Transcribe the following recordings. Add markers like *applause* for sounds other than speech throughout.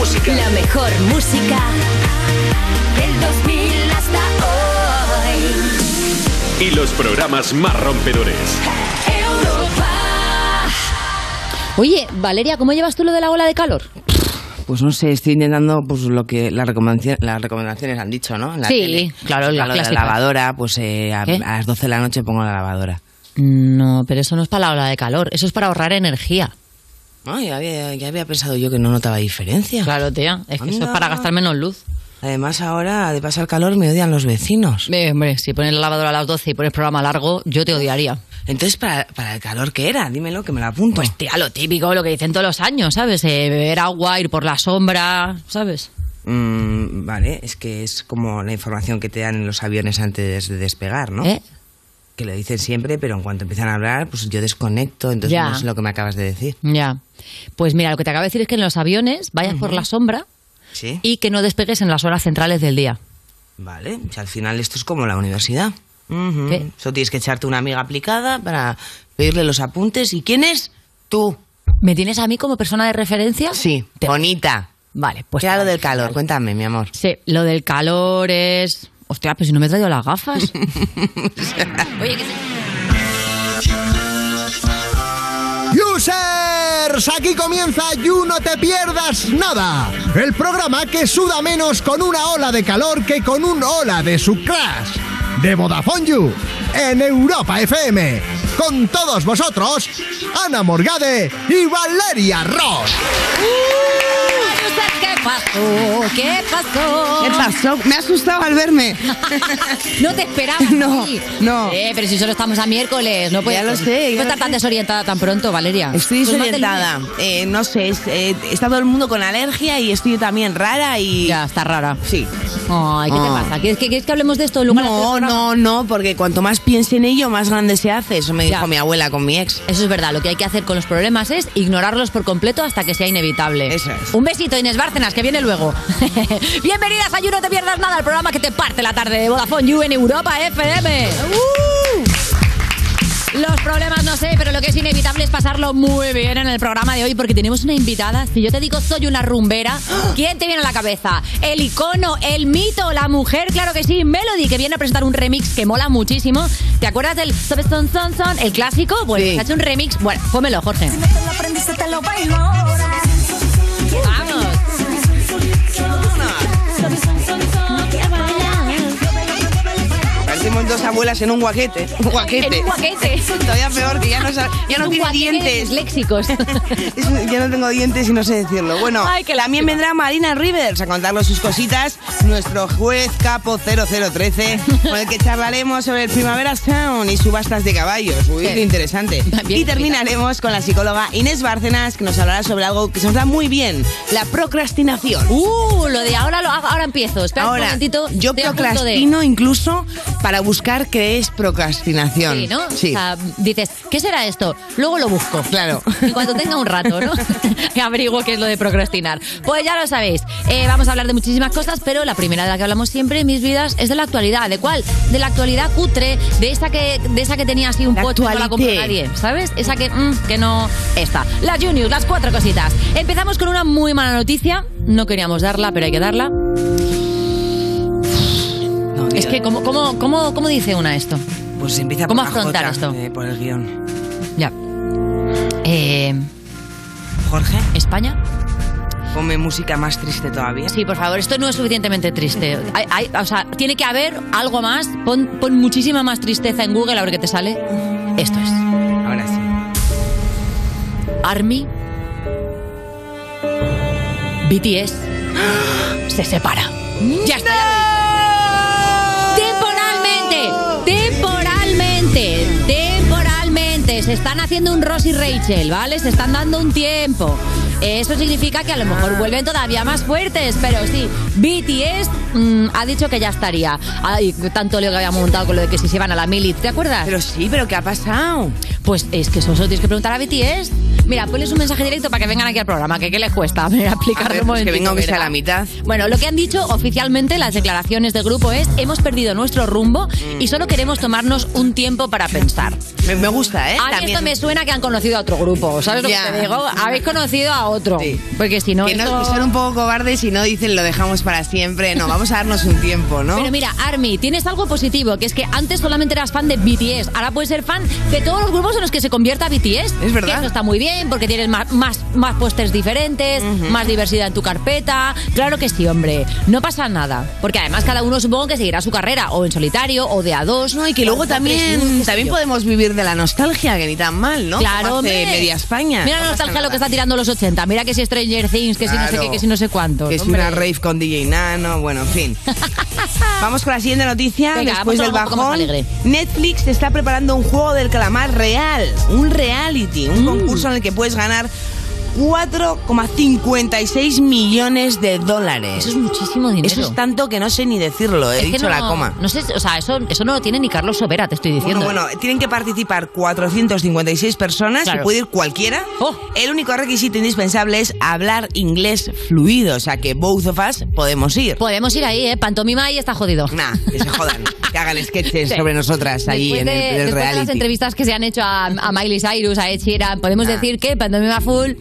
música. La mejor música del 2000 hasta hoy. Y los programas más rompedores. Europa. Oye, Valeria, ¿cómo llevas tú lo de la ola de calor? Pues no sé, estoy intentando pues lo que las recomendaciones, las recomendaciones han dicho, ¿no? En la Sí, tele. claro, la lo de la clásica. lavadora, pues eh, a las 12 de la noche pongo la lavadora. No, pero eso no es para la ola de calor, eso es para ahorrar energía. Ay, ya había, ya había pensado yo que no notaba diferencia. Claro, tía, es que eso es para gastar menos luz. Además, ahora de pasar calor me odian los vecinos. Eh, hombre, si pones la lavadora a las 12 y pones programa largo, yo te odiaría. Entonces, ¿para, para el calor qué era? Dímelo, que me lo apunto. Pues tía, lo típico, lo que dicen todos los años, ¿sabes? Eh, beber agua, ir por la sombra, ¿sabes? Mm, vale, es que es como la información que te dan en los aviones antes de despegar, ¿no? ¿Eh? Que lo dicen siempre, pero en cuanto empiezan a hablar, pues yo desconecto, entonces Ya. no sé lo que me acabas de decir. Ya. Pues mira, lo que te acabo de decir es que en los aviones vayas por la sombra ¿Sí? y que no despegues en las horas centrales del día. Vale, si al final esto es como la universidad. ¿Qué? Solo tienes que echarte una amiga aplicada para pedirle los apuntes. ¿Y quién es? Tú. ¿Me tienes a mí como persona de referencia? Sí, Te- bonita. Vale, pues... ¿Qué era lo del calor? Cuéntame, mi amor. Sí, lo del calor es... Hostia, pues si no me he traído las gafas. *laughs* Oye, que se- Users, aquí comienza You No Te Pierdas Nada, el programa que suda menos con una ola de calor que con un ola de su crash. De Vodafone You, en Europa FM. Con todos vosotros, Ana Morgade y Valeria Ross. ¿Qué pasó? ¿Qué pasó? ¿Qué pasó? Me ha asustado al verme. *laughs* No te esperaba. *laughs* No, sí. no. Eh, pero si solo estamos a miércoles, no puedes. Ya lo sé, No lo tan desorientada tan pronto, Valeria. Estoy Pues desorientada. Eh, no sé, eh, está todo el mundo con alergia y estoy también rara y... Ya, está rara. Sí. Ay, ¿qué te Ah. pasa? ¿Quieres que, quieres que hablemos de esto No, no, no, porque cuanto más piense en ello, más grande se hace. Eso me Ya. dijo mi abuela con mi ex. Eso es verdad, lo que hay que hacer con los problemas es ignorarlos por completo hasta que sea inevitable. Eso es. Un besito, Inés Bárcenas, que viene luego. *laughs* Bienvenidas a You No Te Pierdas Nada, el programa que te parte la tarde de Vodafone You en Europa FM. Los problemas no sé, pero lo que es inevitable es pasarlo muy bien en el programa de hoy porque tenemos una invitada. Si yo te digo soy una rumbera, *gasps* ¿quién te viene a la cabeza? El icono, el mito, la mujer, claro que sí, Melody, que viene a presentar un remix que mola muchísimo. ¿Te acuerdas del Sobe Son Son Son, el clásico? Bueno, Sí. se ha hecho un remix. Bueno, pómelo, Jorge. Lo aprendiste, te lo bailo ahora. Vamos. Parecemos dos abuelas en un guaquete. *laughs* Un guaquete. En un guaquete. *laughs* Todavía peor, que ya no, ya no Un tiene dientes. Léxicos. *laughs* Ya no tengo dientes y no sé decirlo. Bueno, Ay, qué también lástima. vendrá Marina Rivers a contarnos sus cositas, nuestro juez capo 0013, con el que charlaremos sobre el Primavera Sound y subastas de caballos. Uy, Sí. interesante. Bien y terminaremos con la psicóloga Inés Bárcenas, que nos hablará sobre algo que se nos da muy bien, la procrastinación. Uh, lo de ahora lo hago, ahora empiezo. Espera un Ahora, momentito. yo punto de- procrastino incluso para buscar qué es procrastinación. Sí, ¿no? Sí. O sea, dices, ¿qué será esto? Luego lo busco. Claro. *laughs* Y cuando tenga un rato, ¿no? *laughs* Averiguo qué es lo de procrastinar. Pues ya lo sabéis. Eh, vamos a hablar de muchísimas cosas, pero la primera de la que hablamos siempre en mis vidas es de la actualidad. ¿De cuál? De la actualidad cutre, de esa que, de esa que tenía así un La y no la compró nadie, ¿sabes? Esa que, mm, que no está. Las Juniors, las cuatro cositas. Empezamos con una muy mala noticia. No queríamos darla, pero hay que darla. Que, ¿cómo, cómo, cómo, cómo dice una esto? Pues empieza ¿Cómo por la afrontar J, esto? eh, por el guion. Ya. Eh, Jorge, ¿España? ponme música más triste todavía. Sí, por favor, esto no es suficientemente triste. Hay- hay- o sea, tiene que haber algo más. Pon, pon muchísima más tristeza en Google a ver qué te sale. Esto es Ahora sí. Army. BTS. Se separa. Ya está. ya Temporalmente. Se están haciendo un Ross y Rachel, ¿vale? Se están dando un tiempo. Eso significa que a lo mejor vuelven todavía más fuertes, pero sí, BTS mm, ha dicho que ya estaría. Ay, tanto lío que había montado con lo de que si se iban a la mili, ¿te acuerdas? Pero sí, pero ¿qué ha pasado? Pues es que eso solo tienes que preguntar a BTS. Mira, ponles un mensaje directo para que vengan aquí al programa, que qué les cuesta. *laughs* Me voy a A explicarlo un pues que venga aunque sea ¿verdad? la mitad. Bueno, lo que han dicho oficialmente las declaraciones del grupo es hemos perdido nuestro rumbo y solo queremos tomarnos un tiempo para pensar. Me, me gusta, ¿eh? A mí También- esto me suena que han conocido a otro grupo, ¿sabes lo que te digo? Habéis conocido a otro. Sí. Porque si no, que, no- esto- son un poco cobardes y no dicen lo dejamos para siempre. No, vamos a darnos un tiempo, ¿no? Pero mira, Army, tienes algo positivo, que es que antes solamente eras fan de BTS, ahora puedes ser fan de todos los grupos en los que se convierta BTS. Es verdad. Que eso está muy bien, porque tienes más, más, más pósters diferentes, más diversidad en tu carpeta. Claro que sí, hombre. No pasa nada. Porque además cada uno supongo que seguirá su carrera, o en solitario, o de a dos. No, y que luego en tres, también, también podemos vivir de la nostalgia, que ni tan mal, ¿no? Claro, hombre. media España. Mira No la nostalgia lo que nada. está tirando los 80. Mira que si Stranger Things, que si no sé Claro. qué, que si no sé cuánto. Que es una rave con DJ Nano, bueno, en fin. *laughs* Vamos con la siguiente noticia. Venga, Después del bajón. Netflix está preparando un juego del calamar real, un reality, un concurso en el que puedes ganar 4,56 millones de dólares. Eso es muchísimo dinero. Eso es tanto que no sé ni decirlo, he Es dicho no- la coma. No sé, o sea, eso, eso no lo tiene ni Carlos Sobera, te estoy diciendo. Bueno, bueno, tienen que participar 456 personas, Claro. se puede ir cualquiera. Oh. El único requisito indispensable es hablar inglés fluido, o sea que both of us podemos ir. Podemos ir ahí, ¿eh? Pantomima y está jodido. Nah, que se jodan, que hagan *laughs* sketches Sí. sobre nosotras ahí Después en el, de- el de las reality. entrevistas que se han hecho a, a Miley Cyrus, a Ed Sheeran, podemos decir que Pantomima Full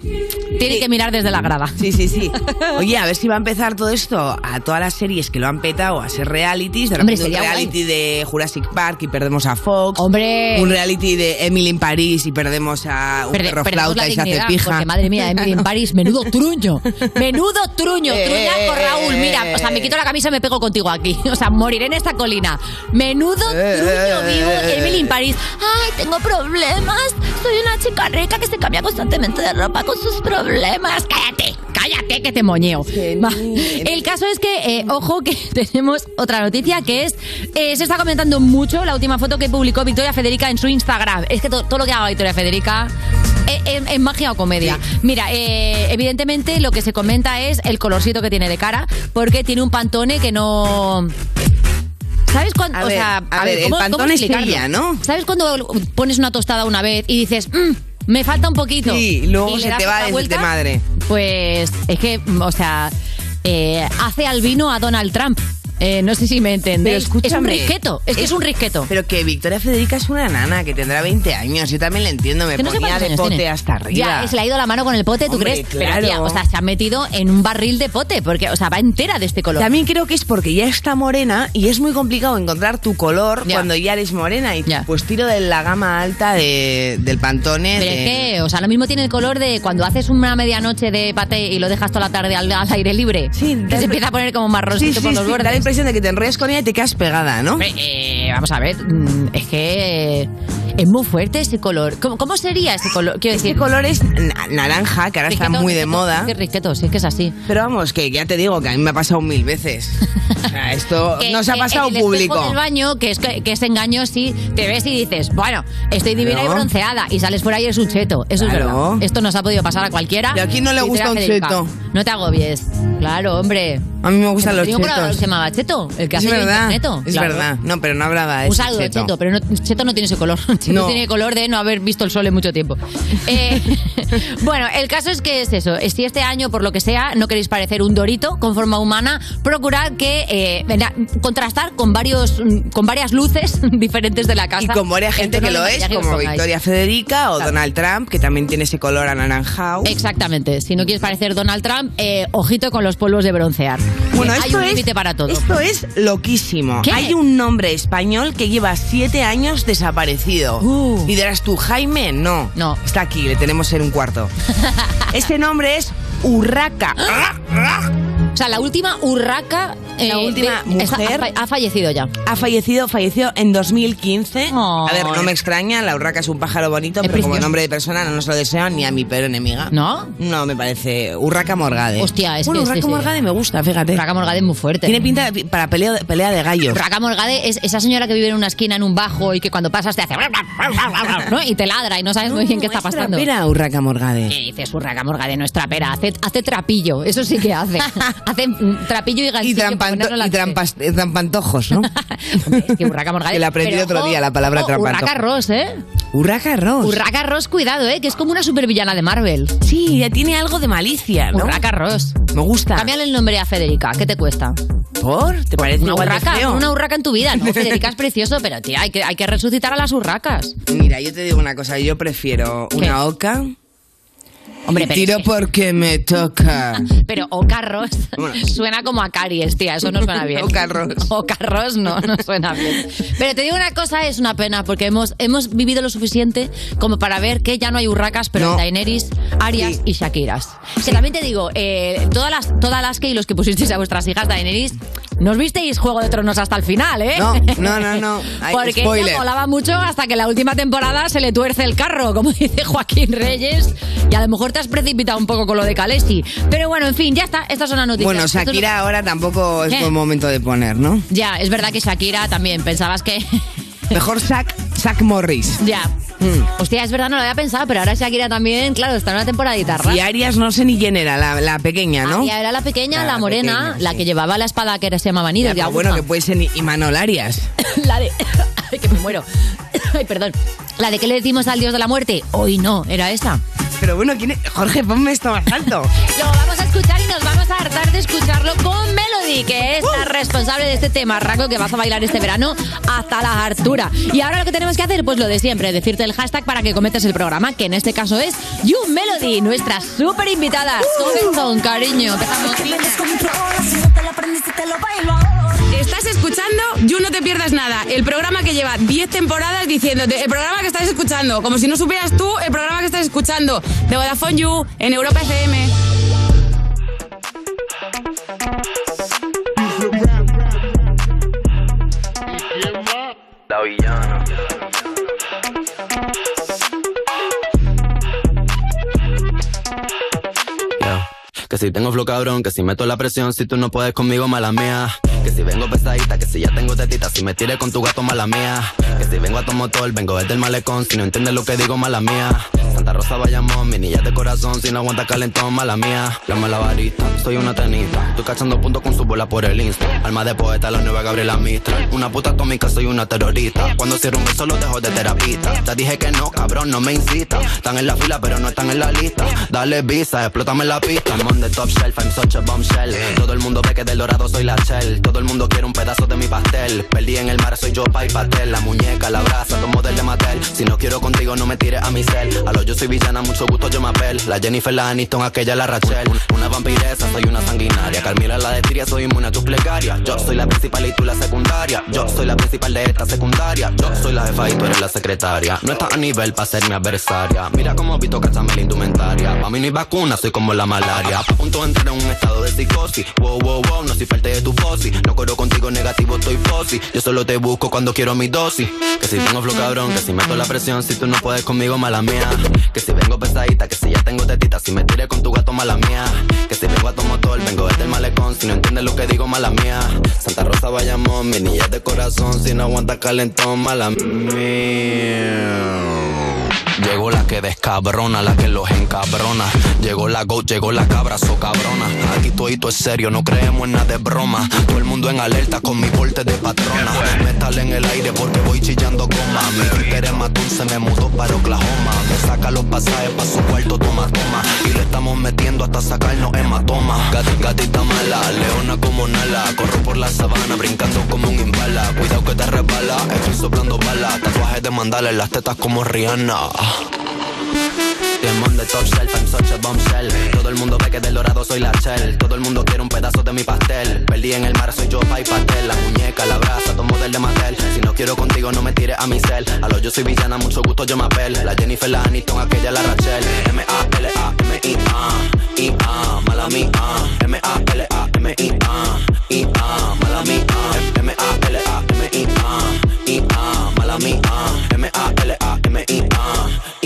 tiene que mirar desde la grada. Sí, sí, sí. *laughs* Oye, a ver si va a empezar todo esto a todas las series que lo han petado a ser realities. De Hombre, un sería reality de Jurassic Park y perdemos a Fox. Hombre. Un reality de Emily en París y perdemos a un Perde- perro flauta la y se hace pija. Porque madre mía, Emily en París, *laughs* menudo truño. Menudo truño, Eh, truñaco eh, Raúl. Mira, o sea, me quito la camisa y me pego contigo aquí. *laughs* O sea, moriré en esta colina. Menudo Eh, truño eh, vivo, eh, Emily en París. Ay, tengo problemas. Soy una chica rica que se cambia constantemente de ropa con sus problemas. Cállate, cállate que te moñeo. Va. El caso es que, eh, ojo, que *laughs* tenemos otra noticia que es, eh, se está comentando mucho la última foto que publicó Victoria Federica en su Instagram. Es que to- todo lo que haga Victoria Federica eh, es magia o comedia. Mira, eh, evidentemente lo que se comenta es el colorcito que tiene de cara, porque tiene un pantone que no... ¿Sabes cuándo? A o ver, sea, a ver, el pantone es ella, ¿no? ¿Sabes cuando pones una tostada una vez y dices, "Mm, me falta un poquito? Sí, luego Y se te va de- de madre. Pues es que, o sea, eh, hace al vino a Donald Trump. Eh, no sé si me entendéis. Pero es un risqueto, es que es un risqueto. Pero que Victoria Federica es una nana que tendrá 20 años. Yo también le entiendo, me Que no ponía de pote tiene. hasta arriba. Ya, se le ha ido la mano con el pote, ¿tú Hombre, crees? claro. Pero, tía, o sea, se ha metido en un barril de pote, porque, o sea, va entera de este color. También creo que es porque ya está morena y es muy complicado encontrar tu color Ya. cuando ya eres morena. Y Ya. pues tiro de la gama alta de- del pantone. Pero de- es que, o sea, lo mismo tiene el color de cuando haces una medianoche de paté y lo dejas toda la tarde al, al aire libre. Sí, que se empieza a poner como marroncito sí, por los bordes. Impresión de que te enrollas con ella y te quedas pegada, ¿no? Hombre, eh, vamos a ver, mm, es que es muy fuerte ese color. ¿Cómo, cómo sería ese color? Quiero Este decir, color es na- naranja, que ahora está risqueto, muy de moda. es que risqueto, sí, es que es así. Pero vamos, que ya te digo que a mí me ha pasado mil veces. O sea, *laughs* esto Que- nos ha que pasado en el público. del baño, que es, que, que es engaño, sí, te ves y dices, bueno, estoy divina Claro. y bronceada, y sales por ahí y eres un cheto. Eso Claro. es verdad. Esto nos ha podido pasar a cualquiera. ¿Y a quién no le gusta un Federica. cheto? No te agobies. Claro, hombre. A mí me gustan los Tenía un programa que chetos. se llamaba Cheto, el que Es hace yo verdad, Interneto. es Claro. verdad. No, pero no hablaba de Un ese saludo, cheto. Cheto, pero no, Cheto no tiene ese color. *laughs* Cheto No. tiene color de no haber visto el sol en mucho tiempo. *laughs* Eh, *laughs* bueno, el caso es que es eso. Si este año, por lo que sea, no queréis parecer un dorito con forma humana, procurad que eh, contrastar con varios con varias luces *laughs* diferentes de la casa. Y con varias gente que lo es, como. Victoria Federica o Claro. Donald Trump, que también tiene ese color anaranjado. Exactamente. Si no quieres parecer Donald Trump, eh, ojito con los polvos de broncear. Bueno, esto hay un es, límite para todo. esto es loquísimo. ¿Qué? Hay un nombre español que lleva siete años desaparecido. Uh. Y dirás tú, Jaime, no. No. Está aquí, le tenemos en un cuarto. *laughs* Ese nombre es Urraca. O sea, la última urraca. La última esa- mujer- ha, fa- ha fallecido ya. Ha fallecido, falleció en 2015. Oh. A ver, no me extraña, la urraca es un pájaro bonito, pero como nombre de persona no nos lo deseo ni a mi peor enemiga. ¿No? No, me parece. Urraca Morgade. Hostia, es bueno, que Urraca. Morgade me gusta, fíjate. Urraca Morgade es muy fuerte. Tiene pinta de- para pelea, pelea de gallos. Urraca Morgade es esa señora que vive en una esquina en un bajo y que cuando pasas te hace ¿no? y te ladra y no sabes muy bien qué está pasando. Mira, Urraca Morgade. ¿Qué dices? Urraca Morgade no es trapera, hace, hace trapillo, eso sí que hace. *laughs* hace mm, trapillo y trampanto- la y trampas- eh, trampantojos, ¿no? *laughs* Hombre, es que Urraca Morgade. Que la aprendí Pero, otro ojo, día, la palabra ojo, trampantojo. Urraca Ross, ¿eh? Urraca Ross. Urraca Ross, cuidado, ¿eh? Que es como una supervillana de Marvel. Sí, ya tiene algo de malicia, ¿no? Urraca Ross. Me gusta. Cámbiale el nombre a Federica, ¿qué te cuesta? ¿Por? ¿Te parece Una urraca, feo? una urraca en tu vida. No, *laughs* Federica es precioso, pero tía, hay que, hay que resucitar a las urracas. Mira, yo te digo una cosa, yo prefiero ¿Qué? una oca. Hombre, pero tiro es que- porque me toca. *laughs* Pero Oca Ross Bueno. *laughs* suena como a caries, tía, eso no suena bien. *laughs* Oca Ross. Oca Ross no, no suena bien. Pero te digo una cosa, es una pena, porque hemos, hemos vivido lo suficiente como para ver que ya no hay urracas, pero No. Daenerys, Arias Sí. y Shakiras. Que también te digo, eh, todas las todas las que y los que pusisteis a vuestras hijas Daenerys, no os visteis Juego de Tronos hasta el final, ¿eh? No, no, no, no. Ay, Porque spoiler. ella molaba mucho hasta que la última temporada se le tuerce el carro, como dice Joaquín Reyes, y a lo mejor te has precipitado un poco con lo de Calesi. Pero bueno, en fin, ya está, estas son las noticias. Bueno, Esto es- Shakira ahora tampoco es ¿Qué? buen momento de poner, ¿no? Ya, es verdad que Shakira también, pensabas que... *laughs* Mejor Zack, Zack Morris. ya. Mm. Hostia, es verdad, no lo había pensado, pero ahora Shakira también, claro, está en una temporadita rara. Y Arias no sé ni quién era, la, la pequeña, ¿no? Aria era la pequeña, Ah, la morena, la que llevaba la espada que se llamaba Nido. Ya, de pero bueno, aguja. que puede ser ni- Imanol Arias. *coughs* La de... *coughs* Ay, que me muero. *coughs* Ay, perdón. La de que le decimos al dios de la muerte. Hoy no, era esa. Pero bueno, ¿quién es? Jorge, ponme esto más alto. Lo vamos a escuchar y nos vamos a hartar de escucharlo con Melody, que es la responsable de este tema, Raco, que vas a bailar este verano hasta la hartura. Y ahora lo que tenemos que hacer, pues lo de siempre, decirte el hashtag para que comentes el programa, que en este caso es You Melody, nuestra súper invitada. Comenzón, cariño. Empezamos. Estás escuchando You No Te Pierdas Nada, el programa que lleva 10 temporadas diciéndote, el programa que estás escuchando, como si no supieras tú el programa que estás escuchando, de Vodafone You, en Europa FM. La villana. Que si tengo flow cabrón, que si meto la presión, si tú no puedes conmigo, mala mía. Que si vengo pesadita, que si ya tengo tetita, si me tires con tu gato, mala mía. Que si vengo a tu motor, vengo desde el malecón, si no entiendes lo que digo, mala mía. Santa Rosa Bayamón, mi niña de corazón, si no aguanta calentón, mala mía. La malabarista, soy una tenista, estoy cachando puntos con su bola por el Insta. Alma de poeta, la nueva Gabriela Mistral. Una puta atómica, soy una terrorista. Cuando cierro un beso, lo dejo de terapista. Ya dije que no, cabrón, no me incita. Están en la fila, pero no están en la lista. Dale visa, explótame la pista. I'm the top shelf, I'm such a bombshell. Todo el mundo ve que del dorado soy la shell. Todo el mundo quiere un pedazo de mi pastel. Perdí en el mar, soy yo, pa' y pastel. La muñeca, la brasa, tomo del de Mattel. Si no quiero contigo, no me tires a mi cel. A lo yo soy villana, mucho gusto, yo me apel. La Jennifer, la Aniston, aquella, la Rachel. Un- Una vampiresa, soy una sanguinaria. Carmila, la de Tiria, soy inmune a tus plegarias. Yo soy la principal y tú la secundaria. Yo soy la principal de esta secundaria. Yo soy la jefa y tú eres la secretaria. No estás a nivel para ser mi adversaria. Mira cómo Vito cachame la indumentaria. Pa' mí no hay vacuna, soy como la malaria. A punto de entrar en un estado de psicosis. Wow, wow, wow, no soy parte de tu fosi. No corro contigo negativo, estoy fosi. Yo solo te busco cuando quiero mi dosis. Que si tengo flow cabrón, que si meto la presión, si tú no puedes conmigo, mala mía. Que si vengo pesadita, que si ya tengo tetita, si me tiré con tu gato, mala mía. Que si vengo a tu motor, vengo desde el malecón, si no entiendes lo que digo, mala mía. Santa Rosa Bayamón, mi niña de corazón, si no aguanta calentón, mala mía. Llegó la que descabrona, la que los encabrona. Llegó la go, llegó la cabra, so cabrona. Aquí todo es serio, no creemos en nada de broma. Todo el mundo en alerta con mi porte de patrona. Metal en el aire porque voy chillando goma. Mi Twitter es matón, se me mudó para Oklahoma. Me saca los pasajes pa' su cuarto, toma, toma. Y le estamos metiendo hasta sacarnos hematoma. Gat- gatita mala, leona como Nala. Corro por la sabana, brincando como un imbala. Cuidado que te resbala, estoy soplando balas. Tatuajes de mandala en las tetas como Rihanna. Top shelf, I'm such a bombshell. Todo el mundo ve que del dorado soy la shell. Todo el mundo quiere un pedazo de mi pastel. Perdí en el mar, soy yo, pa' y pastel. La muñeca, la brasa, tomo del de Mattel. Si no quiero contigo, no me tires a mi cel. A lo yo soy villana, mucho gusto, yo me apel. La Jennifer, la Aniston, aquella, la Rachel. M-A-L-A-M-I-A. I-A, mala mía. M-A-L-A-M-I-A. I-A, mala mía. M-A-L-A-M-I-A. I-A, mala mía. M-A-L-A-M-I-A.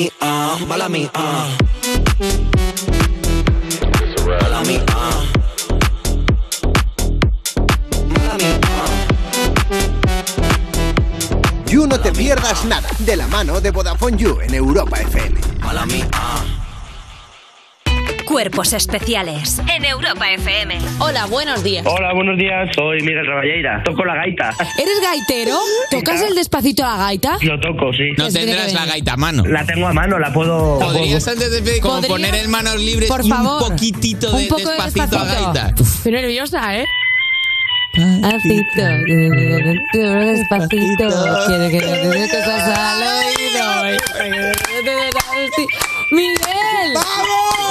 I-A, mala mía. Mala mía. Mala mía. You No Te Pierdas Nada, de la mano de Vodafone You en Europa FM. Mala mía. Cuerpos Especiales en Europa FM. Hola, buenos días. Hola, buenos días. Soy Miguel Raballeira. Toco la gaita. ¿Eres gaitero? ¿Tocas el despacito a la gaita? Lo toco, sí. No tendrás la gaita a mano. La tengo a mano, la puedo... Podrías antes de como poner en manos libres Por favor. un poquitito de Un poco de despacito, a gaita. Estoy nerviosa, ¿eh? Despacito, despacito, quiere que te dé cosas al oído. ¡Miguel! ¡Vamos!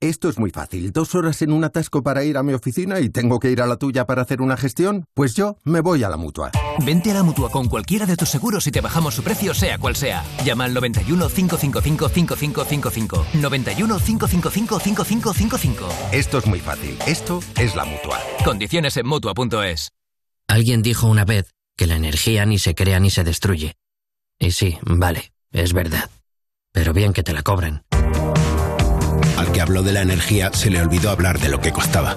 Esto es muy fácil. Dos horas en un atasco para ir a mi oficina y tengo que ir a la tuya para hacer una gestión. Pues yo me voy a la mutua. Vente a la mutua con cualquiera de tus seguros y te bajamos su precio, sea cual sea. Llama al 91 555 5555. 91 555 5555. Esto es muy fácil. Esto es la mutua. Condiciones en mutua.es. Alguien dijo una vez que la energía ni se crea ni se destruye. Y sí, vale, es verdad. Pero bien que te la cobren. Al que habló de la energía se le olvidó hablar de lo que costaba.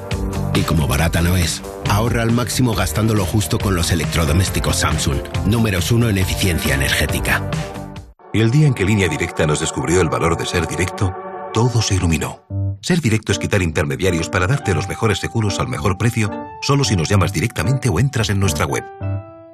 Y como barata no es, ahorra al máximo gastando lo justo con los electrodomésticos Samsung, números uno en eficiencia energética. El día en que Línea Directa nos descubrió el valor de ser directo, todo se iluminó. Ser directo es quitar intermediarios para darte los mejores seguros al mejor precio, solo si nos llamas directamente o entras en nuestra web.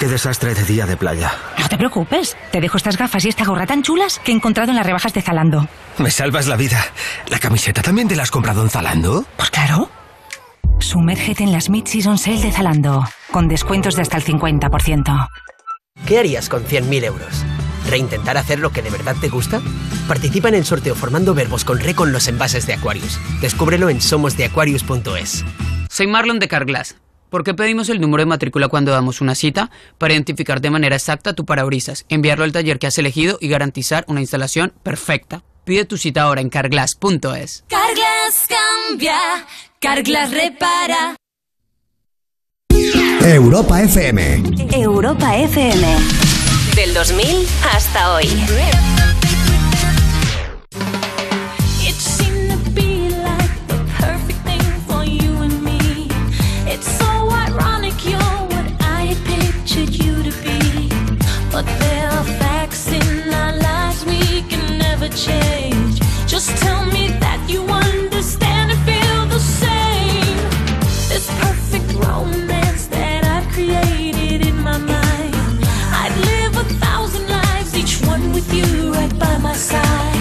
Qué desastre de día de playa. No te preocupes, te dejo estas gafas y esta gorra tan chulas que he encontrado en las rebajas de Zalando. Me salvas la vida. ¿La camiseta también te la has comprado en Zalando? Pues claro. Sumérgete en las Mid-Season Sale de Zalando, con descuentos de hasta el 50%. ¿Qué harías con 100.000 euros? ¿Reintentar hacer lo que de verdad te gusta? Participa en el sorteo formando verbos con re con los envases de Aquarius. Descúbrelo en somosdeaquarius.es. Soy Marlon de Carglass. ¿Por qué pedimos el número de matrícula cuando damos una cita? Para identificar de manera exacta tu parabrisas, enviarlo al taller que has elegido y garantizar una instalación perfecta. Pide tu cita ahora en carglass.es. Carglass cambia, Carglass repara. Europa FM. Europa FM. Del 2000 hasta hoy. Change. Just tell me that you understand and feel the same. This perfect romance that I've created in my mind. I'd live a thousand lives, each one with you right by my side.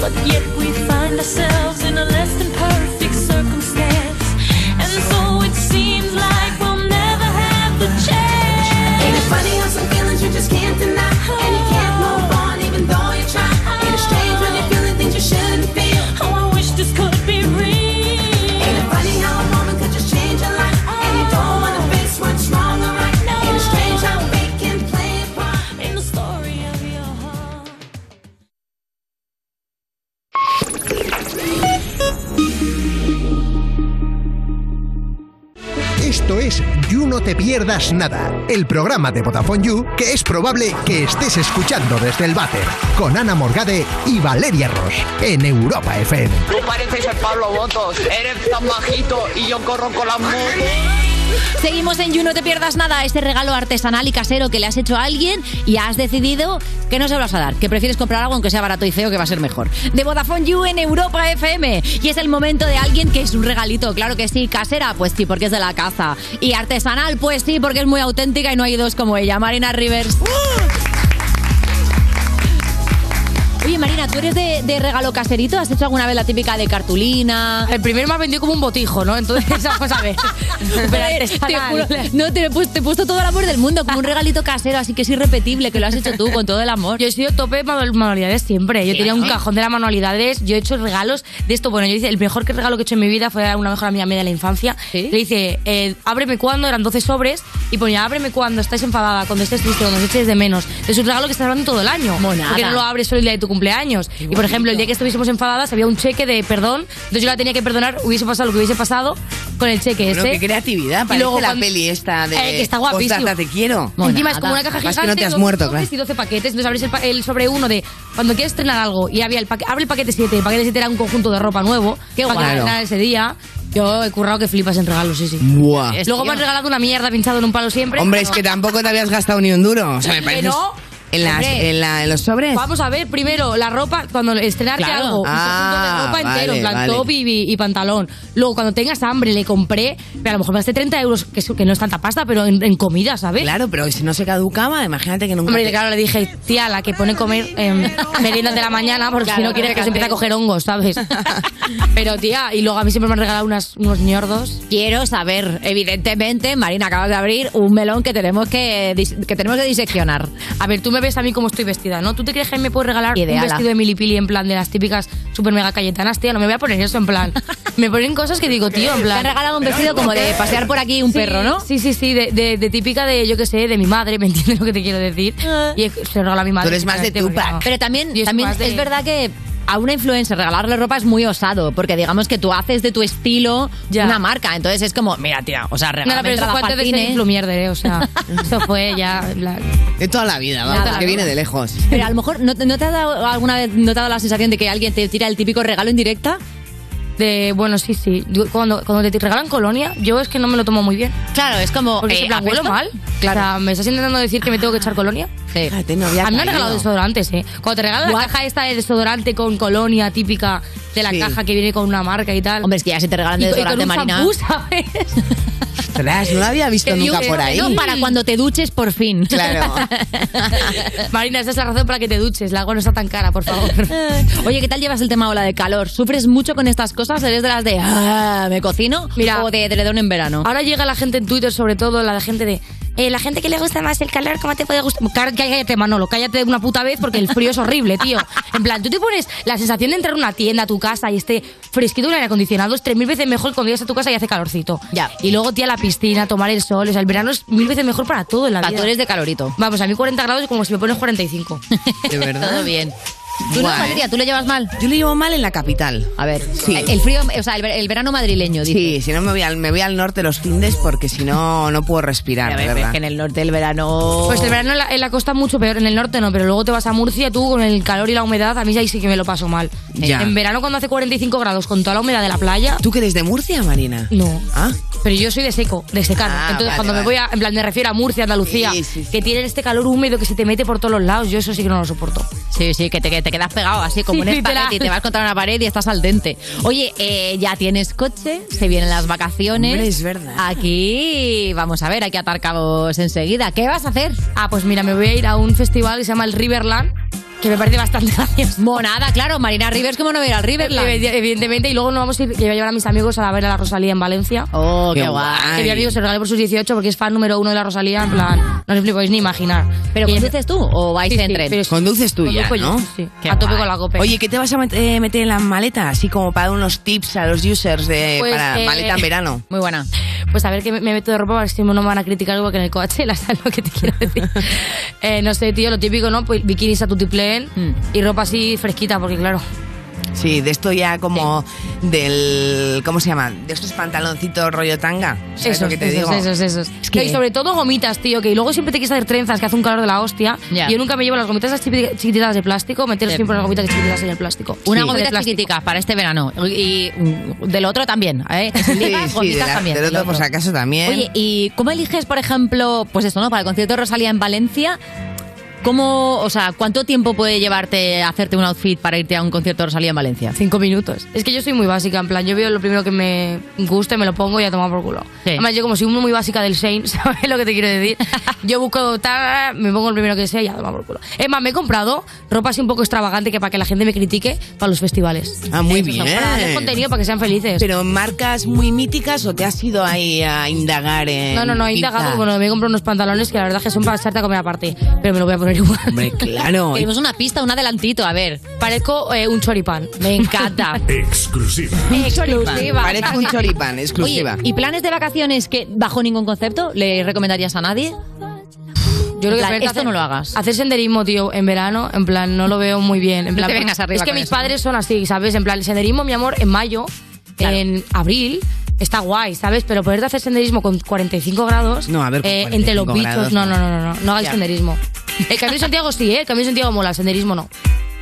But yet we find ourselves in a Esto es You No Te Pierdas Nada, el programa de Vodafone You que es probable que estés escuchando desde el váter, con Ana Morgade y Valeria Ross, en Europa FM. Tú pareces el Pablo Botos, eres tan bajito y yo corro con las motos. Seguimos en You, no te pierdas nada, ese regalo artesanal y casero que le has hecho a alguien y has decidido que no se lo vas a dar, que prefieres comprar algo aunque sea barato y feo que va a ser mejor. De Vodafone You en Europa FM. Y es el momento de alguien que es un regalito, claro que sí, casera, pues sí, porque es de la casa. Y artesanal, pues sí, porque es muy auténtica y no hay dos como ella, Marina Rivers. Oye, Marina, ¿tú eres de, de regalo caserito? ¿Has hecho alguna vez la típica de cartulina? El primero me ha vendido como un botijo, ¿no? Entonces, a ver. Pero Te juro, no, te he, puesto, te he puesto todo el amor del mundo, como un regalito casero, así que es irrepetible, que lo has hecho tú con todo el amor. Yo he sido tope de manu- manualidades siempre. Yo Sí, tenía un cajón de las manualidades. Yo he hecho regalos de esto. Bueno, yo hice el mejor regalo que he hecho en mi vida fue a una mejor amiga media de la infancia. Le hice, eh, ábreme cuando, eran 12 sobres, y ponía, ábreme cuando estáis enfadada, cuando estés triste, cuando eches de menos. Es un regalo que estás hablando todo el año. Monada. Porque no lo abres solo el día de tu cumpleaños. Y por ejemplo, el día que estuviésemos enfadadas había un cheque de perdón. Entonces yo la tenía que perdonar, hubiese pasado lo que hubiese pasado con el cheque Bueno, ese. qué creatividad, Y parece luego la cuando- peli esta de Eh, que está guapísimo. Postdata, te quiero. Encima es como una caja gigante. que no te has 12 muerto, sobres claro. y 12 paquetes. Entonces abres el, pa- el sobre uno de cuando quieres estrenar algo y había el paquete, abre el paquete 7. El paquete 7 era un conjunto de ropa nuevo. Qué para guay. estrenar ese día. Yo he currado que flipas en regalos, sí, sí. Buah. Luego me han regalado una mierda pinchado en un palo siempre. Hombre, es pero- que tampoco te habías gastado ni un duro. O sea, me Que parece. no. En, las, en, la- en los sobres. Vamos a ver, primero, la ropa, cuando estrenarte Claro. algo, un Ah, conjunto de ropa entero, en plan vale. top y, y- y pantalón. Luego, cuando tengas hambre, le compré, pero a lo mejor me gasté 30 euros, que, es- que no es tanta pasta, pero en, en comida, ¿sabes? Claro, pero si no se caducaba, imagínate que nunca. Hombre, te- claro, le dije, tía, la que pone comer eh, meriendas de la mañana, porque Claro, si no quiere que se empiece a coger hongos, ¿sabes? *laughs* Pero, tía, y luego a mí siempre me han regalado unas, unos ñordos. Quiero saber, evidentemente, Marina, acabas de abrir un melón que tenemos que, que tenemos que diseccionar. A ver, tú me ves a mí como estoy vestida, ¿no? ¿Tú te crees que me puedes regalar Ideala. un vestido de milipili en plan de las típicas super mega cayetanas, tía? No me voy a poner eso en plan. *laughs* Me ponen cosas que digo, tío, en Te plan. han regalado un vestido como de pasear por aquí un Sí, perro, ¿no? Sí, sí, sí, de, de- de típica de, yo qué sé, de mi madre, *laughs* ¿me entiendes lo que te quiero decir? Y es- se lo regala a mi madre. Tú eres más de Tupac. no. Pero también, también de- es verdad que a una influencer regalarle ropa es muy osado, porque digamos que tú haces de tu estilo Ya. una marca. Entonces es como, mira, tía, o sea, regálame no, pero eso fue para antes el de ser cine. influmierder, ¿eh? O sea, *laughs* eso fue ya... la- De toda la vida, vamos, que viene de lejos. Pero a lo mejor, ¿no, te- no te ha dado alguna vez no te ha dado la sensación de que alguien te tira el típico regalo en directa? De, bueno, sí, sí. Yo- Cuando, cuando te regalan colonia, yo es que no me lo tomo muy bien. Claro, es como. Porque eh, plan, huelo ¿apesto? mal. Claro. O sea, ¿me estás intentando decir que me tengo que echar colonia? Sí. No había A mí me han regalado desodorantes, ¿eh? Cuando te regalan la caja esta de desodorante con colonia típica de la Sí. caja que viene con una marca y tal. Hombre, es que ya si te regalan de co- y con desodorante, un Marina. shampoo, ¿sabes? *laughs* Ostras, no lo había visto Que nunca digo, por ahí. no, para cuando te duches por fin. Claro. *laughs* Marina, esa es la razón para que te duches. La agua no está tan cara, por favor. *laughs* Oye, ¿qué tal llevas el tema ola de calor? ¿Sufres mucho con estas cosas? ¿Eres de las de ah, me cocino? Mira. ¿O de edredón en verano? Ahora llega la gente en Twitter, sobre todo la gente de. Eh, la gente que le gusta más el calor, ¿cómo te puede gustar? Cá- Cállate, Manolo, cállate una puta vez porque el frío es horrible, tío. En plan, tú te pones la sensación de entrar a una tienda a tu casa y esté fresquito un aire acondicionado es tres mil veces mejor cuando llegas a tu casa y hace calorcito. Ya. Y luego, tía, la piscina, tomar el sol. O sea, el verano es mil veces mejor para todo en la Pa, vida. tú eres de calorito. Vamos, a mí 40 grados es como si me pones 45. *laughs* De verdad. Todo bien. ¿Tú no, Guay. Valeria? ¿Tú lo llevas mal? Yo lo llevo mal en la capital. A ver, Sí. el, el frío, o sea, el, ver- el verano madrileño, dice. Sí, si no me voy al, me voy al norte los findes porque si no, no puedo respirar, A de ver, verdad. es que en el norte el verano... Pues el verano en la, en la costa mucho peor, en el norte no, pero luego te vas a Murcia, tú con el calor y la humedad, a mí ahí sí que me lo paso mal. Ya. En verano cuando hace 45 grados con toda la humedad de la playa, ¿Tú que eres de Murcia, Marina? no. Ah, Pero yo soy de seco, de secar. Ah, Entonces vale, cuando me voy a, en plan me refiero a Murcia, Andalucía, Sí, sí, sí. que tienen este calor húmedo que se te mete por todos los lados, yo eso sí que no lo soporto. Sí, sí, que te, que te quedas pegado así como un espagueti y te vas contra una pared y estás al dente. Oye, eh, ya tienes coche, se vienen las vacaciones. Hombre, es verdad. Aquí, vamos a ver, hay que atar cabos enseguida. ¿Qué vas a hacer? Ah, pues mira, me voy a ir a un festival que se llama el Riverland, que me parece bastante *laughs* gracioso. Monada, claro, Marina Rivers, ¿cómo no va a ir al Riverland? Evidentemente, y luego nos vamos a ir, que voy a llevar a mis amigos a la ver a la Rosalía en Valencia. Oh, qué, Qué guay. Que mi amigo se regalé por sus 18 porque es fan número uno de la Rosalía, en plan, no os lo podéis ni imaginar. ¿Pero conduces tú o vais Sí, en sí, tren? pero es- Conduces tú ya, conduzco yo, ¿no? Sí, Qué a tope guay. con la cope. Oye, ¿qué te vas a met- eh, meter en la maleta? Así como para dar unos tips a los users de, Pues, para eh, maleta en verano. *laughs* Muy buena. Pues a ver que me, me meto de ropa para que si no me van a criticar igual que en el Coachella, *laughs* ¿sabes lo que te quiero decir? Eh, no sé, tío, lo típico, ¿no? Pues bikinis a tutiplén Mm. y ropa así fresquita, porque claro, Sí, de esto ya como del... ¿Cómo se llama? De estos pantaloncitos rollo tanga. ¿Sabes esos, lo que te esos, digo? esos, esos. Es que- Y sobre todo gomitas, tío, que luego siempre te quieres hacer trenzas, que hace un calor de la hostia. Ya. Yo nunca me llevo las gomitas esas chiquiti- chiquititas de plástico, meter Sí. siempre las gomitas chiquititas en el plástico. Una Sí. gomita chiquitica para este verano. Y mm, del otro también, ¿eh? Que *laughs* se Sí, liga, sí, gomitas de la- también. del otro por si acaso también. Oye, ¿y cómo eliges, por ejemplo, pues esto, ¿no? Para el concierto de Rosalía en Valencia, ¿cómo, o sea, cuánto tiempo puede llevarte a hacerte un outfit para irte a un concierto de Rosalía en Valencia? Cinco minutos. Es que yo soy muy básica, en plan, yo veo lo primero que me guste, me lo pongo y a tomar por culo. Además, yo como soy muy básica del Shane, *laughs* ¿sabes lo que te quiero decir? *laughs* yo busco tal, me pongo el primero que sea y a tomar por culo. Es más, me he comprado ropa así un poco extravagante que para que la gente me critique para los festivales. Ah, muy Eso, bien. Para hacer contenido para que sean felices. ¿Pero marcas muy míticas o te has ido ahí a indagar en No, no, no, he indagado. Bueno, me he comprado unos pantalones que la verdad es que son para echarte a comer aparte. Pero me lo voy a poner igual. Hombre, claro. *laughs* Queremos una pista, un adelantito, a ver. Parezco eh, un choripán. Me encanta. *laughs* Exclusiva. Exclusiva. Parece un choripán, exclusiva. Oye, ¿y planes de vacaciones que bajo ningún concepto le recomendarías a nadie? Yo creo que plan, esto no lo hagas. Hacer senderismo, tío, en verano, en plan, no lo veo muy bien. En No plan, te vengas arriba Es que mis eso, padres son así, ¿sabes? En plan, el senderismo, mi amor, en mayo, en abril, está guay, ¿sabes? Pero poderte hacer senderismo con 45 grados, No, a ver, eh, entre los 45 bichos, grados, no, no, no, no, no, no hagáis Ya. senderismo. El Camino de Santiago sí, ¿eh? El Camino de Santiago mola, el senderismo no.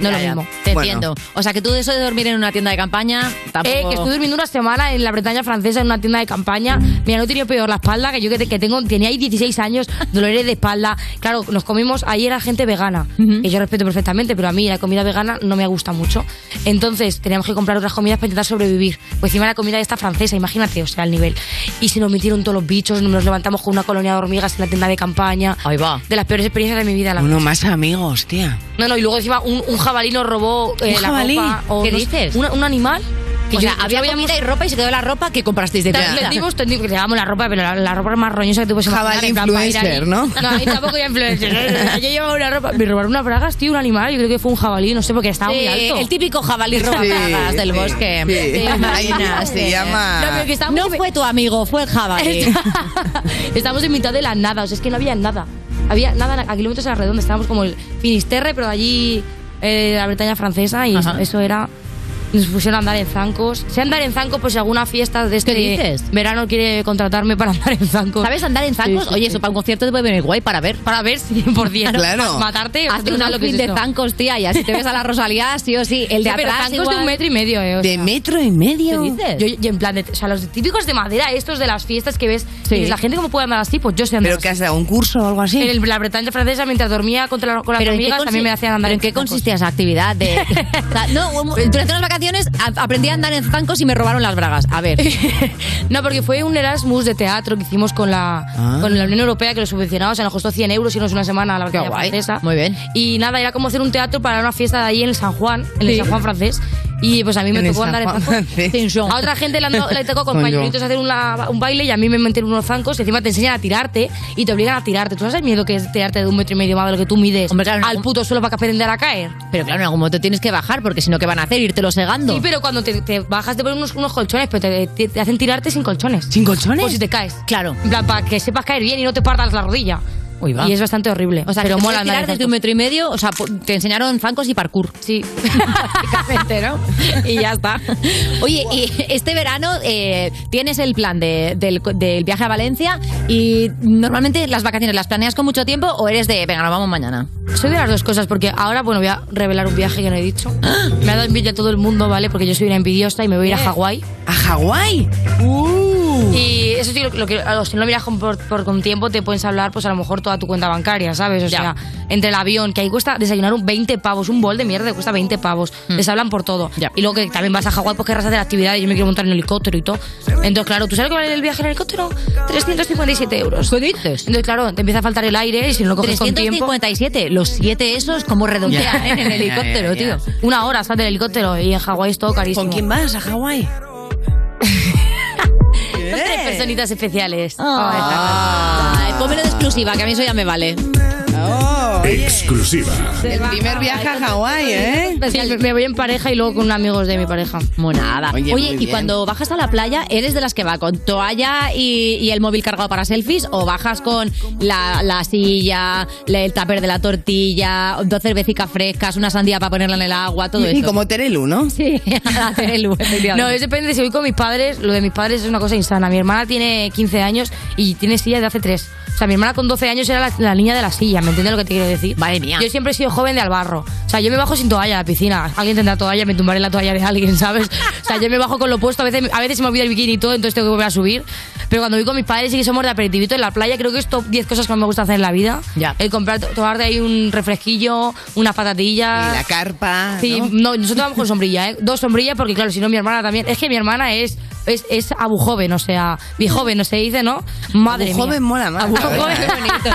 No Ya, es ya, lo mismo. Te entiendo. O sea, que tú de eso de dormir en una tienda de campaña, tampoco... Eh, que estuve durmiendo una semana en la Bretaña francesa en una tienda de campaña. Mira, no he tenido peor la espalda que yo que, te- que tengo, tenía ahí 16 años, dolores de espalda. Claro, nos comimos, ahí era gente vegana, que yo respeto perfectamente, pero a mí la comida vegana no me gusta mucho. Entonces teníamos que comprar otras comidas para intentar sobrevivir. Pues encima la comida esta francesa, imagínate, o sea, el nivel. Y se nos metieron todos los bichos, nos levantamos con una colonia de hormigas en la tienda de campaña. Ahí va. De las peores experiencias de mi vida. La Uno más amigos, tía. no, no, y luego encima un, un jabalí nos robó eh, ¿Un la jabalí? ropa. o ¿Qué dices? una- un animal. que O yo- sea, había comida y ropa y se quedó la ropa que comprasteis de Ta- comida. Tendimos, *laughs* tendimos, que llevábamos la ropa, pero la, la ropa más roñosa que tú puedes imaginar. Jabalí en plan, para ir influencer, ahí. ¿no? No, ahí tampoco era influencer. yo llevaba una ropa. Me robaron unas bragas, tío, un animal. Yo creo que fue un jabalí, no sé, porque estaba muy Sí, alto. el típico jabalí robabragas Sí, del sí, bosque. sí. ¿Te Ahí imaginas? se llama- No, pero que estaba No muy- fue tu amigo, fue el jabalí. *laughs* Estamos en mitad de la nada, o sea, es que no había nada. Había nada a kilómetros a la redonda. Estábamos como el Finisterre, pero allí eh, la Bretaña francesa, y Ajá. eso era. Nos pusieron a andar en zancos. Sé andar en zancos, pues si alguna fiesta de este ¿Qué dices? verano quiere contratarme para andar en zancos. ¿Sabes andar en zancos? Sí, sí, Oye, sí. eso para un concierto te puede venir guay para ver. Para ver 100%. *laughs* Claro. *laughs* Matarte. Hazte un lo que es de zancos, tía, y así te ves a la Rosalía, sí o sí. El de pero atrás zancos de igual. un metro y medio, eh. o ¿De sea. metro y medio? ¿Qué dices? Yo, y en plan, de, o sea, los típicos de madera, estos de las fiestas que ves, y dices, la gente cómo puede andar así, pues yo sé andar ¿Pero que has dado un curso o algo así? En el- la Bretaña francesa, mientras dormía la- con las ¿Pero en consi- también me hacían andar ¿Pero en qué consistía esa actividad? De, *laughs* o sea, no, durante unas vacaciones a- aprendí a andar en zancos y me robaron las bragas. A ver. *laughs* No, porque fue un Erasmus de teatro que hicimos con la, Ah. con la Unión Europea que lo subvencionaba, o sea, nos costó 100 euros irnos una semana a la guay. francesa. Muy bien. Y nada, era como hacer un teatro para una fiesta de ahí en el San Juan, en el Sí. San Juan francés. Y pues a mí me En tocó andar en zancos. A otra gente le, le tocó *laughs* con pañuelitos hacer una- un baile y a mí me metieron unos zancos y encima te enseñan a tirarte y te obligan a tirarte. ¿Tú sabes el miedo que es tirarte de un metro y medio más de lo que tú mides Hombre, claro, al algún- puto suelo para que aprender a caer? Pero claro, en algún momento tienes que bajar, porque si no, ¿qué van a hacer? Irtelo Sí, pero cuando te, te bajas te ponen unos, unos colchones, pero te, te- te hacen tirarte sin colchones. ¿Sin colchones? Por si te caes. Claro. En plan, para que sepas caer bien y no te partas la rodilla. Y es bastante horrible. O sea, pero mola tirar desde un metro y medio, o sea, te enseñaron zancos y parkour. Sí. *laughs* Básicamente, ¿no? Y ya está. Oye, y este verano eh, tienes el plan de- del, del viaje a Valencia y normalmente las vacaciones las planeas con mucho tiempo o eres de, venga, nos vamos mañana. Soy de las dos cosas, porque ahora, bueno, voy a revelar un viaje que no he dicho. *gasps* Me ha dado envidia a todo el mundo, ¿vale? Porque yo soy una envidiosa y me voy a ir a Eh. Hawái. ¿A Hawái? Uh. Y eso sí, lo, lo que, si no viajas con- por, por con tiempo, te puedes hablar, pues a lo mejor toda tu cuenta bancaria, ¿sabes? O Ya. sea, entre el avión, que ahí cuesta desayunar un 20 pavos, un bol de mierda que cuesta 20 pavos. Les hablan por todo. Ya. Y luego que también vas a Hawái, pues querrás hacer actividades. Yo me quiero montar en helicóptero y todo. Entonces, claro, ¿tú sabes lo que vale el viaje en helicóptero? 357 euros. ¿Qué dices? Entonces, claro, te empieza a faltar el aire y si no lo coges con tiempo. 357, los siete esos como redondean Ya, en el helicóptero, tío. Una hora sale del helicóptero y en Hawái es todo carísimo. ¿Con quién vas a Hawái? Personitas especiales. Ay, pómelo de exclusiva, que a mí eso ya me vale. Oh. Exclusiva. El primer viaje a Hawái, ¿eh? Sí, me voy en pareja y luego con amigos de mi pareja. Monada. Oye, Oye, y bien. cuando bajas a la playa, ¿eres de las que va con toalla y, y el móvil cargado para selfies? ¿O bajas con la, la silla, la- el tupper de la tortilla, dos cervecitas frescas, una sandía para ponerla en el agua, todo Y eso? como Terelu, ¿no? *laughs* Sí, *laughs* el *laughs* efectivamente. No, es depende si voy con mis padres. Lo de mis padres es una cosa insana. Mi hermana tiene 15 años y tiene silla de hace 3. O sea, mi hermana con 12 años era la, la niña de la silla, ¿me entiendes lo que te quiero decir. Madre mía. Yo siempre he sido joven de al barro. O sea, yo me bajo sin toalla a la piscina. Alguien tendrá toalla, me tumbaré la toalla de alguien, ¿sabes? O sea, yo me bajo con lo puesto. A veces, a veces se me olvida el bikini y todo, entonces tengo que volver a subir. Pero cuando voy con mis padres y que somos de aperitivito en la playa, creo que es top 10 cosas que más me gusta hacer en la vida. Ya. El comprar, tomar de ahí un refresquillo, unas patatillas. Y la carpa. Sí, ¿no? no, nosotros vamos con sombrilla, ¿eh? Dos sombrillas, porque claro, si no mi hermana también. Es que mi hermana es, es, es abu joven, o sea, mi joven, no se dice, ¿no? Madre Abu mía. mola más. Abu Bonito.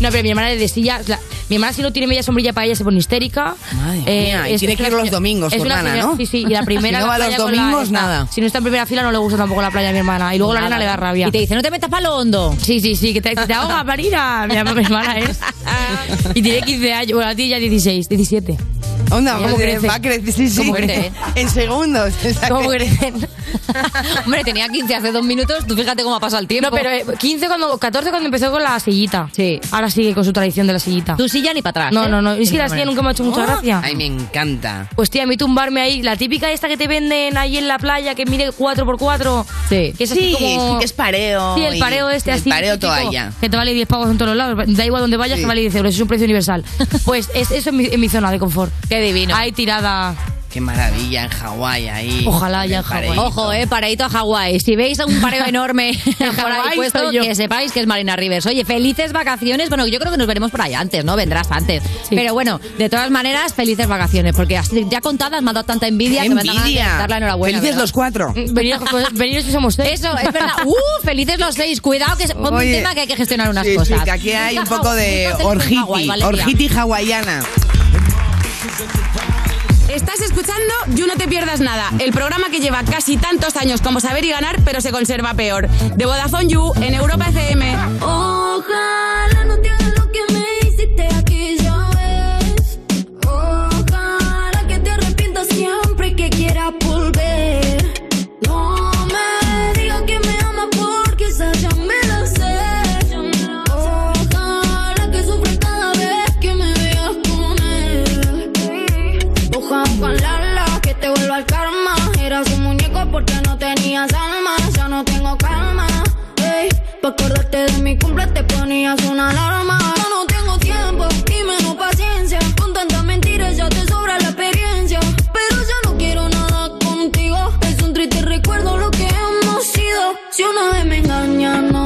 No, pero mi hermana de silla. la- mi hermana, si no tiene media sombrilla para ella, se pone histérica. Madre mía, y tiene que ir los domingos, es tu hermana, ¿no? Sí, sí, y la *laughs* primera. Si no va los la domingos, esta. nada. Si no está en primera fila, no le gusta tampoco la playa a mi hermana. Y luego la nena le da rabia. Y te dice, no te metas para lo hondo. Sí, sí, sí, que te, te ahoga, *laughs* Marina. Mi hermana es. *laughs* Y tiene 15 años. Bueno, a ti ya 16, 17. Onda, ¿Cómo crece? va a crecer, sí, sí. ¿Cómo crece? En segundos. ¿Cómo *laughs* crecen? *laughs* Hombre, tenía 15 hace dos minutos. Tú fíjate cómo ha pasado el tiempo. No, pero eh, 15 cuando, 14 cuando empezó con la sillita. Sí. Ahora sigue con su tradición de la sillita. Tu silla ni para atrás. No, ¿eh? no, no. Es que la silla nunca me ha hecho mucha Oh. gracia. Ay, me encanta. Pues tía, a mí tumbarme ahí, la típica esta que te venden ahí en la playa que mide 4x4. Sí. Que es así Sí, como... sí que es pareo. Sí, el pareo este el así. pareo típico, toalla. Que te vale 10 pavos en todos los lados. Da igual donde vayas, Sí. te vale 10 euros. Es un precio universal. Pues es, eso en mi, en mi zona de confort. Qué divino. Ahí tirada. Qué maravilla en Hawái ahí. Ojalá ya en. Hawái. Ojo, eh, paradito a Hawái. Si veis un pareo *laughs* enorme *laughs* por ahí Hawái puesto, que sepáis que es Marina Rivers. Oye, felices vacaciones. Bueno, yo creo que nos veremos por ahí antes, ¿no? Vendrás antes. Pero bueno, de todas maneras, felices vacaciones, porque así ya contadas me ha dado tanta envidia que me dan ganas de Envidia. dar la enhorabuena. Felices ¿verdad? los cuatro. Pues, veniros que somos seis. Eso, es verdad. *laughs* ¡Uh! Felices los seis. Cuidado que ponme un tema que hay que gestionar unas sí, sí, cosas. que aquí hay un poco de orgiti, orgiti hawaiana. Estás escuchando You No Te Pierdas Nada, el programa que lleva casi tantos años como saber y ganar, pero se conserva peor. De Vodafone You en Europa FM. Ojalá no te pa' acordarte de mi cumple te ponías una alarma. Yo no tengo tiempo y menos paciencia. Con tantas mentiras ya te sobra la experiencia. Pero ya no quiero nada contigo. Es un triste recuerdo lo que hemos sido. Si una vez me engaña, no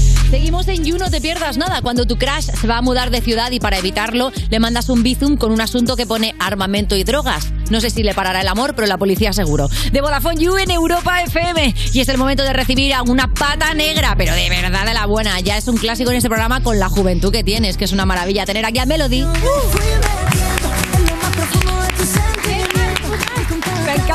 Seguimos en You, no te pierdas nada. Cuando tu crush se va a mudar de ciudad y para evitarlo le mandas un bizum con un asunto que pone armamento y drogas. No sé si le parará el amor, pero la policía seguro. De Vodafone You en Europa FM. Y es el momento de recibir a una pata negra, pero de verdad de la buena. Ya es un clásico en este programa con la juventud que tienes, que es una maravilla tener aquí a Melody. Me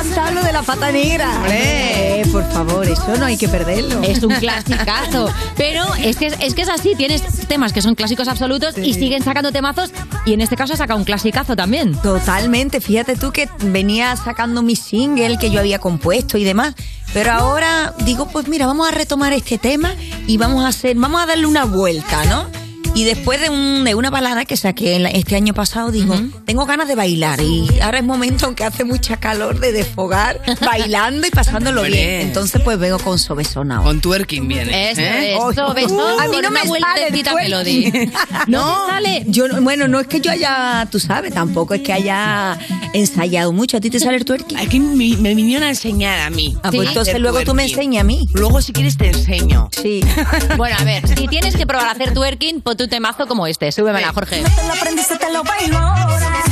encanta lo de la pata negra. Hombre. Eh, por favor, eso no hay que perderlo. Es un clasicazo. Pero es que, es que es así, tienes temas que son clásicos absolutos y siguen sacando temazos y en este caso ha sacado un clasicazo también. Totalmente, fíjate tú que venía sacando mi single que yo había compuesto y demás. Pero ahora digo, pues mira, vamos a retomar este tema y vamos a hacer, vamos a darle una vuelta, ¿no? Y después de, un- de una balada que saqué este año pasado, digo, tengo ganas de bailar. Y ahora es momento, aunque hace mucha calor, de desfogar, *laughs* bailando y pasándolo bien. Entonces, pues vengo con sobesón ahora. Con twerking viene. Eso ¿eh? es, sobesón, a mí no me sale el twerking. Melody. *laughs* no, Yo, no- bueno, no es que yo haya, tú sabes, tampoco es que haya ensayado mucho. ¿A ti te sale el twerking? Aquí me, me vinieron a enseñar a mí. Ah, pues a entonces luego tú me twerking. enseñas a mí. Luego, si quieres, te enseño. Sí. *laughs* Bueno, a ver, si tienes que probar a hacer twerking, pon tu temazo como este. Súbemela, Jorge. Te lo aprendiste, te lo bailo ahora.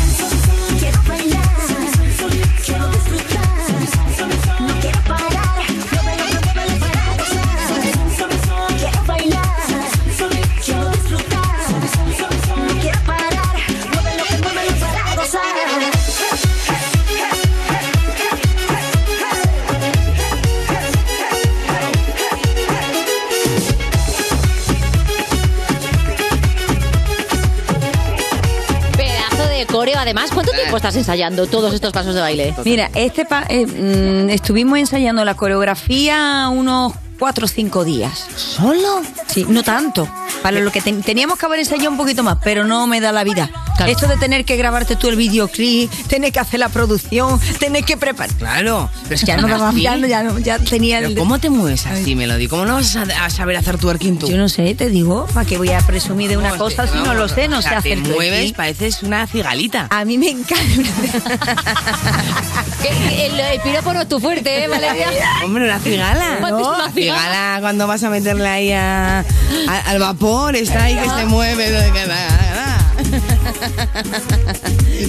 Coreo, además. ¿Cuánto tiempo estás ensayando todos estos pasos de baile? Mira, este pa- eh, mm, estuvimos ensayando la coreografía unos cuatro o cinco días. ¿Solo? Sí, no tanto. Para lo que ten- teníamos que haber ensayado un poquito más, pero no me da la vida. Esto de tener que grabarte tú el videoclip, tener que hacer la producción, tener que preparar. Claro. Pero es que Ya no daba- ya no- ya no- ya tenía Pero el- ¿Cómo te mueves así, Melody? ¿Cómo no vas a, a saber hacer twerking tú? Yo no sé, te digo, ¿para qué voy a presumir de una Vamos, cosa te- si no vamos, lo sé? No o sea, sé hacer Te mueves, pareces una cigalita. A mí me encanta. *laughs* *laughs* Que El, el piropo no es tu fuerte, ¿eh, Valeria? Hombre, una cigala. ¿Cuánto es una La cigala cuando vas a meterle ahí a- a- al vapor, está ahí que se mueve.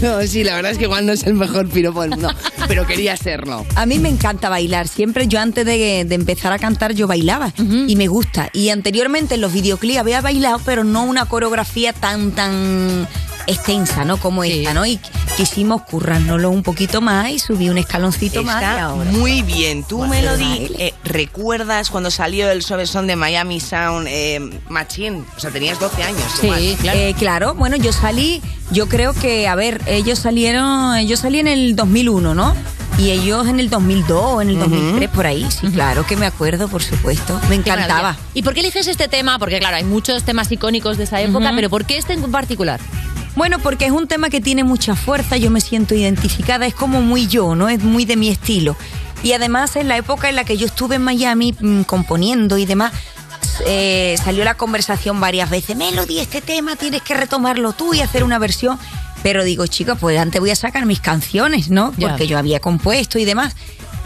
No, *laughs* sí, la verdad es que igual no es el mejor piropo del mundo, pero quería serlo. A mí me encanta bailar. Siempre yo antes de, de empezar a cantar yo bailaba y me gusta. Y anteriormente en los videoclips había bailado, pero no una coreografía tan tan extensa, ¿no? Como esta, ¿no? Y quisimos currárnoslo un poquito más y subí un escaloncito más. ahora. muy bien. Tú, Melody, eh, ¿recuerdas cuando salió el Son de Miami Sound eh, Machine? O sea, tenías 12 años. igual. Eh, claro, bueno, yo salí, yo creo que, a ver, ellos salieron, yo salí en el 2001, ¿no? Y ellos en el 2002 o en el 2003, por ahí, sí, claro que me acuerdo, por supuesto. Me encantaba. ¿Y por qué eliges este tema? Porque, claro, hay muchos temas icónicos de esa época, pero ¿por qué este en particular? Bueno, porque es un tema que tiene mucha fuerza, yo me siento identificada, es como muy yo, ¿no? Es muy de mi estilo. Y además en la época en la que yo estuve en Miami mm, componiendo y demás, eh, salió la conversación varias veces, Melody, este tema tienes que retomarlo tú y hacer una versión. Pero digo, chicos, pues antes voy a sacar mis canciones, ¿no? Porque yo había compuesto y demás.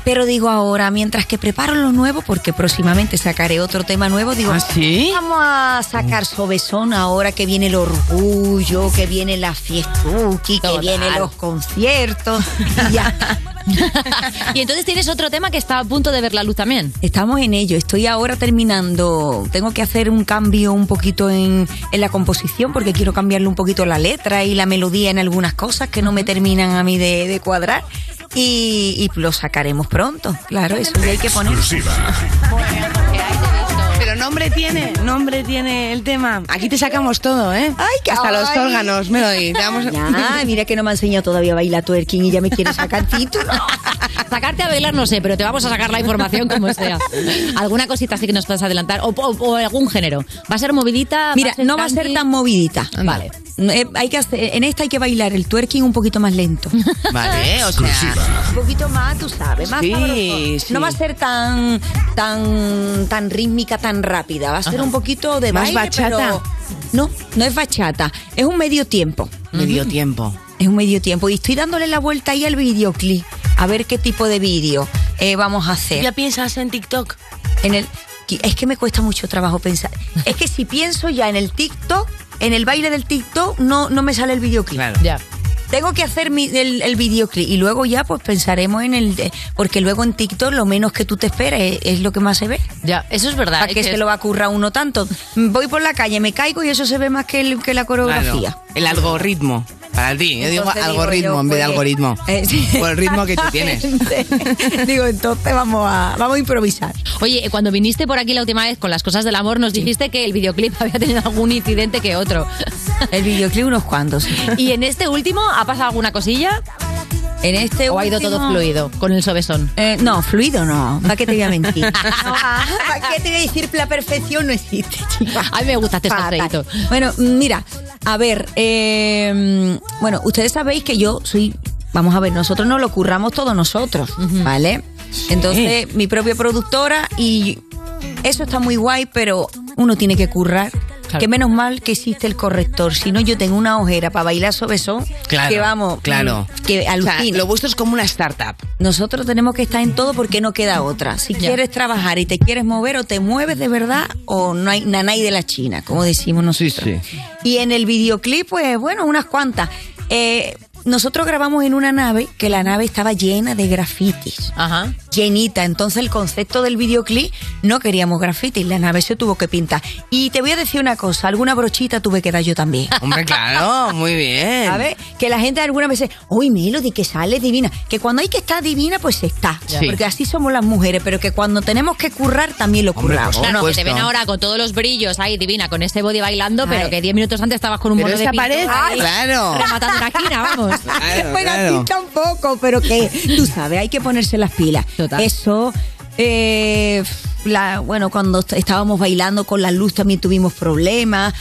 Pero digo ahora, mientras que preparo lo nuevo, porque próximamente sacaré otro tema nuevo, digo, ¿Ah, sí? vamos a sacar Sobesón ahora que viene el orgullo, que viene la fiestuki, que vienen los conciertos. Y ya. *laughs* *laughs* y entonces tienes otro tema que está a punto de ver la luz también. Estamos en ello. Estoy ahora terminando. Tengo que hacer un cambio un poquito en, en la composición porque quiero cambiarle un poquito la letra y la melodía en algunas cosas que no me terminan a mí de, de cuadrar. Y, y lo sacaremos pronto. Claro, eso ya hay que poner. Pero *laughs* nombre tiene, nombre tiene el tema. Aquí te sacamos todo, ¿eh? Hasta los ay. órganos, Melody. Te damos... Ah, mira que no me ha enseñado todavía a bailar twerking y ya me quiere sacar título. *laughs* Sacarte a bailar no sé, pero te vamos a sacar la información como sea. ¿Alguna cosita así que nos puedas adelantar? O, o- o algún género. ¿Va a ser movidita? Mira, no va a ser tan movidita. Vale. Eh, hay que hacer- en esta hay que bailar el twerking un poquito más lento. *laughs* Vale, o sea... Un poquito más, tú sabes, más Sí, sí. No va a ser tan tan tan rítmica, tan rápida. Va a ser Ajá. un poquito de ¿Más baile, bachata? pero- no, no es bachata. Es un medio tiempo. Medio tiempo. Es un medio tiempo. Y estoy dándole la vuelta ahí al videoclip. A ver qué tipo de vídeo eh, vamos a hacer. ¿Ya piensas en TikTok? En el, es que me cuesta mucho trabajo pensar. *laughs* Es que si pienso ya en el TikTok, en el baile del TikTok, no, no me sale el videoclip. Ya. Tengo que hacer mi- el, el videoclip y luego ya pues pensaremos en el... de- porque luego en TikTok lo menos que tú te esperas es, es lo que más se ve. Ya, eso es verdad. ¿Para es qué que se es- lo va a currar uno tanto? Voy por la calle, me caigo y eso se ve más que, el- que la coreografía. Claro, el algoritmo. Para ti, yo digo algoritmo yo, en vez de algoritmo. *laughs* eh, sí. Por el ritmo que tú tienes. Digo, entonces vamos a, vamos a improvisar. Oye, cuando viniste por aquí la última vez con las cosas del amor, nos dijiste que el videoclip había tenido algún incidente que otro. *laughs* El videoclip unos cuantos. ¿Y en este último ha pasado alguna cosilla? En este ¿O ha ido último- todo fluido con el sobesón? Eh, no, fluido no. ¿Para qué te voy a mentir? *laughs* No, ¿Para qué te voy a decir la perfección? No existe, chica. A mí me gusta este salseíto. Bueno, mira, a ver, eh, bueno, ustedes sabéis que yo soy, vamos a ver, nosotros nos lo curramos todos nosotros, ¿vale? Entonces, mi propia productora y eso está muy guay, pero uno tiene que currar. Que menos mal que existe el corrector. Si no, yo tengo una ojera para bailar sobesón. Claro, que vamos. claro. mm, Que O sea, alucina. lo vuestro es como una startup. Nosotros tenemos que estar en todo porque no queda otra. Si quieres trabajar y te quieres mover, o te mueves de verdad, o no hay nanay de la China, como decimos nosotros. Y en el videoclip, pues bueno, unas cuantas. Eh, nosotros grabamos en una nave que la nave estaba llena de grafitis. Ajá. Llenita. Entonces el concepto del videoclip no queríamos grafitis, la nave se tuvo que pintar. Y te voy a decir una cosa, alguna brochita tuve que dar yo también. *laughs* Hombre, claro, muy bien. ¿Sabes? Que la gente alguna vez dice, uy, Melody, que sale divina. Que cuando hay que estar divina, pues se está. Porque así somos las mujeres, pero que cuando tenemos que currar, también lo curramos. Claro, que te ven ahora con todos los brillos ahí, divina, con ese body bailando, pero que 10 minutos antes estabas con un Pero mono de pintura claro. rematando una esquina, vamos. *laughs* bueno, a ti tampoco, pero que tú sabes, hay que ponerse las pilas. Eso, eh, la, bueno, cuando est- estábamos bailando con la luz también tuvimos problemas.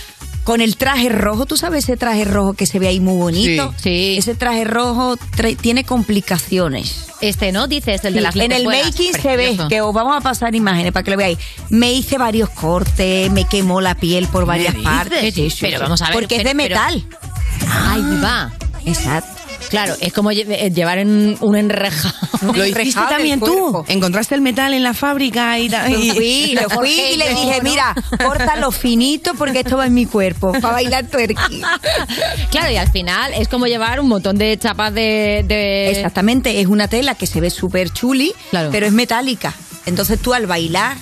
Con el traje rojo, tú sabes ese traje rojo que se ve ahí muy bonito. Sí. Ese traje rojo tra- tiene complicaciones. Este, ¿no? Dices, el de Sí, las En el making se ve, que os vamos a pasar imágenes para que lo veáis. Me hice varios cortes, me quemó la piel por varias partes. Sí, sí, pero vamos a ver, Porque es pero- de pero- metal. Ay, va. Exacto. Claro, es como lle- eh, llevar en un enreja. ¿Lo hiciste también tú? ¿Encontraste el metal en la fábrica y tal? Lo fui, *laughs* lo fui y le dije, mira, córtalo finito porque esto va en mi cuerpo, para bailar twerking. *laughs* Claro, y al final es como llevar un montón de chapas de... de- Exactamente, es una tela que se ve súper chuli, Claro. pero es metálica. Entonces tú al bailar,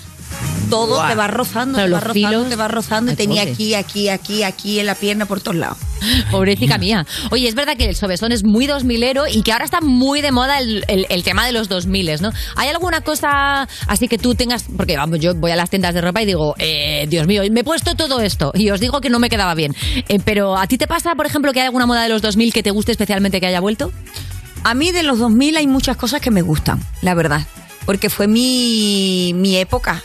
todo te va rozando, Claro, te va rozando, filos. te va rozando y tenía aquí, aquí, aquí, aquí en la pierna por todos lados. *gasps* Pobrecita mía. Oye, es verdad que el sobesón es muy 2000ero y que ahora está muy de moda el, el- el tema de los 2000, ¿no? ¿Hay alguna cosa así que tú tengas...? Porque, vamos, yo voy a las tiendas de ropa y digo, eh, Dios mío, me he puesto todo esto y os digo que no me quedaba bien. Eh, pero, ¿a ti te pasa, por ejemplo, que hay alguna moda de los 2000 que te guste especialmente que haya vuelto? A mí de los 2000 hay muchas cosas que me gustan, la verdad. Porque fue mi, mi época,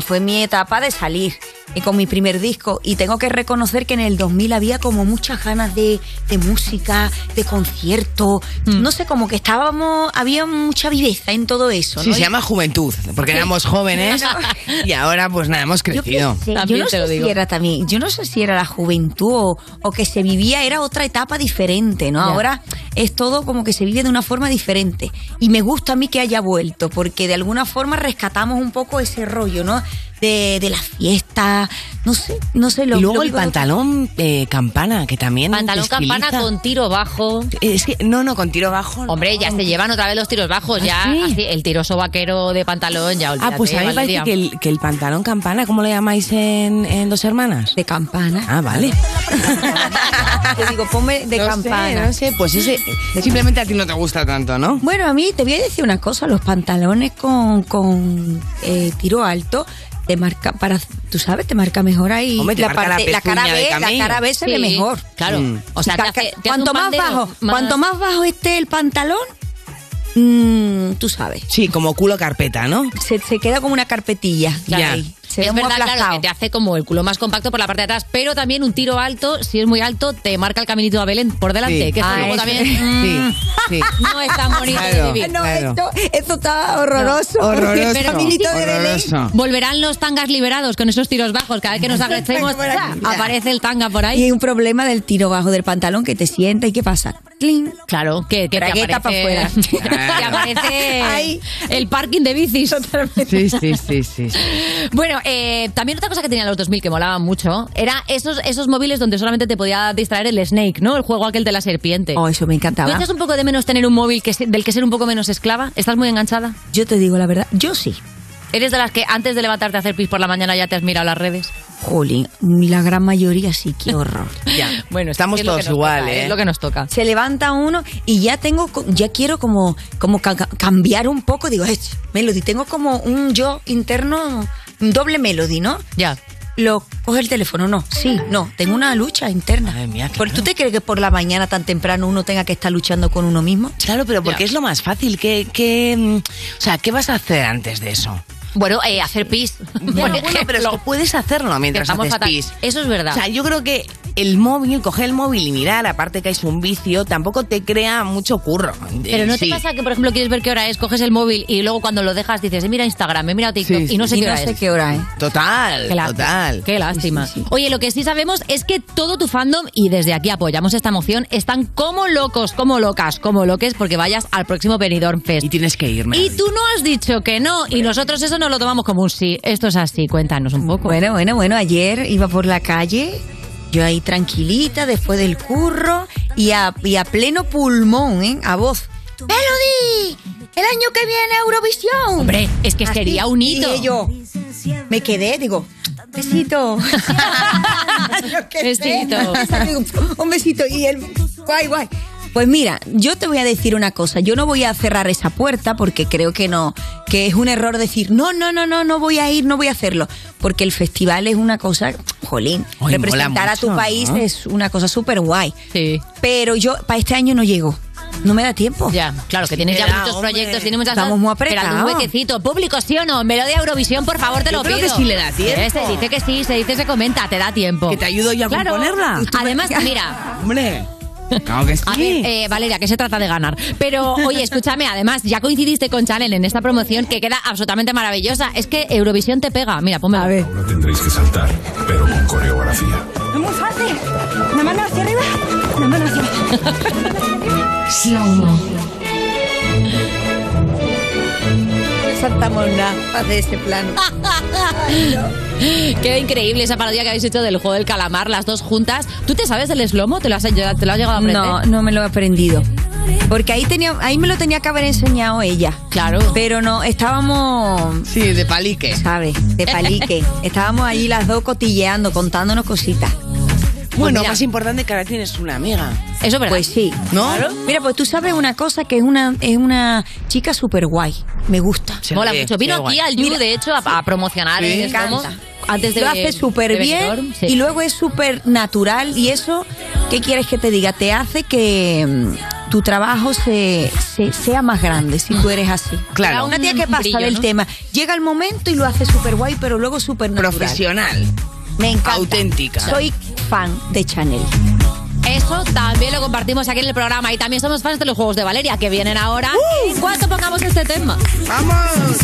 fue mi etapa de salir y con mi primer disco. Y tengo que reconocer que en el 2000 había como muchas ganas de, de música, de concierto. Mm. No sé, como que estábamos, había mucha viveza en todo eso. Sí, ¿no? se llama juventud, porque Sí. éramos jóvenes *laughs* y ahora pues nada, hemos crecido. Sí, yo no sé si era también, yo no sé si era la juventud o, o que se vivía, era otra etapa diferente, ¿no? Ya. Ahora es todo como que se vive de una forma diferente. Y me gusta a mí que haya vuelto, porque de alguna forma rescatamos un poco ese rollo, ¿no? De, de la fiesta, no sé, no sé lo y luego lo el pantalón eh, campana, que también Pantalón estiliza. campana con tiro bajo. Es que, no, no, con tiro bajo. Hombre, ya se llevan otra vez los tiros bajos. ya así, el tiroso vaquero de pantalón, ya olvídate. Ah, pues a mí me parece que el, que el pantalón campana, ¿cómo lo llamáis en, en Dos Hermanas? De campana. Ah, vale. *laughs* Te digo, ponme de *laughs* No sé, campana. no sé, pues ese simplemente a ti no te gusta tanto, ¿no? Bueno, a mí te voy a decir una cosa, los pantalones con, con eh, tiro alto te marca para tú sabes te marca mejor ahí Hombre, te la marca la parte la, cara de B la cara B se ve Sí, mejor claro. Mm. O sea, te hace- te cuanto más bandero bajo más- cuanto más bajo esté el pantalón mm, tú sabes Sí, como culo carpeta, ¿no? se, se queda como una carpetilla ahí. Se es verdad, claro, aplastado. que te hace como el culo más compacto por la parte de atrás, pero también un tiro alto, si es muy alto, te marca el caminito a Belén por delante, Sí. que Ah, luego eso- también Sí, mm, sí. *laughs* no es tan bonito de Claro. vivir. no, Claro. esto, esto está horroroso. Horroroso. Pero caminito de Belén. Horroroso. Volverán los tangas liberados con esos tiros bajos. Cada vez que nos aquí. aparece el tanga por Y ahí. hay un problema del tiro bajo del pantalón que te sienta y qué pasa. ¡Cling! Claro, que, que te aparece, te *laughs* aparece el parking de bicis. Sí, sí, sí, sí. Bueno, eh, también otra cosa que tenían los 2000 que molaban mucho era esos, esos móviles donde solamente te podía distraer el Snake, ¿no? El juego aquel de la serpiente. Oh, eso me encantaba. ¿No echas un poco de menos tener un móvil que, del que ser un poco menos esclava? ¿Estás muy enganchada? Yo te digo la verdad, yo sí. ¿Eres de las que antes de levantarte a hacer pis por la mañana ya te has mirado las redes? Jolín, la gran mayoría sí, qué horror. *laughs* Ya. Bueno, estamos es todos nos igual, toca, ¿eh? Es lo que nos toca. Se levanta uno y ya tengo, ya quiero como, como ca- ca- cambiar un poco. Digo, "Eh, Melody, tengo como un yo interno, doble Melody, ¿no? Ya. Lo coge el teléfono, no, sí, no, tengo una lucha interna. Madre mía, ¿Por- claro. ¿Tú te crees que por la mañana tan temprano uno tenga que estar luchando con uno mismo? Claro, pero porque Ya. es lo más fácil. ¿Qué, qué, mm, o sea, ¿qué vas a hacer antes de eso? Bueno, eh, hacer pis. Bueno, bueno, pero es que puedes hacerlo mientras Estamos haces fatal. pis. Eso es verdad. O sea, yo creo que el móvil, coger el móvil y mirar, aparte que es un vicio, tampoco te crea mucho curro. Pero no Sí. te pasa que, por ejemplo, quieres ver qué hora es, coges el móvil y luego cuando lo dejas dices, "Eh, mira Instagram, he mirado TikTok Sí, y no sí. sé y qué no hora sé es. qué hora es. Total, Qué lástima. total. Qué lástima. Sí, sí, sí. Oye, lo que sí sabemos es que todo tu fandom, y desde aquí apoyamos esta moción, están como locos, como locas, como loques, porque vayas al próximo Benidorm Fest. Y tienes que irme. Y tú no has dicho que no, y nosotros eso nos lo tomamos como un sí. Esto es así, cuéntanos un poco. Bueno, bueno, bueno, ayer iba por la calle, yo ahí tranquilita, después del curro, y a, y a pleno pulmón, ¿eh? A voz. ¡Melody! ¡El año que viene Eurovisión! Hombre, es que sería un hito. Dije yo, me quedé, digo, besito. *laughs* *laughs* Yo qué. Besito. *laughs* Un besito. Y él, guay, guay. Pues mira, yo te voy a decir una cosa. Yo no voy a cerrar esa puerta porque creo que no, que es un error decir, no, no, no, no, no voy a ir, no voy a hacerlo. Porque el festival es una cosa, jolín, Ay, representar a tu país ¿no? es una cosa súper guay. Sí. Pero yo, para este año no llego. No me da tiempo. Ya, claro, que tienes ya muchos hombre. proyectos, tienes muchas Estamos cosas. muy Esperando un apretados. huequecito. Público, ¿sí o no? Melodía Eurovisión, por favor, te Yo lo creo pido. que sí le da tiempo. Eh, Se dice que sí, se dice, se comenta, te da tiempo. Que te ayudo yo a Claro. componerla. Además, mira, Hombre, claro que sí. A ver, eh, Valeria, que se trata de ganar. Pero, oye, escúchame, además, ya coincidiste con Chanel en esta promoción que queda absolutamente maravillosa. Es que Eurovisión te pega. Mira, ponme a ver. Ahora tendréis que saltar, pero con coreografía. Es muy fácil. Una mano hacia arriba, una mano hacia abajo. *laughs* No saltamos nada de ese plano. *laughs* Queda increíble esa parodia que habéis hecho del juego del calamar, las dos juntas. ¿Tú te sabes el slomo? ¿Te lo has, te lo has llegado a aprender? No, no me lo he aprendido. Porque ahí tenía, ahí me lo tenía que haber enseñado ella. Claro. Pero no, estábamos, Sí, de palique. ¿sabes? De palique. *laughs* estábamos allí las dos cotilleando, contándonos cositas. Bueno, mira. más importante que ahora tienes una amiga. Eso es verdad. Pues sí. ¿No? Mira, pues tú sabes una cosa que es una, es una chica súper guay. Me gusta. Se Mola mucho. Vino qué guay. aquí al You, de hecho, a, a promocionar Sí. el Me encanta. Antes de lo hace súper bien sí. y luego es súper natural y eso, ¿qué quieres que te diga? Te hace que mm, tu trabajo se, se- sea más grande si tú eres así. Claro. Una tía que pasa brillo, del ¿no? tema, llega el momento y lo hace súper guay, pero luego súper natural. Profesional. Me encanta. Auténtica. Soy fan de Chanel. Eso también lo compartimos aquí en el programa y también somos fans de los juegos de Valeria que vienen ahora. En cuanto pongamos este tema. ¡Vamos!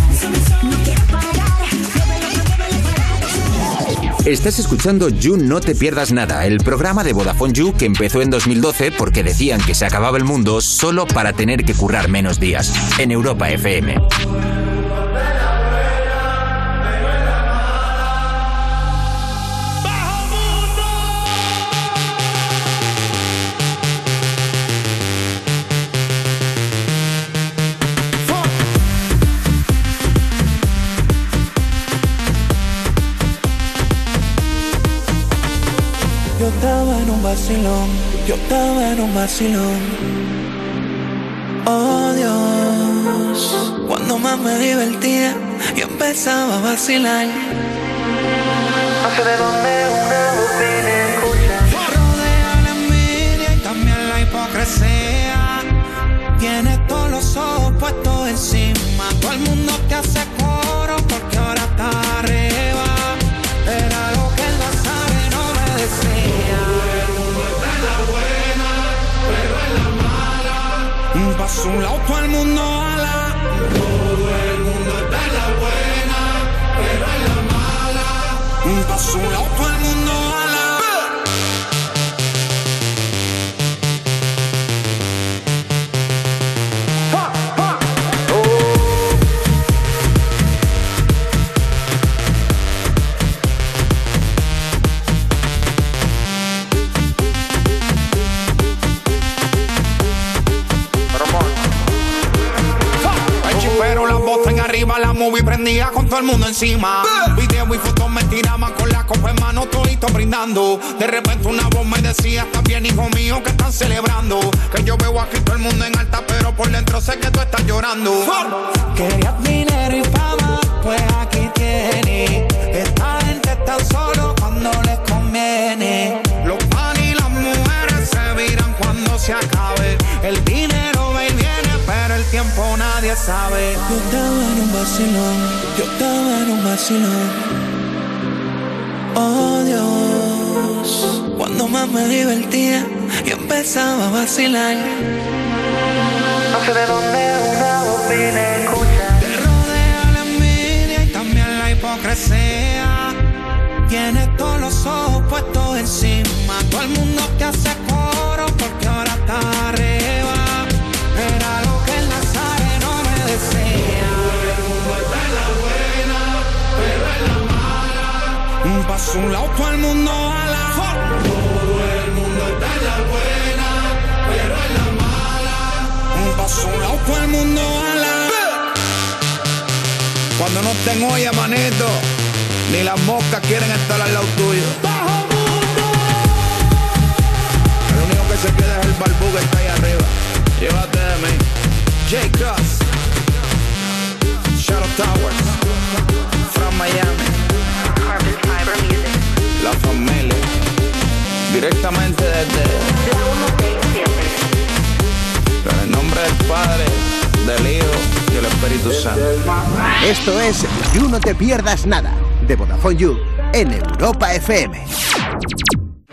Estás escuchando You No Te Pierdas Nada, el programa de Vodafone You que empezó en 2012 porque decían que se acababa el mundo solo para tener que currar menos días. En Europa FM. Vacilón, yo estaba en un vacilón. Oh Dios, cuando más me divertía, yo empezaba a vacilar. No sé de dónde una voz viene escucha. Rodea la envidia y también la hipocresía. Tienes todos los ojos puestos encima. Todo el mundo te hace Un lado, todo el mundo ala. Todo el mundo está en la buena, pero en la mala. Un paso a un lado, todo el mundo todo el mundo encima. Video y fotos me tiraban con la copa en mano, todito brindando. De repente una voz me decía, está bien, hijo mío, que están celebrando. Que yo veo aquí todo el mundo en alta, pero por dentro sé que tú estás llorando. Querías dinero y fama, pues aquí tienes. Esta gente está solo cuando les conviene. Los pan y las mujeres se viran cuando se acabe. El dinero tiempo nadie sabe. Yo estaba en un vacilón, yo estaba en un vacilón. Oh Dios, cuando más me divertía, yo empezaba a vacilar. No sé de dónde una voz viene escucha. Te rodea la envidia y también la hipocresía. Tienes todos los ojos puestos encima. Todo el mundo te hace Un a lado, todo el mundo ala. Todo el mundo está en la buena, pero en la mala. Un a lado, todo el mundo ala. Cuando no estén olla, manito, ni las moscas quieren estar al lado tuyo. El único que se queda es el barbú que está ahí arriba. Llévate de mí. J. Cross. Shadow Towers. From Miami. La familia. Directamente desde. En el nombre del Padre, del Hijo y del Espíritu Santo. Esto es You No Te Pierdas Nada, de Vodafone You, en Europa FM.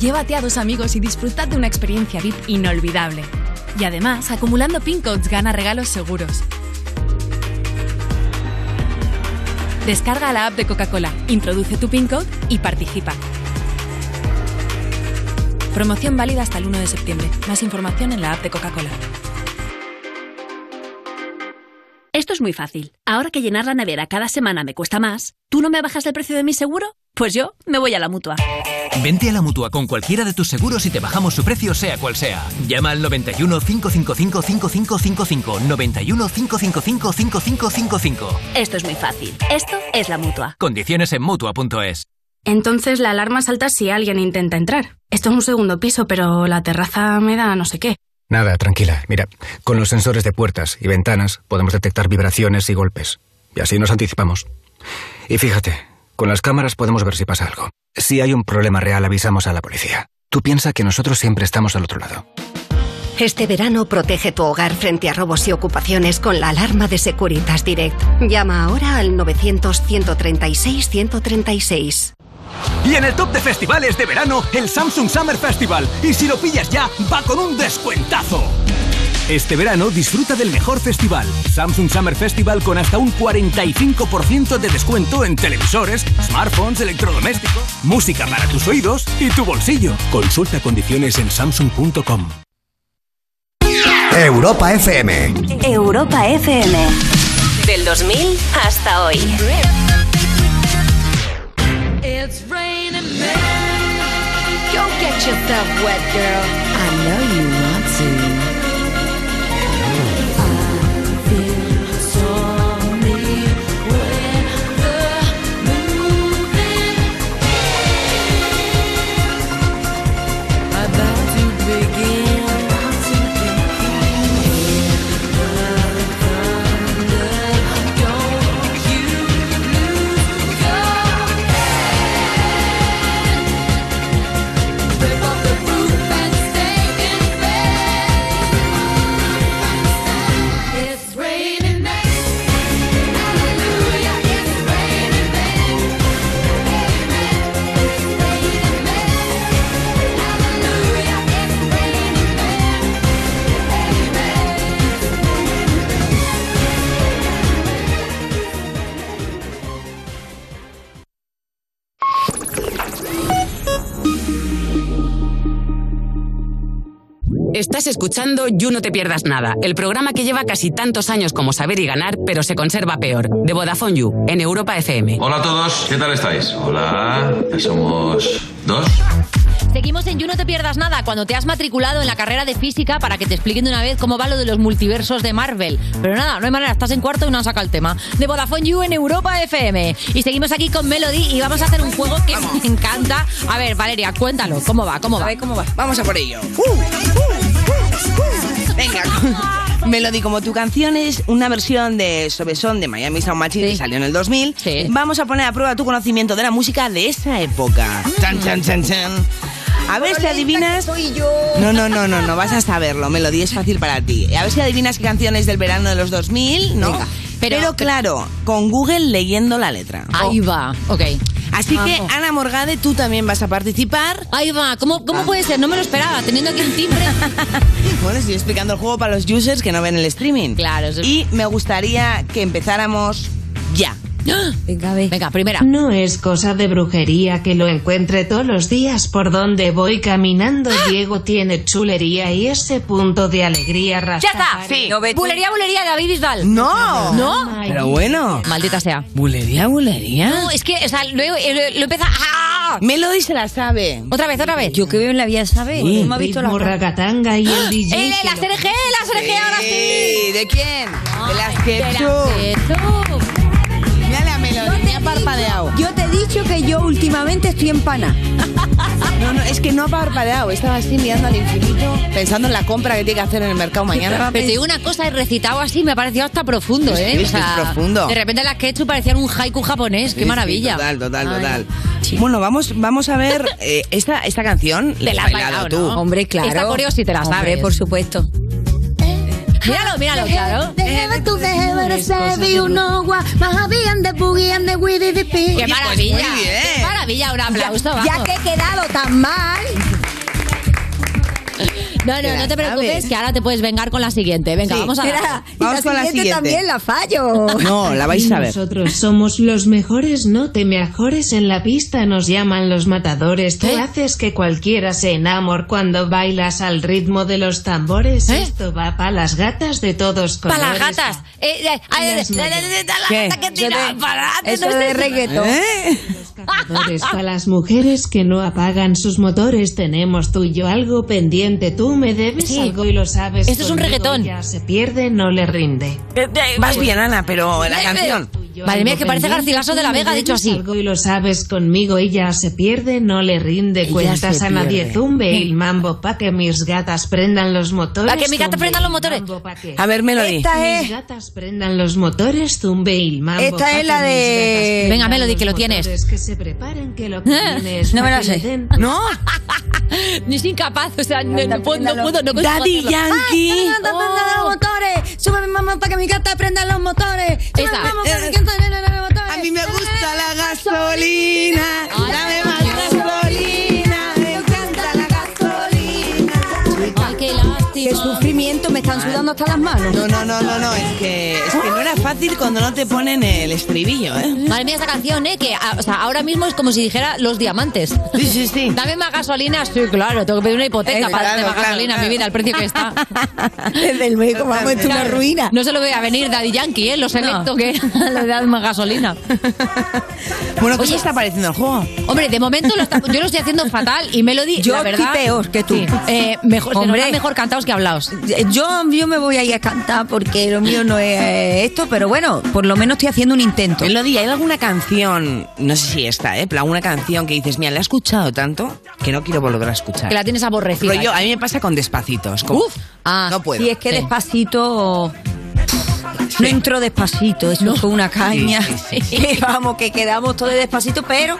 Llévate a dos amigos y disfrutad de una experiencia VIP inolvidable. Y además, acumulando pin codes gana regalos seguros. Descarga la app de Coca-Cola, introduce tu pin code y participa. Promoción válida hasta el 1 de septiembre. Más información en la app de Coca-Cola. Esto es muy fácil. Ahora que llenar la nevera cada semana me cuesta más, ¿tú no me bajas el precio de mi seguro? Pues yo me voy a la mutua. Vente a la mutua con cualquiera de tus seguros y te bajamos su precio, sea cual sea. Llama al 91 555 5555. 91 555 5555. Esto es muy fácil. Esto es la mutua. Condiciones en mutua.es. Entonces la alarma salta si alguien intenta entrar. Esto es un segundo piso, pero la terraza me da no sé qué. Nada, tranquila. Mira, con los sensores de puertas y ventanas podemos detectar vibraciones y golpes. Y así nos anticipamos. Y fíjate, con las cámaras podemos ver si pasa algo. Si hay un problema real, avisamos a la policía. Tú piensa que nosotros siempre estamos al otro lado. Este verano protege tu hogar frente a robos y ocupaciones con la alarma de Securitas Direct. Llama ahora al 900-136-136. Y en el top de festivales de verano, el Samsung Summer Festival. Y si lo pillas ya, va con un descuentazo. Este verano disfruta del mejor festival, Samsung Summer Festival con hasta un 45% de descuento en televisores, smartphones, electrodomésticos, música para tus oídos y tu bolsillo. Consulta condiciones en samsung.com. Europa FM. Europa FM. Del 2000 hasta hoy. It's raining men. Go get yourself wet, girl. Estás escuchando You No Te Pierdas Nada, el programa que lleva casi tantos años como saber y ganar, pero se conserva peor, de Vodafone You, en Europa FM. Hola a todos, ¿qué tal estáis? Hola, ya somos dos. Seguimos en You No Te Pierdas Nada, cuando te has matriculado en la carrera de física para que te expliquen de una vez cómo va lo de los multiversos de Marvel. Pero nada, no hay manera, estás en cuarto y no has sacado el tema. De Vodafone You en Europa FM. Y seguimos aquí con Melody y vamos a hacer un juego que me encanta. A ver, Valeria, cuéntalo, ¿cómo va? ¿Cómo va? ¿Cómo va? Vamos a por ello. Venga. *laughs* Melody, como tu canción es una versión de Sobesón de Miami Sound Machine que salió en el 2000, vamos a poner a prueba tu conocimiento de la música de esa época. Chan, chan, chan, chan. A ver si adivinas. Soy yo. No, no, no, no, no vas a saberlo, Melody, es fácil para ti. A ver si adivinas qué canciones del verano de los 2000, ¿no? Pero, claro, con Google leyendo la letra. Ahí va, ok. Así que. Ana Morgade, tú también vas a participar. Ahí va, ¿cómo, cómo puede ser? No me lo esperaba, teniendo aquí un timbre. *laughs* Bueno, estoy explicando el juego para los users que no ven el streaming. Claro. Y me gustaría que empezáramos ya. *gasps* Venga, ve. Venga, primera. No es cosa de brujería que lo encuentre todos los días por donde voy caminando. Diego tiene chulería y ese punto de alegría ¡Ya está! Rastafari. Bulería, bulería de David Bisbal. No. ¿No? Pero bueno. Maldita sea. Bulería, bulería. No, es que, o sea, luego eh, lo, empieza. ¡Ah! Melody se la sabe. Otra vez, otra vez. Yo que veo en la vida, ¿sabes? Sí. No me ha visto la ragatanga y el DJ. ¡Eh, que la lo- CRG, la CRG, ahora sí! ¿De quién? de las De las parpadeado. Yo te he dicho que yo últimamente estoy en pana. *laughs* No, no, es que no ha parpadeado. Estaba así mirando al infinito, pensando en la compra que tiene que hacer en el mercado mañana. Pero te digo una cosa, he recitado así, me ha parecido hasta profundo, ¿eh? que es profundo. De repente las ketchup parecían un haiku japonés, qué maravilla. total, total, Ay. total. Bueno, vamos, vamos a ver eh, esta, esta canción. Te La has bailado tú. ¿no? Hombre, claro. Esta coreo sí te la Hombre, sabes. por supuesto. Míralo, míralo, claro. ¡Qué Oye, maravilla! pues muy bien. ¡Qué maravilla! Un aplauso, Ya, que he quedado tan mal. No, no, Te no te preocupes, sabes. que ahora te puedes vengar con la siguiente. Venga, Sí. vamos a y Vamos la con la siguiente siguiente. también la fallo. *laughs* No, la vais a ver. Nosotros somos los mejores, no te mejores en la pista, nos llaman los matadores. Tú ¿Eh? haces que cualquiera se enamore cuando bailas al ritmo de los tambores. ¿Eh? Esto va para las gatas de todos colores. Para las gatas. Eh, eh, ay, Las ¿Qué? gata que tira para adelante, Eso no de reggaetón. ¿Eh? *laughs* Para las mujeres que no apagan sus motores. Tenemos tú y yo algo pendiente. Tú me debes Sí. algo y lo sabes. Esto es un reggaetón. Ya se pierde, no le rinde. Vas bien, Ana, pero la Eh, canción. Madre mía, que parece Garcilaso de la Vega, dicho así. algo y lo sabes conmigo, ella se pierde, no le rinde Ella cuentas a nadie. Zumbe el mambo pa' que mis gatas prendan los motores. Pa' que mis gatas prendan los motores. pa' A ver, Melody. Esta mis es, gatas prendan los motores, zumbe el mambo. Esta pa' es la mis de- gatas prendan Venga, Melody, que lo tienes. Que se preparen, que lo que viene es No me pa' la sé. ¿No? Ni es incapaz, o sea, no, no puedo, no puedo, no consigo Daddy hacerlo. Yankee. ¡Ay, no, no, no, no, los motores! ¡Sube mi mamá para que mi gata prenda los motores! ¡Sube Esa. mi mamá A mí me gusta la gasolina. Dame más gasolina. Me encanta la gasolina. Ay, qué lástima. ¡Qué sufrimiento me está están sudando hasta las manos. No, no, no, no, no, es que, es que no era fácil cuando no te ponen el estribillo, ¿eh? Madre mía, esa canción, ¿eh? Que a- o sea, ahora mismo es como si dijera los diamantes. Sí, sí, sí. Dame más gasolina. Sí, claro, tengo que pedir una hipoteca Eh, para claro, darme más claro, gasolina, claro. mi vida, el precio que está. *laughs* Desde el médico, vamos, es una ruina. No se lo vea venir Daddy Yankee, ¿eh? Lo selecto que *laughs* le das más gasolina. Bueno, ¿qué te está pareciendo el juego? Hombre, de momento lo está- yo lo estoy haciendo fatal y Melody, Yo la verdad... estoy peor que tú. Sí, eh, mejor, se nos Hombre. dan mejor cantados que hablados. Yo, yo me voy a ir a cantar porque lo mío no es esto, pero bueno, por lo menos estoy haciendo un intento. Melody, ¿hay alguna canción, no sé si esta, ¿eh? Pero alguna canción que dices, mira, la he escuchado tanto que no quiero volver a escuchar. Que la tienes aborrecida. Rollo, a mí me pasa con Despacitos. Como, Uf. Ah, no puedo. Y es que Sí. despacito. No entró despacito, eso fue una caña. Sí, *laughs* vamos, que quedamos todos despacito, pero.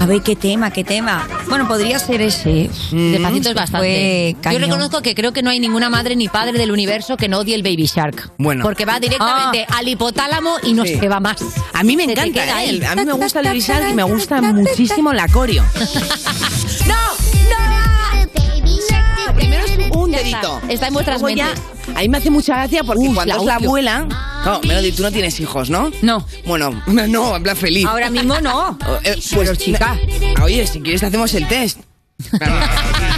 A ver qué tema, qué tema. Bueno, podría ser ese. Despacito es bastante. Yo reconozco que creo que no hay ninguna madre ni padre del universo que no odie el Baby Shark. Bueno. Porque va directamente al hipotálamo y no Sí. se va más. A mí me encanta, queda ¿eh? A mí me gusta el Baby Shark y me gusta muchísimo la coreo. *laughs* ¡No! ¡No! Primero es un dedito. está, está en vuestras Luego ya, mentes. A mí me hace mucha gracia porque cuando la es la abuela... Claro, Melody, tú no tienes hijos, ¿no? No. Bueno, *laughs* no, habla feliz. Ahora mismo no. Eh, Pero, chica. Oye, si quieres te hacemos el test. *laughs*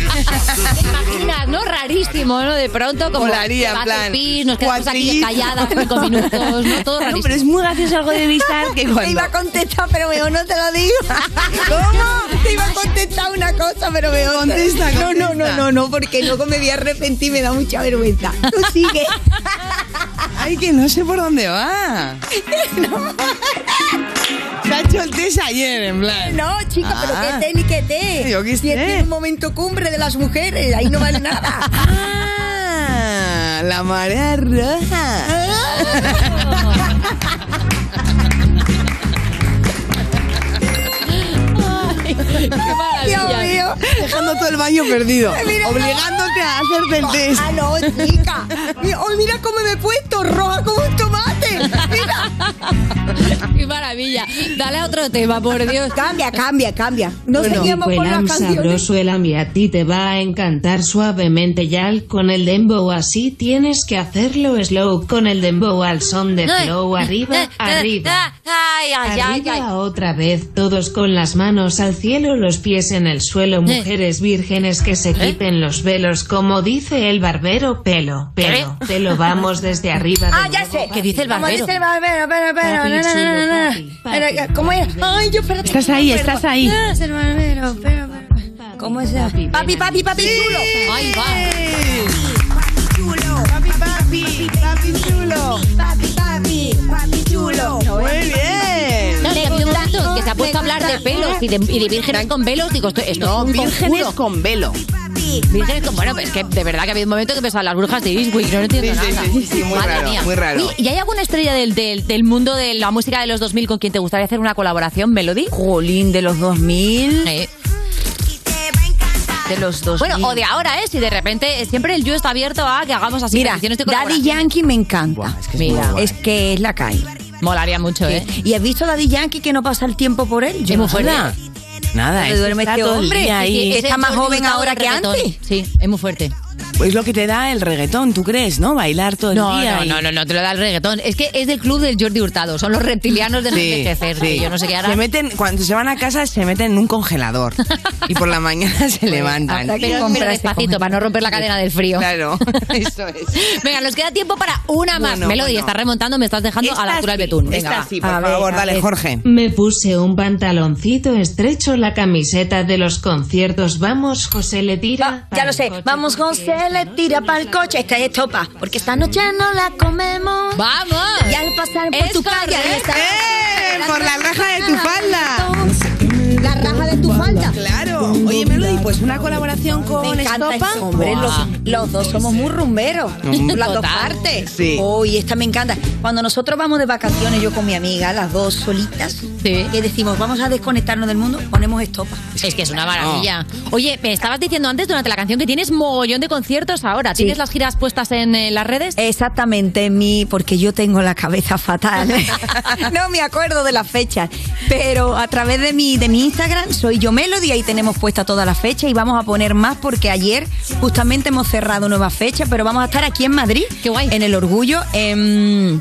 Te imaginas, ¿no? Rarísimo, ¿no? De pronto, como. Vas en plan, pis, nos quedamos aquí calladas cinco minutos, ¿no? Todo No, pero es muy gracioso algo de Shark *laughs* que Te iba a contestar, pero mejor no te lo digo. *laughs* ¿Cómo? Te iba a contestar una cosa, pero mejor. Contesta, No, no, no, contesta. no, no, porque luego me voy a arrepentir, me da mucha vergüenza. Tú sigue. Ay, que no sé por dónde va. *laughs* Se ha hecho el test ayer, en plan. No, chica, Ah. pero qué té ni qué té. Yo qué es un momento cumbre de las mujeres, ahí no vale nada. *laughs* Ah, la marea roja. Qué. Dios mío. Dejando todo el baño perdido. Mira, obligándote a hacerte el test. Ah, no, chica. Oh, mira cómo me he puesto, roja como un tomate. Qué maravilla. Dale a otro tema, por Dios. Cambia, cambia, cambia. No Bueno, seguimos con las canciones. sabroso Elam y a ti te va a encantar suavemente Yal con el dembow así tienes que hacerlo slow con el dembow al son de flow arriba Eh, arriba Ay, ay, ay, Arriba ay. otra vez, todos con las manos al cielo, los pies en el Eh. suelo, mujeres vírgenes que se quiten los velos, como dice el barbero, pelo, pelo, te lo vamos desde arriba. Ah, de ya nuevo, sé. ¿Qué dice el Como dice el barbero, pero, pero, Papi no, no, no, no, no. papi, papi. Era- ¿Cómo era? Ay, yo, espérate. Estás ahí, Perdón. estás ahí. Ah, es el barbero, pero, pero. ¿Cómo es? Papi, Papi, papi, papi, chulo. Ahí va. Chulo. Papi, papi, papi chulo. Papi, papi, papi, chulo. Muy bien. Ha habido un momento que se ha puesto a hablar de pelos y de, y de vírgenes con velos. Digo, esto, esto No, es un vírgenes conjuro. con velo. Vírgenes con... Bueno, es que de verdad que ha habido un momento que pensaban las brujas de Eastwick. No entiendo Sí, sí, nada. sí, sí, muy Madre raro, mía. muy raro. ¿Y hay alguna estrella del, del, del mundo de la música de los 2000 con quien te gustaría hacer una colaboración, Melody? Jolín, de los 2000. Eh, De los 2000. Bueno, o de ahora, ¿eh? Si de repente siempre el yo está abierto a que hagamos así Mira, Daddy. Yankee me encanta. Buah, es que es Mira. Es que es la calle. Molaría mucho, ¿eh? ¿Y has visto a Daddy Yankee que no pasa el tiempo por él? Yo Es muy no fuerte. Nada. Que duerme está este todo el hombre. día ahí. Sí, Está más joven ahora que antes. Sí, es muy fuerte. Pues lo que te da el reggaetón, ¿tú crees, no? Bailar todo el No, día. no, y- no, no, no, te lo da el reggaetón. Es que es del club del Jordi Hurtado. Son los reptilianos de no Sí, envejecer. sí. Yo no sé qué hará. Se meten, cuando se van a casa, se meten en un congelador. y por la mañana se levantan. habrá que Pero, pero este despacito, para no romper la cadena del frío. Claro, *laughs* eso es. Venga, nos queda tiempo para una más. Bueno, Melody, bueno. estás remontando, me estás dejando a la altura del sí, betún. Venga, esta sí, por A favor, dale. Jorge. Me puse un pantaloncito estrecho, la camiseta de los conciertos. Vamos, José le tira. Ya lo sé. Vamos, José, le tira para el coche. Esta es topa. Porque esta noche no la comemos. ¡Vamos! Y al pasar por Es tu calle, está. ¡Eh! Por la raja de tu falda. La raja de tu falda. Claro. Oye, Melody, pues una colaboración con Me Estopa. hombre. Los, los dos somos muy rumberos. *laughs* Las dos partes. Sí. Uy, esta me encanta. Cuando nosotros vamos de vacaciones, yo con mi amiga, las dos solitas, que decimos, vamos a desconectarnos del mundo, ponemos estopa. Es que es una maravilla. Oye, me estabas diciendo antes durante la canción que tienes mogollón de conciertos ahora. ¿Tienes Sí. las giras puestas en eh, las redes? Exactamente, mi, porque yo tengo la cabeza fatal. *laughs* no me acuerdo de las fechas. Pero a través de mi, de mi Instagram soy yo Melody, ahí tenemos puesta toda la fecha y vamos a poner más porque ayer justamente hemos cerrado nueva fecha, pero vamos a estar aquí en Madrid. Qué guay. En el orgullo, en,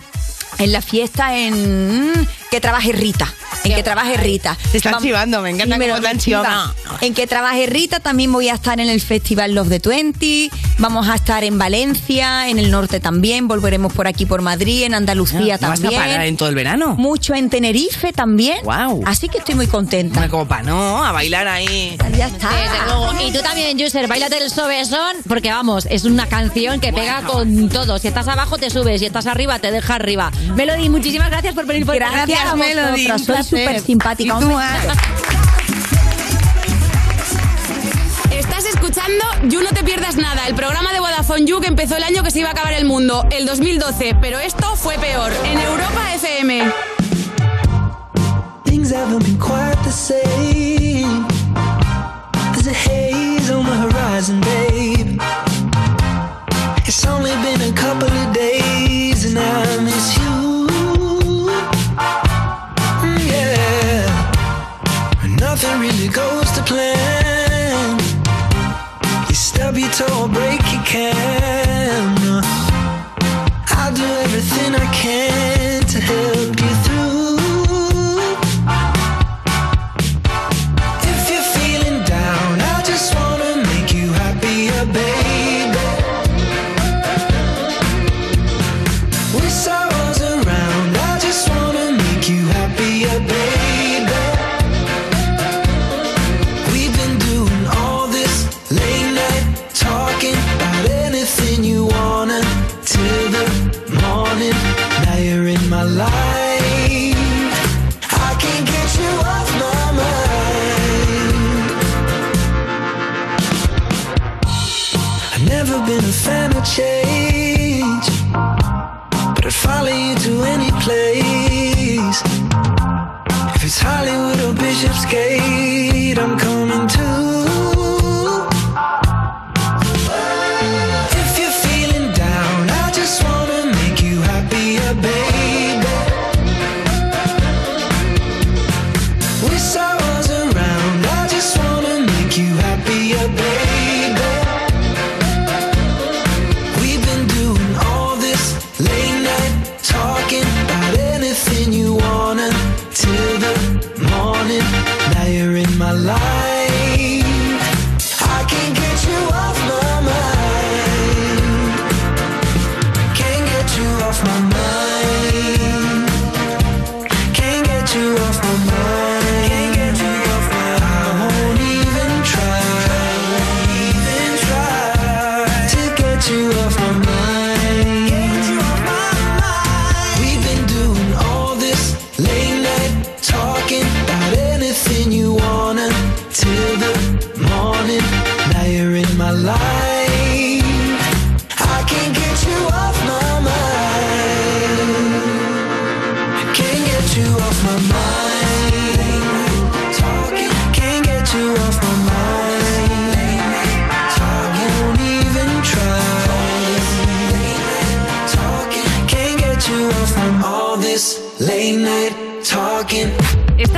en la fiesta en que trabaje Rita. En que trabaje Rita. Te están chivando, me encanta Sí, me cómo lo te han chiva. chivado. En que trabaje Rita también voy a estar en el Festival Love the 20. Vamos a estar en Valencia, en el norte también. Volveremos por aquí por Madrid, en Andalucía ¿No vas a también. parar en todo el verano? Mucho en Tenerife también. Wow. Así que estoy muy contenta. Como para no, a bailar ahí. Ya está. Desde luego. Y tú también, User, bailate el sobesón, porque vamos, es una canción que pega con todo. Si estás abajo, te subes. Si estás arriba, te deja arriba. Melody, muchísimas gracias por venir por Gracias, a Melody. Soy súper simpática. Estás escuchando You No Te Pierdas Nada, el programa de Vodafone You que empezó el año que se iba a acabar el mundo, el 2012, pero esto fue peor, en Europa FM. Things haven't been quite the same. There's a haze on the horizon, babe. It's only been a couple of days and I nothing really goes to plan. You stub your toe break your can. I'll do everything I can to help you Hollywood or Bishopsgate,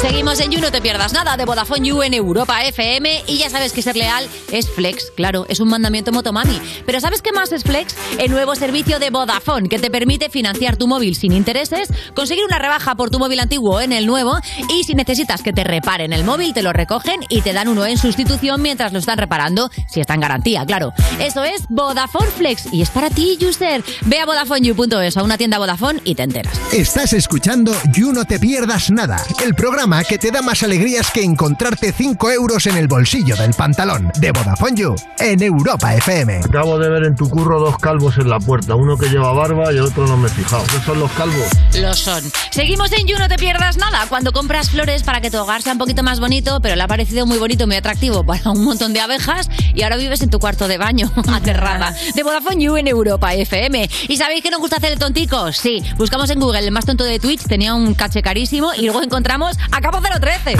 Seguimos en You, no te pierdas nada de Vodafone You en Europa FM y ya sabes que ser leal es flex, claro, es un mandamiento motomami. Pero ¿sabes qué más es flex? El nuevo servicio de Vodafone que te permite financiar tu móvil sin intereses, conseguir una rebaja por tu móvil antiguo en el nuevo y si necesitas que te reparen el móvil te lo recogen y te dan uno en sustitución mientras lo están reparando, si está en garantía, claro. Eso es Vodafone Flex y es para ti, user. Ve a VodafoneYou.es a una tienda Vodafone y te enteras. Estás escuchando You No Te Pierdas Nada, el programa que te da más alegrías que encontrarte 5 euros en el bolsillo del pantalón de Vodafone You en Europa FM. Acabo de ver en tu curro dos calvos en la puerta, uno que lleva barba y el otro no me he fijado. ¿Qué son los calvos? Lo son. Seguimos en You, no te pierdas nada. Cuando compras flores para que tu hogar sea un poquito más bonito, pero le ha parecido muy bonito, muy atractivo para un montón de abejas y ahora vives en tu cuarto de baño, *laughs* aterrada. De Vodafone You en Europa FM. ¿Y sabéis que nos gusta hacer el tontico? Sí. Buscamos en Google el más tonto de Twitch, tenía un caché carísimo y luego encontramos a Capo 013.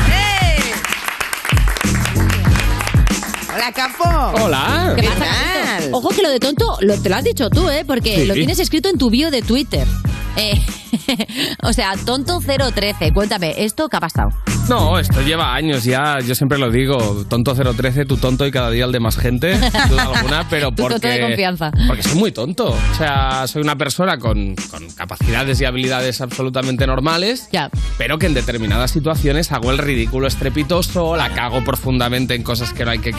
Hola, Capo. Hola. ¿Qué pasa? Ojo que lo de tonto lo, te lo has dicho tú, ¿eh? Porque Sí. lo tienes escrito en tu bio de Twitter. Eh, *laughs* o sea, tonto 013. Cuéntame, ¿esto qué ha pasado? No, esto lleva años ya, yo siempre lo digo, tonto 013, tu tonto y cada día el de más gente, sin duda alguna, *laughs* pero Tu tonto porque... de confianza. Porque soy muy tonto. O sea, soy una persona con, con capacidades y habilidades absolutamente normales, pero que en determinadas situaciones hago el ridículo estrepitoso, la cago profundamente en cosas que no hay que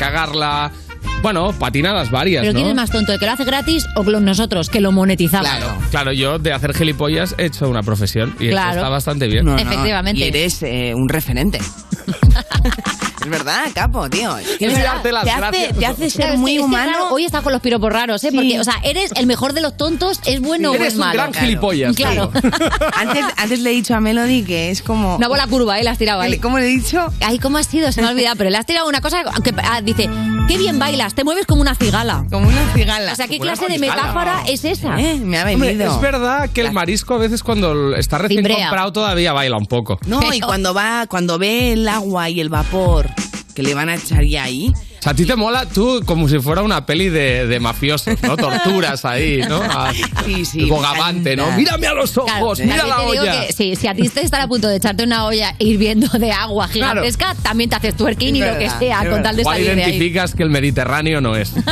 Bueno, patinadas varias, ¿Pero ¿no? quién es más tonto, el que lo hace gratis o nosotros, que lo monetizamos? Claro, yo de hacer gilipollas he hecho una profesión y Claro. está bastante bien. No, no, Y eres eh, un referente. *laughs* es verdad, capo, tío. Que darte las te, hace, gracias. te hace ser Claro, muy que- es que, humano. hoy estás con los piropos raros, ¿eh? Porque, o sea, eres el mejor de los tontos, es bueno o Eres es un malo. gran gilipollas, Claro. *laughs* antes, antes le he dicho a Melody que es como. Una bola curva, ¿eh? La has tirado ahí. ¿Cómo le he dicho? Ay, ¿cómo ha sido? Se me ha olvidado, pero le has tirado una cosa que ah, dice, qué bien bailas, te mueves como una cigala. Como una cigala. O sea, ¿qué Como clase de metáfora es esa? Eh, Me ha Hombre, venido. es verdad que el marisco a veces cuando está recién Cimbrea. comprado todavía baila un poco. No, y cuando va, cuando ve el agua y el vapor que le van a echar ya ahí. O sea, a ti te mola tú como si fuera una peli de, de mafiosos, ¿no? *laughs* Torturas ahí, ¿no? A- Sí, sí. el bogavante, ¿no? Mírame a los ojos, mira la olla. que sí, si a ti te están a punto de echarte una olla hirviendo de agua gigantesca, también te haces twerking y lo que sea, con tal de salir de ahí. identificas que el Mediterráneo no es. *laughs*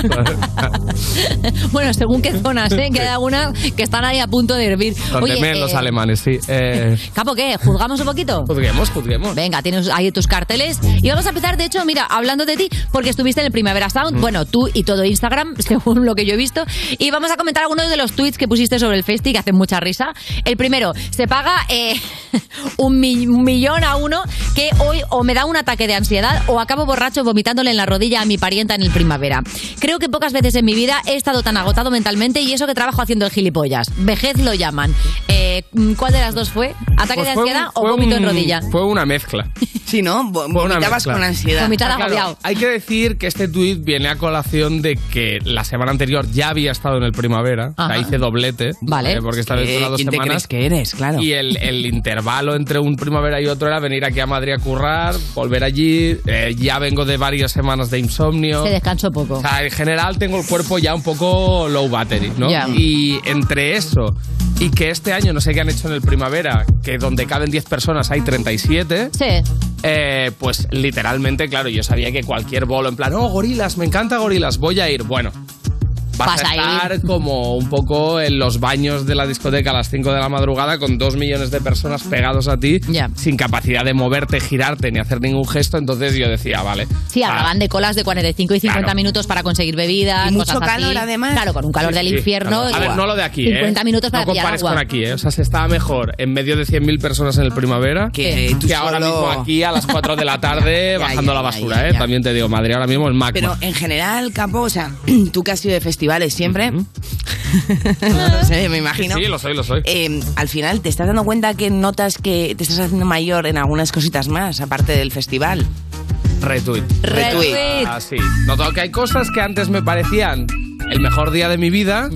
Bueno, según qué zonas, ¿eh? Que hay algunas que están ahí a punto de hervir. Donde Oye, men los eh, alemanes, sí. Eh, *laughs* Capo, ¿qué? ¿Juzgamos un poquito? juzguemos, juzguemos. Venga, tienes ahí tus carteles. Y vamos a empezar, de hecho, mira, hablando de ti, porque estuviste en el Primavera Sound, Mm. bueno, tú y todo Instagram, *laughs* según lo que yo he visto. Y vamos a comentar algunos de los tweets que pusiste sobre el festi que hacen mucha risa. El primero, se paga eh, *laughs* un, mi- un millón a uno que hoy o me da un ataque de ansiedad o acabo borracho vomitándole en la rodilla a mi parienta en el Primavera. Creo que pocas veces en mi vida he estado tan agotado mentalmente y eso que trabajo haciendo el gilipollas. Vejez lo llaman. Eh, ¿Cuál de las dos fue? ¿Ataque Pues de ansiedad un- o vómito en rodilla? Fue una mezcla. Sí, ¿no? Vo- Fue una Vomitabas mezcla. con ansiedad. Vomitada Claro, agobiado. hay que decir que este tuit viene a colación de que la semana anterior ya había estado en el primavera. O sea, hice doblete. Vale. eh, porque esta vez fueron dos ¿quién te semanas. crees que eres? Claro. Y el, el intervalo entre un primavera y otro era venir aquí a Madrid a currar, volver allí. eh, ya vengo de varias semanas de insomnio. Se descansó poco. O sea, en general tengo el cuerpo ya un poco low battery, ¿no? Y entre eso y que este año no sé qué han hecho en el primavera, que donde caben 10 personas hay 37. Sí. eh, pues literalmente, claro, yo sabía que cualquier bolo, en plan, oh, gorilas, me encanta gorilas, voy a ir. Bueno. Vas Vas a estar como un poco en los baños de la discoteca a las 5 de la madrugada con dos millones de personas pegados a ti sin capacidad de moverte, girarte ni hacer ningún gesto. Entonces yo decía, vale. Sí, hablaban de colas de 45 y 50 Claro. minutos para conseguir bebidas. Y mucho cosas así. calor, además. Claro, con un calor Sí, del sí, infierno. claro. A ver, no lo de aquí, 50 ¿eh? minutos para no compares agua. con aquí, ¿eh? O sea, se estaba mejor en medio de 100.000 personas en el primavera Que ahora mismo aquí a las 4 de la tarde *laughs* bajando ya, la basura, ya, ¿eh? ya. También te digo, Madrid ahora mismo es magma. Pero en general, Capo, o sea, *clears throat* tú que has sido de festivales siempre, *laughs* no sé, me imagino. Sí, sí, lo soy, lo soy. Eh, al final, ¿te estás dando cuenta que notas que te estás haciendo mayor en algunas cositas más, aparte del festival? Retweet. Retweet. Ah, sí. Noto que hay cosas que antes me parecían el mejor día de mi vida.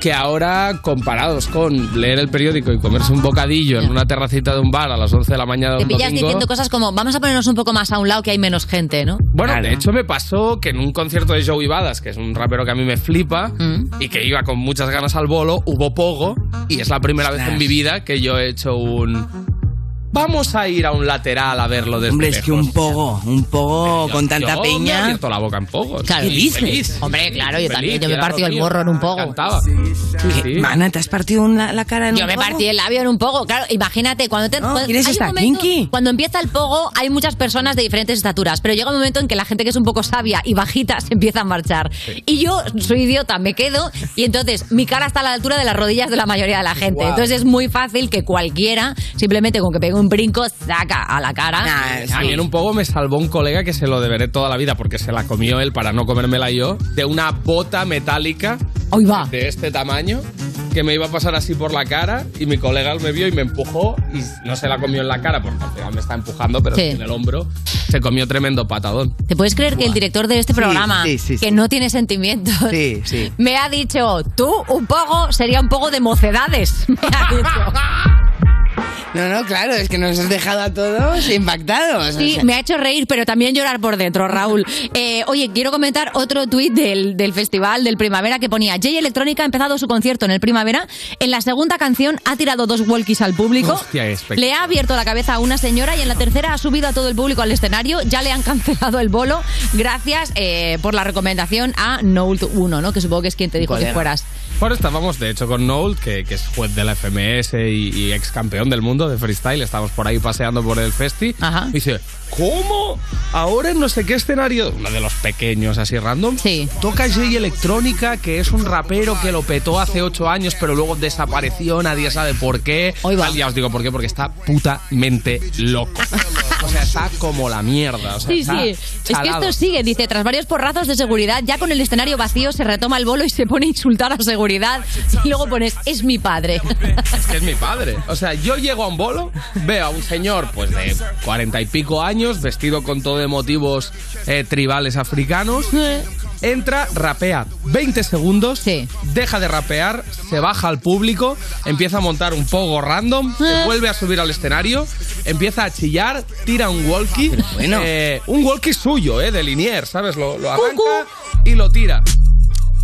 Que ahora, comparados con leer el periódico y comerse un bocadillo en una terracita de un bar a las 11 de la mañana de Te pillas domingo. diciendo cosas como, vamos a ponernos un poco más a un lado que hay menos gente, ¿no? Bueno, de hecho me pasó que en un concierto de Joey Badas, que es un rapero que a mí me flipa Mm. y que iba con muchas ganas al bolo, hubo pogo y es la primera vez en mi vida que yo he hecho un... Vamos a ir a un lateral a verlo desde Hombre, es que un pogo, un pogo con tanta yo Me he peña. abierto la boca en. Claro. Y ¿Qué dices? feliz. Hombre, claro, yo Feliz, también. Yo me he partido el morro en un pogo. Me encantaba. ¿Qué? Mana, ¿te has partido una- la cara en Yo un me pogo? partí el labio en un pogo, claro. Imagínate, cuando te. cuando- ¿quieres hay un esta momento- kinky? Cuando empieza el pogo, hay muchas personas de diferentes estaturas, pero llega un momento en que la gente que es un poco sabia y bajita se empieza a marchar. Y yo soy idiota, me quedo, y entonces mi cara está a la altura de las rodillas de la mayoría de la gente. Entonces es muy fácil que cualquiera, simplemente con que pegue un brinco, saca a la cara. A mí en un poco me salvó un colega que se lo deberé toda la vida porque se la comió él para no comérmela yo, de una bota metálica Ahí va. de este tamaño que me iba a pasar así por la cara y mi colega me vio y me empujó y no se la comió en la cara porque al final me está empujando, pero Sí. en el hombro se comió tremendo patadón. ¿Te puedes creer que el director de este Sí, programa, sí, sí, que sí. no tiene sentimientos, Sí, sí. me ha dicho, tú un poco, sería un poco de mocedades? *laughs* Me ha dicho. *laughs* No, no, claro, es que nos has dejado a todos impactados. o Sí, sea. me ha hecho reír, pero también llorar por dentro, Raúl. Eh, oye, quiero comentar otro tuit del, del festival del Primavera que ponía Jay Electrónica ha empezado su concierto en el Primavera. En la segunda canción ha tirado dos walkies al público. Hostia. Le ha abierto la cabeza a una señora y en la tercera ha subido a todo el público al escenario. Ya le han *laughs* cancelado el bolo. Gracias eh, por la recomendación a Noult 1, ¿no? Que supongo que es quien te dijo que fueras. Ahora estábamos, de hecho, con Noel, que, que es juez de la FMS y, y ex campeón del mundo de freestyle. Estamos por ahí paseando por el festi. Y dice, ¿cómo? Ahora en no sé qué escenario, uno de los pequeños así random, toca Jay Electrónica, que es un rapero que lo petó hace ocho años, pero luego desapareció, nadie sabe por qué. Tal, Ya os digo por qué, porque está putamente loco. O sea, está como la mierda. O sea, Sí, sí. Es que esto sigue, dice, tras varios porrazos de seguridad, ya con el escenario vacío se retoma el bolo y se pone a insultar a seguridad. Y luego pones, es mi padre. Es que es mi padre. O sea, yo llego a un bolo, veo a un señor pues de cuarenta y pico años, vestido con todo de motivos eh, tribales africanos. Entra, rapea 20 segundos, deja de rapear, se baja al público, empieza a montar un pogo random, se vuelve a subir al escenario, empieza a chillar, tira un walkie, eh, un walkie suyo, eh, de Linier, ¿sabes? Lo, lo arranca y lo tira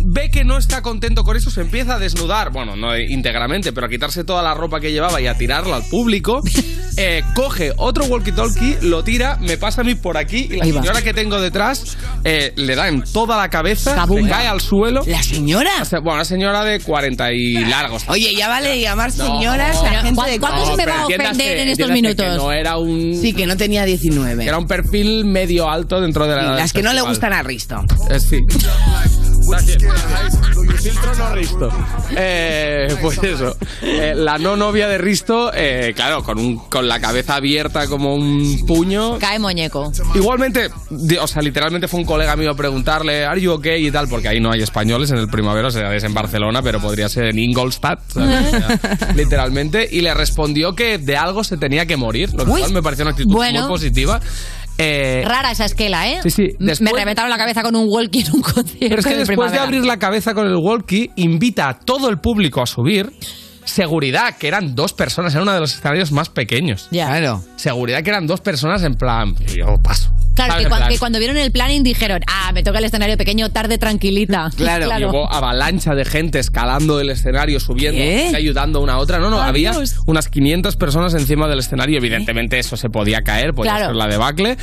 ve que no está contento con eso, se empieza a desnudar, bueno, no íntegramente, pero a quitarse toda la ropa que llevaba y a tirarla al público. *laughs* Eh, coge otro walkie-talkie, lo tira, me pasa a mí por aquí y la Ahí va. señora que tengo detrás eh, le da en toda la cabeza, se cae al suelo. ¿La señora? bueno, una señora de 40 y largos. Oye, ya vale llamar No. señoras a gente de No, pero entiéndase- entiéndase que no era un... Sí, que no tenía 19. Era un perfil medio alto dentro de la... Del las que no le gustan a Risto. Eh, sí. *laughs* Filtro no Risto. Eh, *laughs* pues eso. Eh, la no novia de Risto, eh, claro, con, un, con la cabeza abierta como un puño. Cae muñeco. Igualmente, o sea, literalmente fue un colega mío a preguntarle, ¿Are you okay? y tal, porque ahí no hay españoles en el primavera, o sea, es en Barcelona, pero podría ser en Ingolstadt, ¿sabes? O sea, *laughs* literalmente, y le respondió que de algo se tenía que morir, lo cual me pareció una actitud Bueno. muy positiva. Eh, Rara esa esquela, ¿eh? Sí, sí. Después- Me reventaron la cabeza con un walkie en un concierto. Pero es que de después de abrir la cabeza con el walkie, invita a todo el público a subir. Seguridad, que eran dos personas, era uno de los escenarios más pequeños. Claro. Seguridad, que eran dos personas en plan, yo paso. Claro, que, cuando vieron el planning dijeron, ah, me toca el escenario pequeño, tarde tranquilita. *laughs* Y hubo avalancha de gente escalando el escenario, subiendo, ¿Qué? y ayudando una a otra. No, no, ¡Ay, había unas 500 personas encima del escenario. Evidentemente eso se podía caer, podía Claro. ser la debacle.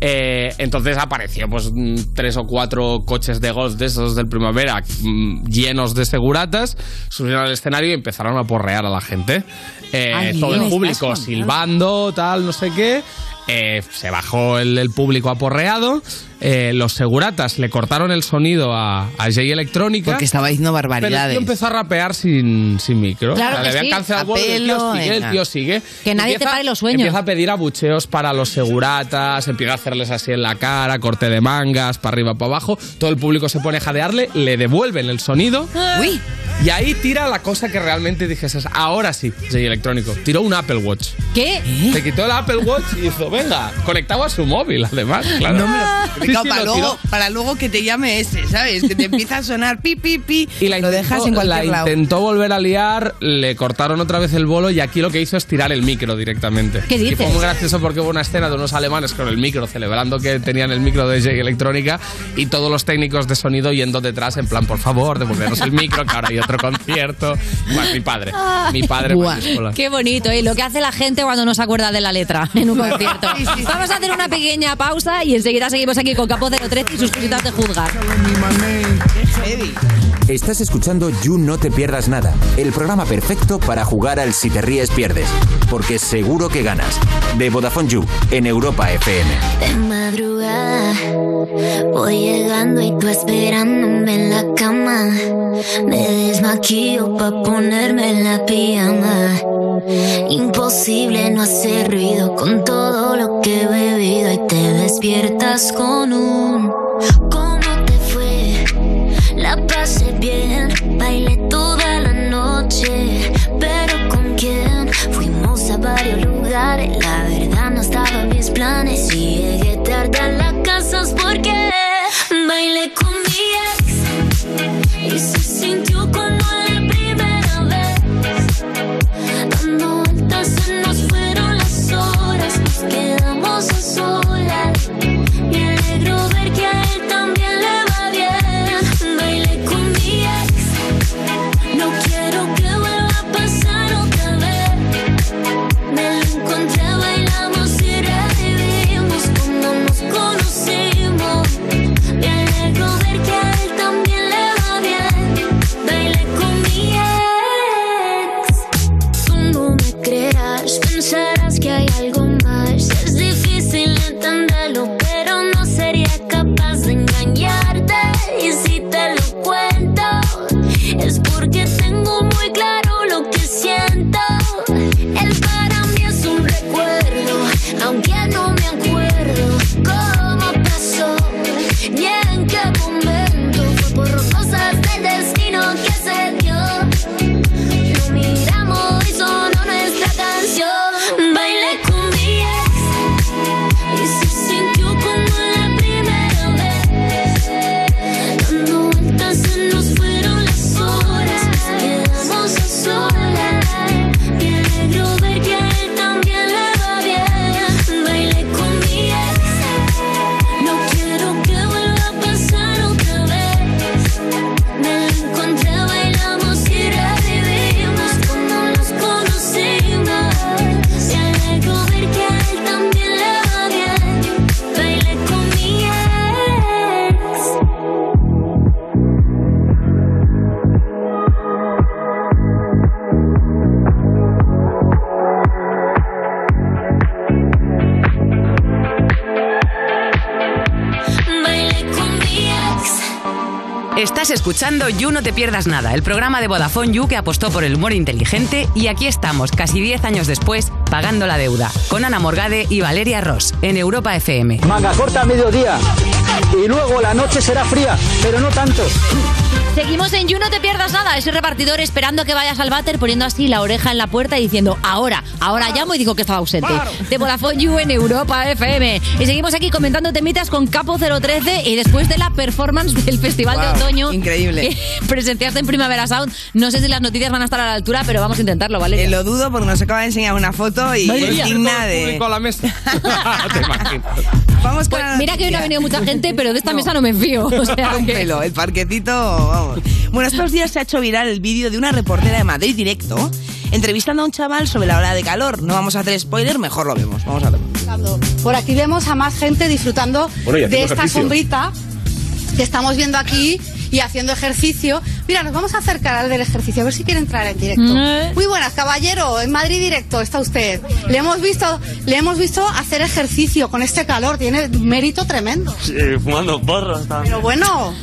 Eh, entonces apareció pues tres o cuatro coches de golf de esos del primavera mm, llenos de seguratas, subieron al escenario y empezaron a porrear a la gente. Eh, Ay, todo el público silbando, tal, no sé qué. Eh, se bajó el, el público aporreado. Eh, los seguratas le cortaron el sonido a, a Jay Electrónica. Porque estaba diciendo Pero el barbaridades. tío empezó a rapear sin, sin micro. Claro O sea, que le habían sí. cancelado el el tío sigue, el tío sigue. Que nadie te pare los sueños. Empieza a pedir abucheos para los seguratas, empieza a hacerles así en la cara, corte de mangas, para arriba, para abajo. Todo el público se pone a jadearle, le devuelven el sonido. Uy. Y ahí tira la cosa que realmente dijes, ahora sí, Jay Electrónico. Tiró un Apple Watch. ¿Qué? Se quitó el Apple Watch y hizo, venga, conectado a su móvil, además. Claro. No me lo- Sí, Claro, sí, para, lo luego, para luego que te llame ese, ¿sabes? Que te empieza a sonar pi, pi, pi. Y la lo dejas en intentó- cualquier la lado. intentó volver a liar, le cortaron otra vez el bolo y aquí lo que hizo es tirar el micro directamente. ¿Qué Y dices? fue muy gracioso porque hubo una escena de unos alemanes con el micro celebrando que tenían el micro de Jay Electrónica y todos los técnicos de sonido yendo detrás en plan, por favor, devolvernos el micro que ahora hay otro concierto. Bueno, mi padre, mi padre Buah, mayúscula. Qué bonito, ¿eh? Lo que hace la gente cuando no se acuerda de la letra en un *laughs* concierto. Sí, sí, sí. Vamos a hacer una pequeña pausa y enseguida seguimos aquí con Capo 013 y sus cositas de juzgar. Estás escuchando You No Te Pierdas Nada, el programa perfecto para jugar al Si Te Ríes Pierdes, porque seguro que ganas. De Vodafone You, en Europa FM. De madrugada voy llegando y tú esperándome en la cama. Me desmaquillo pa' ponerme la pijama. Imposible no hacer ruido con todo lo que he bebido y te despiertas con un ¿Cómo te fue? La pasé bien, bailé toda la noche, pero ¿con quién? Fuimos a varios lugares, la verdad no estaba en mis planes y llegué tarde a la casa porque bailé con escuchando You No Te Pierdas Nada, el programa de Vodafone You que apostó por el humor inteligente y aquí estamos, casi 10 años después, pagando la deuda, con Ana Morgade y Valeria Ross, en Europa FM. Manga corta a mediodía. Y luego la noche será fría, pero no tanto. Seguimos en You, no te pierdas nada. Ese repartidor esperando que vayas al váter, poniendo así la oreja en la puerta y diciendo, ahora, ahora llamo y digo que estaba ausente. De Vodafone You en Europa FM. Y seguimos aquí comentando temitas con Capo 013 y después de la performance del Festival de Otoño. increíble. *laughs* presenciaste en Primavera Sound. No sé si las noticias van a estar a la altura, pero vamos a intentarlo, ¿vale? Eh, lo dudo porque nos acaba de enseñar una foto y digna de... la mesa. *laughs* Vamos con Pues la mira que hoy no ha venido mucha *laughs* gente, pero de esta mesa no me fío. O sea, un que- pelo, el parquecito, vamos. Bueno, estos días se ha hecho viral el vídeo de una reportera de Madrid Directo entrevistando a un chaval sobre la ola de calor. No vamos a hacer spoiler, mejor lo vemos. Vamos a ver. Por aquí vemos a más gente disfrutando Bueno, de esta ejercicio. sombrita que estamos viendo aquí y haciendo ejercicio. Mira, nos vamos a acercar al del ejercicio, a ver si quiere entrar en directo. Mm. Muy buenas, caballero, en Madrid Directo está usted. Le hemos visto, le hemos visto hacer ejercicio con este calor, tiene mérito tremendo. Sí, fumando porros también. Pero bueno,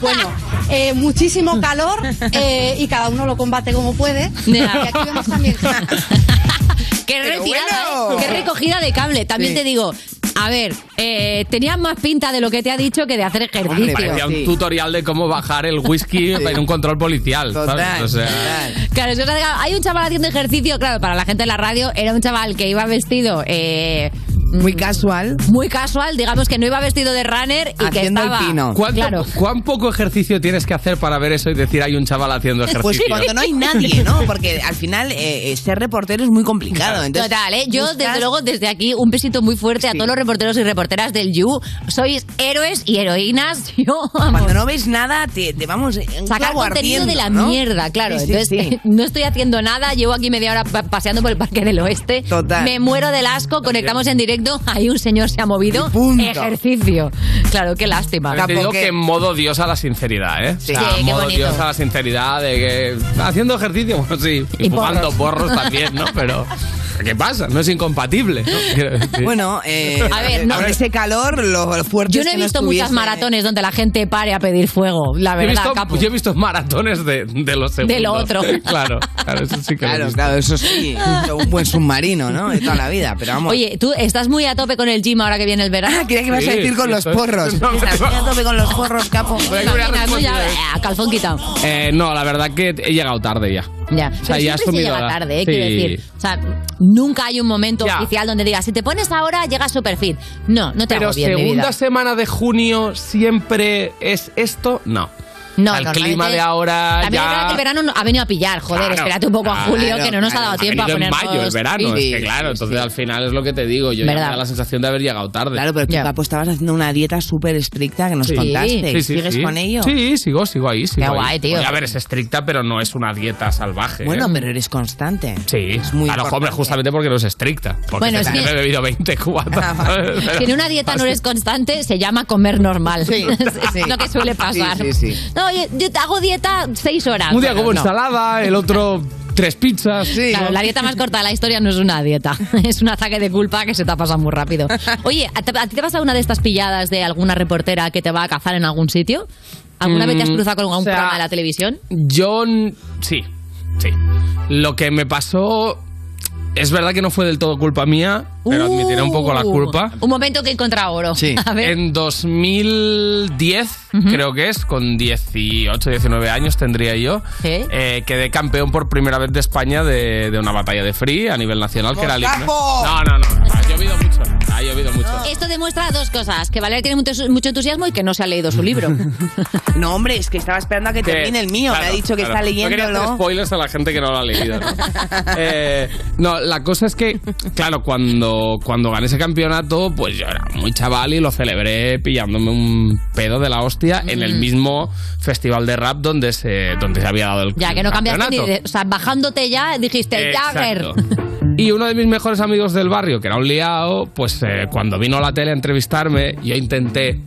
bueno, eh, muchísimo calor eh, y cada uno lo combate como puede. Y aquí vemos también *laughs* Qué retirada, bueno. ¿eh? qué recogida de cable. También Sí. te digo, a ver, eh, tenías más pinta de lo que te ha dicho que de hacer ejercicio. Parecía un tutorial de cómo bajar el whisky en un control policial. ¿sabes? O sea, Claro, es verdad que hay un chaval haciendo ejercicio, claro, para la gente de la radio, era un chaval que iba vestido... eh, muy casual. Muy casual, digamos que no iba vestido de runner y que estaba... ¿Cuánto- Claro. ¿Cuán poco ejercicio tienes que hacer para ver eso y decir hay un chaval haciendo ejercicio? Pues cuando no hay nadie, ¿no? Porque al final eh, eh, ser reportero es muy complicado. Entonces, Total, ¿eh? Yo, buscas- desde luego, desde aquí, un besito muy fuerte a todos los reporteros y reporteras del You. Sois héroes y heroínas. *laughs* Yo, Cuando no ves nada, te, te vamos un Sacar contenido ardiendo, de la ¿no? mierda, claro. Sí, sí, Entonces, sí. *laughs* no estoy haciendo nada. Llevo aquí media hora pa- paseando por el Parque del Oeste. Total. Me muero del asco. Conectamos en directo. Ahí un señor se ha movido. Ejercicio. Claro, qué lástima. Te digo que en modo diosa la sinceridad, ¿eh? Sí. O sea, Sí, qué modo bonito. diosa la sinceridad de que haciendo ejercicio, *laughs* bueno, sí, y, Y fumando porros. porros también, ¿no? Pero ¿qué pasa? No es incompatible, ¿no? *laughs* Bueno, eh, A ver, no. con ese calor, lo fuerte Yo no he que no visto muchas estuviese- maratones donde la gente pare a pedir fuego, la Yo he verdad, visto, capo. yo he visto maratones de, de lo segundo. De lo otro. *laughs* Claro, claro, eso sí que lo he Claro, visto. claro, eso sí. Un buen submarino, ¿no? De toda la vida. Pero vamos. Oye, tú estás muy a tope con el gym ahora que viene el verano. Ah, creía que ibas a decir con los porros. *laughs* Estás muy a tope con los porros, capo. Imagina, tú ya, eh, calzón quitado. Eh, no, la verdad que he llegado tarde ya. Ya, O sea, pero ya siempre se llega la- tarde, eh, Sí. quiero decir. O sea, nunca hay un momento oficial donde digas, si te pones ahora, llegas super fit. No, no te Pero hago bien, mi segunda vida. semana de junio siempre es esto, no. No, el normalmente- clima de ahora También es verdad ya... que el verano no- ha venido a pillar, joder, Claro, espérate un poco a claro, julio, que no nos ha dado tiempo a en mayo, el verano, fit. es que claro, entonces al final es lo que te digo, yo ya me da la sensación de haber llegado tarde. Claro, pero tú, Capo, estabas haciendo una dieta súper estricta que nos Sí. contaste. Sí, sí, ¿Sigues sí. con ello? Sí, sigo, sigo ahí. Sigo Qué ahí. guay, tío. Oye, a ver, es estricta, pero no es una dieta salvaje. Bueno, ¿eh? pero eres constante. Sí, muy a lo mejor importante. justamente porque no es estricta. Porque Bueno, es que- me he bebido 20 cubatas. ¿sabes? Si en una dieta no eres constante, se llama comer normal. *laughs* es lo que suele pasar. Sí, sí, sí. No, yo te hago dieta seis horas. Un día Bueno, como no. ensalada, el otro tres pizzas. Claro, la dieta más corta de la historia no es una dieta, *laughs* es un ataque de culpa que se te ha pasado muy rápido. Oye, ¿a te- ¿a ti te pasa una de estas pilladas de alguna reportera que te va a cazar en algún sitio? ¿Alguna vez te has Mm, cruzado con algún o sea, programa de la televisión? Yo sí, sí. Lo que me pasó es verdad que no fue del todo culpa mía, pero admitiré un poco la Uh, culpa. Un momento que he encontrado oro. *laughs* A ver. En 2010, creo que es, con 18, 19 años tendría yo, eh, quedé campeón por primera vez de España de, de una batalla de free a nivel nacional, que era el himno. ¡Capo! No, no, no, ha llovido mucho, ha llovido mucho. Esto demuestra dos cosas, que Valeria tiene mucho, mucho entusiasmo y que no se ha leído su libro. *laughs* No, hombre, es que estaba esperando a que Que- termine el mío. Me ha dicho que claro. está No quería hacer leyéndolo. spoilers a la gente que no lo ha leído. ¿no? *laughs* Eh, no, la cosa es que, claro, cuando, cuando gané ese campeonato, pues yo era muy chaval y lo celebré pillándome un pedo de la hostia en el Mm. mismo festival de rap donde se, donde se había dado el Ya que no cambiaste ni de, O sea, bajándote ya dijiste, Jagger. Y uno de mis mejores amigos del barrio, que era un liado, pues eh, cuando vino a la tele a entrevistarme, yo intenté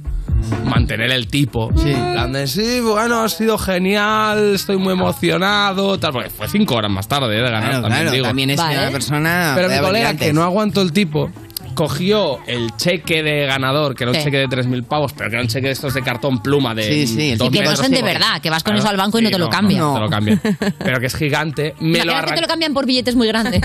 mantener el tipo. Sí. De, sí, bueno, ha sido genial, estoy muy emocionado, tal, porque fue cinco horas más tarde eh, de ganar, Claro, también claro, digo. también es que Vale. una persona Pero mi colega, antes. que no aguantó el tipo, cogió el cheque de ganador, que era un Sí. cheque de 3.000 pavos, pero que era un cheque de estos de cartón pluma de. Sí, sí, el dos Y que no son de verdad, que vas con Claro, eso al banco y no te lo cambian. No, te lo cambian. Pero que es gigante. Me lo, Imagínate que arran- te lo cambian por billetes muy grandes.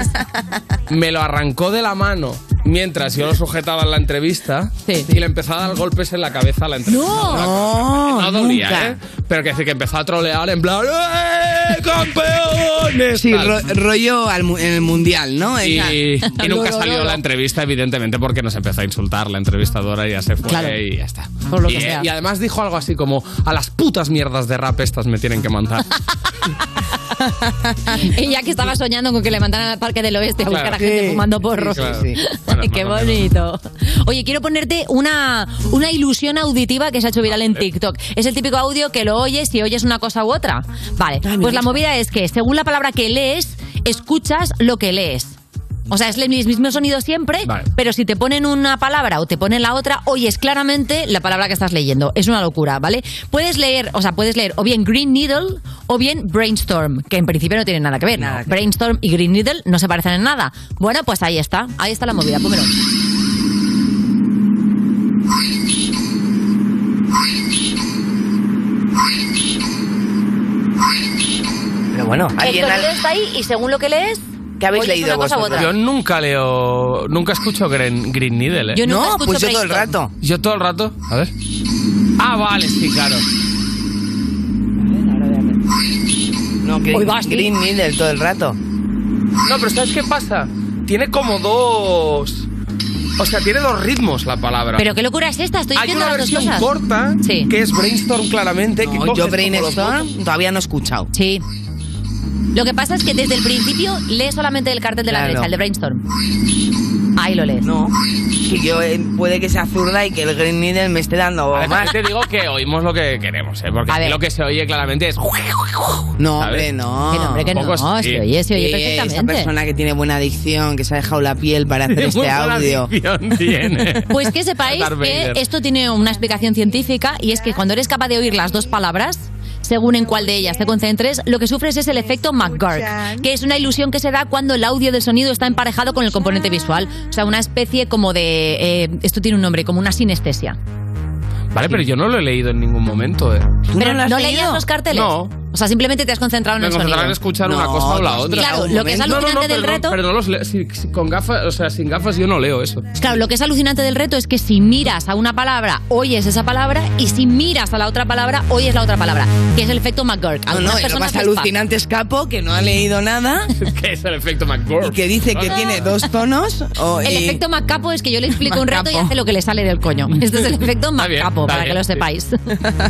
*laughs* me lo arrancó de la mano mientras yo lo sujetaba en la entrevista y le empezaba a dar golpes en la cabeza a la entrevista. No, no dolía, nunca. ¿eh? Pero que decir que empezó a trolear en plan ¡Eh, campeones! Sí, ro- rollo al mu- en el mundial, ¿no? Y, nunca *laughs* lo, salió la entrevista, evidentemente, porque nos empezó a insultar la entrevistadora y ya se fue Claro. y ya está. Por lo y, que sea. y además dijo algo así como: A las putas mierdas de rap estas me tienen que mandar. *laughs* *laughs* y ya que estaba soñando con que le mandaran al Parque del Oeste a buscar Claro. a gente Sí. fumando porros. Sí, claro. *laughs* Qué bonito. Oye, quiero ponerte una, una ilusión auditiva que se ha hecho viral en TikTok. Es el típico audio que lo oyes y oyes una cosa u otra. Vale, pues la movida es que según la palabra que lees, escuchas lo que lees. O sea, es el mismo sonido siempre, Vale. pero si te ponen una palabra o te ponen la otra, oyes claramente la palabra que estás leyendo. Es una locura, ¿vale? Puedes leer, o sea, puedes leer o bien Green Needle o bien Brainstorm, que en principio no tienen nada que ver. Brainstorm y Green Needle no se parecen en nada. Bueno, pues ahí está, ahí está la movida, pómelo. Pero bueno, El alguien sonido al- está ahí y según lo que lees, ¿Qué habéis leído una cosa u vosotros? Yo nunca leo. Nunca escucho Green, Green Needle, ¿eh? Yo nunca No, escucho pues yo todo el rato. Yo todo el rato. A ver. Ah, vale, sí, claro. No, Green, Hoy vas. Green Needle todo el rato. No, pero ¿sabes qué pasa? Tiene como dos. O sea, tiene dos ritmos la palabra. Pero qué locura es esta, estoy Hay diciendo una las dos versión cosas. corta que es brainstorm claramente. No, yo Brainstorm todavía no he escuchado. Sí. Lo que pasa es que desde el principio lees solamente el cartel de la Claro. derecha, el de Brainstorm. Ahí lo lees. No. Que yo eh, puede que sea zurda y que el Green Needle me esté dando A ver, más. te digo que oímos lo que queremos, ¿eh? Porque aquí lo que se oye claramente es. No, hombre, no. Que no, hombre, que no, Tampoco se oye, se oye Sí, perfectamente. Esa persona que tiene buena adicción, que se ha dejado la piel para hacer *laughs* este buena audio. adicción tiene. *laughs* Pues que sepáis que esto tiene una explicación científica y es que cuando eres capaz de oír las dos palabras, según en cuál de ellas te concentres, lo que sufres es el efecto McGurk, que es una ilusión que se da cuando el audio del sonido está emparejado con el componente visual. O sea, una especie como de... eh, esto tiene un nombre, como una sinestesia. Vale, pero yo no lo he leído en ningún momento, ¿eh. Pero no, leías los carteles. No. O sea, simplemente te has concentrado en Me el sonido. en escuchar una cosa o la otra. Claro, lo que es No, no, no, alucinante del pero no- reto... Pero no los leo. si- si- con gafas, o sea, sin gafas yo no leo eso. Claro, lo que es alucinante del reto es que si miras a una palabra, oyes esa palabra y si miras a la otra palabra, oyes la otra palabra, que es el efecto McGurk. No, Algunas no, y lo personas más alucinante es Capo, que no ha leído nada *laughs* que es el efecto McGurk. y que dice que tiene dos tonos. o, El eh, efecto Macapo es que yo le explico un reto y hace lo que le sale del coño. *laughs* Este es el efecto está para bien, que lo sepáis.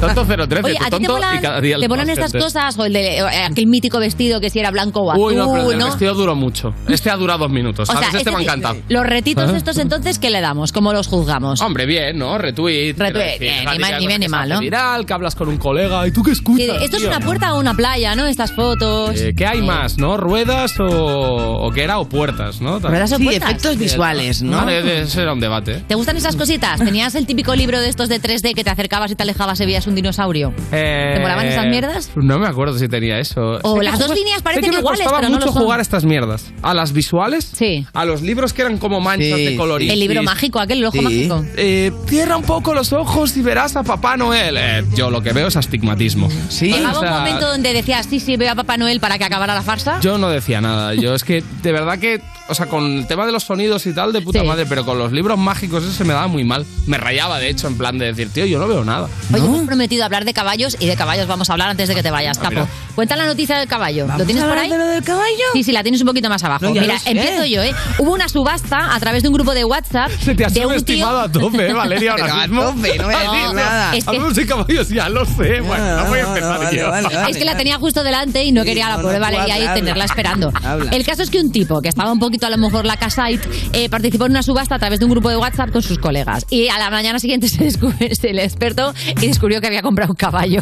Tonto 013, Oye, ¿a ti te tonto molan, y cada día te ponen más estas gente. Cosas? O el de eh, aquel mítico vestido que si era blanco o azul, Uy, no, pero el vestido duró mucho. Este ha durado dos minutos, O ¿sabes? sea, este me ha encantado. Los retitos ¿Eh? estos entonces, ¿qué le damos? ¿Cómo los juzgamos? Hombre, bien, ¿no? Retweet. Retweet, decir, bien, ni mal- ni bien ni mal, ¿no? viral, que hablas con un colega y tú qué escuchas. ¿Esto es una puerta o una playa, no? Estas fotos. Eh, ¿Qué hay más, no? ¿Ruedas o, o qué era? ¿O puertas, no? ¿Ruedas o Sí, puertas? efectos visuales, ¿no? Vale, ese era un debate. ¿eh? ¿Te gustan esas cositas? ¿Tenías el típico libro de estos de 3D que te acercabas y te alejabas y veías un dinosaurio? Eh, ¿Te molaban esas mierdas? No me acuerdo si tenía eso. O Sé las dos jugué- líneas sé parecen que me iguales, costaba pero no mucho lo son. jugar a estas mierdas. A las visuales, Sí. a los libros que eran como manchas Sí, de colorido. El libro mágico, aquel, el ojo Sí. mágico. Eh, cierra un poco los ojos y verás a Papá Noel. Eh, yo lo que veo es astigmatismo. Sí. Llegaba O sea, un momento donde decías, sí, sí, veo a Papá Noel para que acabara la farsa. Yo no decía nada. Yo es que, de verdad que, o sea, con el tema de los sonidos y tal, de puta Sí. madre, pero con los libros mágicos eso se me daba muy mal. Me rayaba, de hecho, en plan de decir, tío, yo no veo nada. Oye, hemos prometido hablar de caballos y de caballos vamos a hablar antes de que te vayas, Ah, Capo. Cuenta la noticia del caballo. ¿Lo ¿Vamos tienes a por ahí? de lo del caballo? Sí, sí, la tienes un poquito más abajo. No, Mira, empiezo yo, ¿eh? Hubo una subasta a través de un grupo de WhatsApp. *laughs* Se te ha subestimado tío... a tope, ¿eh, Valeria, *laughs* ahora Pero a mismo. tope, no voy a decir *laughs* No, nada. Es que- Hablamos de caballos, ya lo sé. Bueno, no, voy a no, empezar vale, yo. vale, vale. Es que la tenía justo delante y no Sí, quería a la no, pobre no, Valeria ahí tenerla esperando. El caso es que un tipo que estaba un poquito a lo mejor la casait eh, participó en una subasta a través de un grupo de WhatsApp con sus colegas. Y a la mañana siguiente *laughs* se, descubre, se le despertó y descubrió que había comprado un caballo.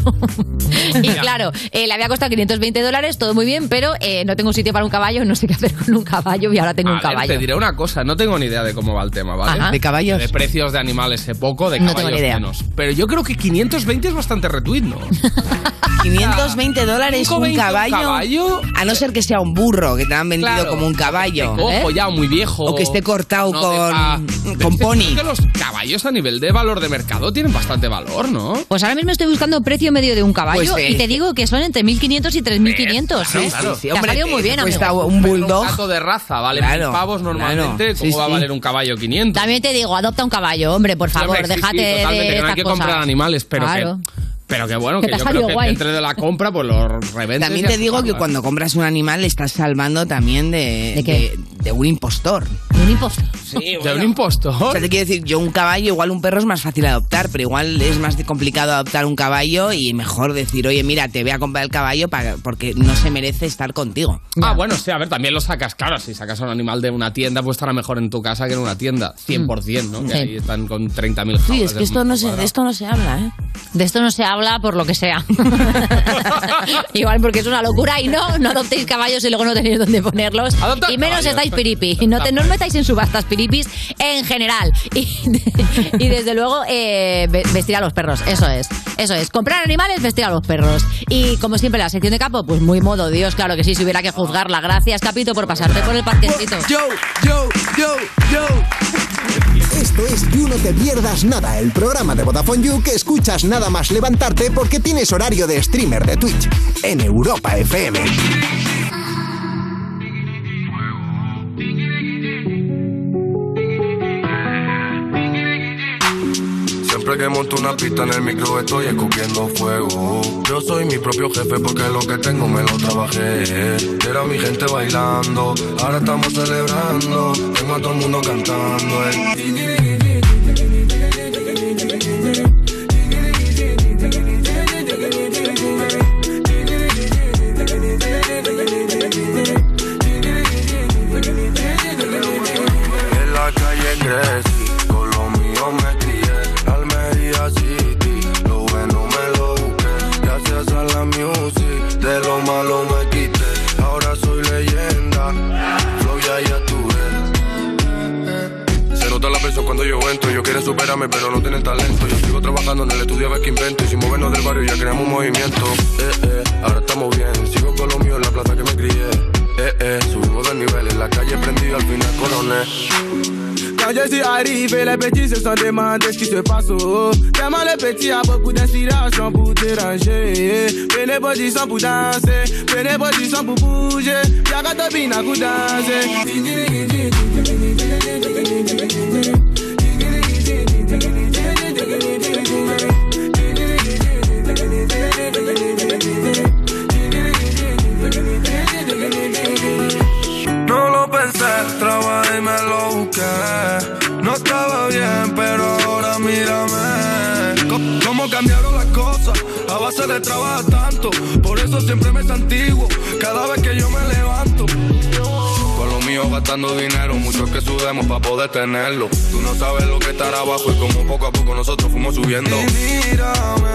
*laughs* y claro, eh, le había costado 520 dólares, todo muy bien, pero eh, no tengo un sitio para un caballo, no sé qué hacer con un caballo y ahora tengo A un ver, caballo. te diré una cosa, no tengo ni idea de cómo va el tema, ¿vale? Ajá. ¿De caballos? De precios de animales sé poco, de No caballos tengo ni idea. menos. Pero yo creo que 520 es bastante retweet, ¿no? *laughs* 520 dólares un 520 un caballo, caballo. A no ser que sea un burro que te han vendido Claro. como un caballo. Ojo, ya muy viejo. O que esté cortado No, con, ah, con es que pony. creo que los caballos a nivel de valor de mercado tienen bastante valor, ¿no? Pues ahora mismo estoy buscando precio medio de un caballo Pues, eh, y te digo que son entre 1.500 y 3.500. Claro, ¿eh? claro. Te ha salido muy bien, amigo. Un gato de raza vale Claro, mil pavos normalmente. claro. ¿Cómo Sí, va a sí. valer un caballo 500? También te digo, adopta un caballo, hombre, por favor, Hombre, sí, sí, déjate totalmente, de hay estas que cosas. comprar animales, pero Claro. que... Pero que bueno, Que que, te ha yo creo que guay. entre de la compra, pues lo revendes. También te digo que cuando compras un animal le estás salvando también de, de, de un impostor. ¿Un impostor? Sí, ¿De un impostor? O sea, te quiero decir, yo un caballo, igual un perro es más fácil adoptar, pero igual es más complicado adoptar un caballo y mejor decir, oye, mira, te voy a comprar el caballo para, porque no se merece estar contigo. Ah, bueno, sí, a ver, también lo sacas, claro, si sacas a un animal de una tienda, pues estará mejor en tu casa que en una tienda, 100%, ¿no? Que ahí están con 30.000 Sí, es que de esto no se, de esto no se habla, ¿eh? De esto no se habla por lo que sea. *laughs* Igual porque es una locura y no, no adoptéis caballos y luego no tenéis dónde ponerlos. y menos caballos. estáis piripi. No, te, no os metáis en subastas piripis en general. *laughs* Y, y desde luego eh, ve- vestir a los perros. Eso es. Eso es. Comprar animales, vestir a los perros. Y como siempre, la sección de capo, pues muy modo Dios, claro que sí, si hubiera que juzgarla. Gracias, Capito, por pasarte por el parquecito. Yo, yo, yo, yo. Esto es You No Te Pierdas Nada, el programa de Vodafone You que escuchas nada más levantarte porque tienes horario de streamer de Twitch en Europa FM. Siempre que monto una pista en el micro estoy escupiendo fuego. Yo soy mi propio jefe porque lo que tengo me lo trabajé. Era mi gente bailando, ahora estamos celebrando. Tengo a todo el mundo cantando. eh. En la calle crecí, de lo malo me quité. Ahora soy leyenda, flow ya ya tuve. Se nota la presión cuando yo entro. Ellos quieren superarme, pero no tienen talento. Yo sigo trabajando en el estudio a ver qué invento. Y sin movernos del barrio ya creamos un movimiento. Eh, eh, ahora estamos bien. Sigo con lo mío en la plaza que me crié. Eh, eh, subimos de nivel. En la calle prendido, al final coroné. Quand je suis arrivé, les petits se sont demandé ce qui se passe. Oh. Tellement les petits a beaucoup d'inspiration pour déranger. Prenez position pour danser, prenez position pour bouger. Y'a qu'à bina pour danser. Trabajé y me lo busqué. No estaba bien, pero ahora mírame. Cómo cambiaron las cosas a base de trabajar tanto. Por eso siempre me santiguo cada vez que yo me levanto. Con lo mío gastando dinero, mucho que sudemos para poder tenerlo. Tú no sabes lo que estar abajo y como poco a poco nosotros fuimos subiendo. Y mírame,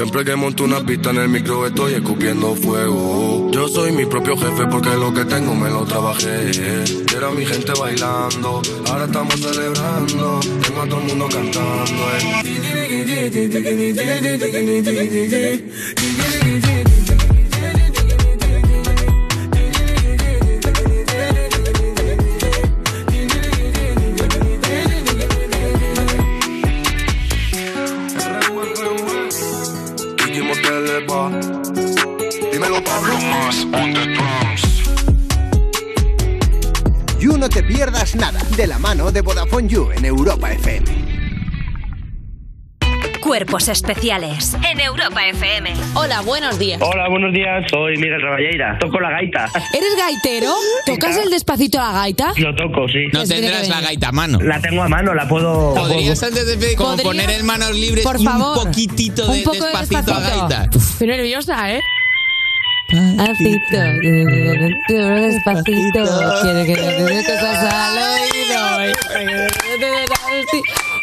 Siempre que monto una pista en el micro estoy escupiendo fuego. Yo soy mi propio jefe porque lo que tengo me lo trabajé. Era mi gente bailando, ahora estamos celebrando. Tengo a todo el mundo cantando. eh. Pablo. Más on the drums. You No Te Pierdas Nada, de la mano de Vodafone You en Europa FM. Cuerpos especiales en Europa FM. Hola, buenos días. Hola, buenos días. Soy Miguel Raballeira. Toco la gaita. ¿Eres gaitero? ¿Tocas el despacito a la gaita? Lo toco, sí. No tendrás la gaita a mano. La tengo a mano, la puedo. Podrías antes de como poner en manos libres Por y favor. un poquitito de Un poco de despacito, a despacito. gaita. Estoy nerviosa, ¿eh? Despacito, despacito, quiere que te des cosas al oído.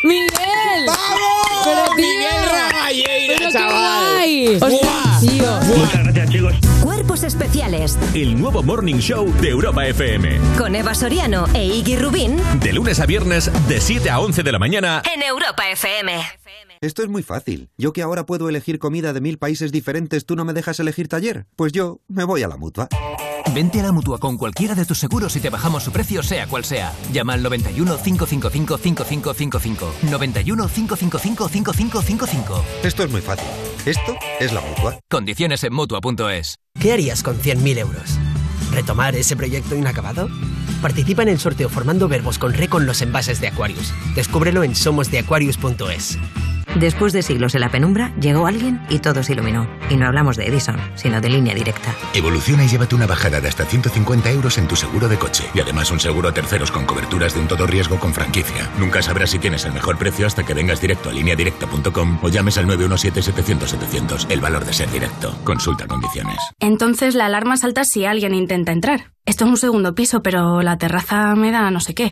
¡Miguel! ¡Vamos! Pero, Miguel Raballeira, pero qué chaval. guay. ¡Buah! tío. Muchas gracias, chicos. Cuerpos especiales El nuevo Morning Show de Europa FM. con Eva Soriano e Iggy Rubín De lunes a viernes, de 7 a 11 de la mañana. en Europa FM. Esto es muy fácil. Yo que ahora puedo elegir comida de mil países diferentes, ¿tú no me dejas elegir taller? Pues yo me voy a la mutua. Vente a la mutua con cualquiera de tus seguros y te bajamos su precio, sea cual sea. Llama al 91 555 5555. 91 555 5555. Esto es muy fácil. Esto es la mutua. Condiciones en mutua.es. ¿Qué harías con 100.000 euros? ¿Retomar ese proyecto inacabado? Participa en el sorteo formando verbos con re con los envases de Aquarius. Descúbrelo en somosdeaquarius.es. Después de siglos en la penumbra, llegó alguien y todo se iluminó. Y no hablamos de Edison, sino de línea directa. Evoluciona y llévate una bajada de hasta 150 euros en tu seguro de coche. Y además un seguro a terceros con coberturas de un todo riesgo con franquicia. Nunca sabrás si tienes el mejor precio hasta que vengas directo a lineadirecta.com o llames al 917-700-700. El valor de ser directo. Consulta condiciones. Entonces la alarma salta si alguien intenta entrar. Esto es un segundo piso, pero la terraza me da no sé qué.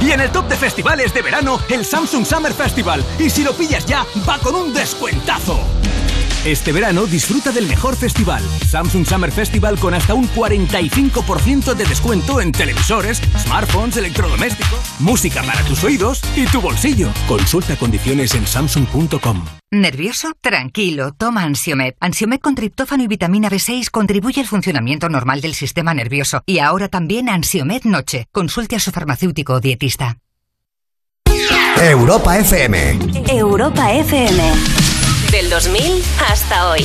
Y en el top de festivales de verano, el Samsung Summer Festival. Y si lo pillas ya, va con un descuentazo. Este verano disfruta del mejor festival, Samsung Summer Festival con hasta un 45% de descuento en televisores, smartphones, electrodomésticos, música para tus oídos y tu bolsillo. Consulta condiciones en samsung.com. ¿Nervioso? Tranquilo, toma Ansiomed. Ansiomed con triptófano y vitamina B6 contribuye al funcionamiento normal del sistema nervioso. Y ahora también Ansiomed Noche. Consulte a su farmacéutico o dietista. Europa FM. Europa FM. Del 2000 hasta hoy.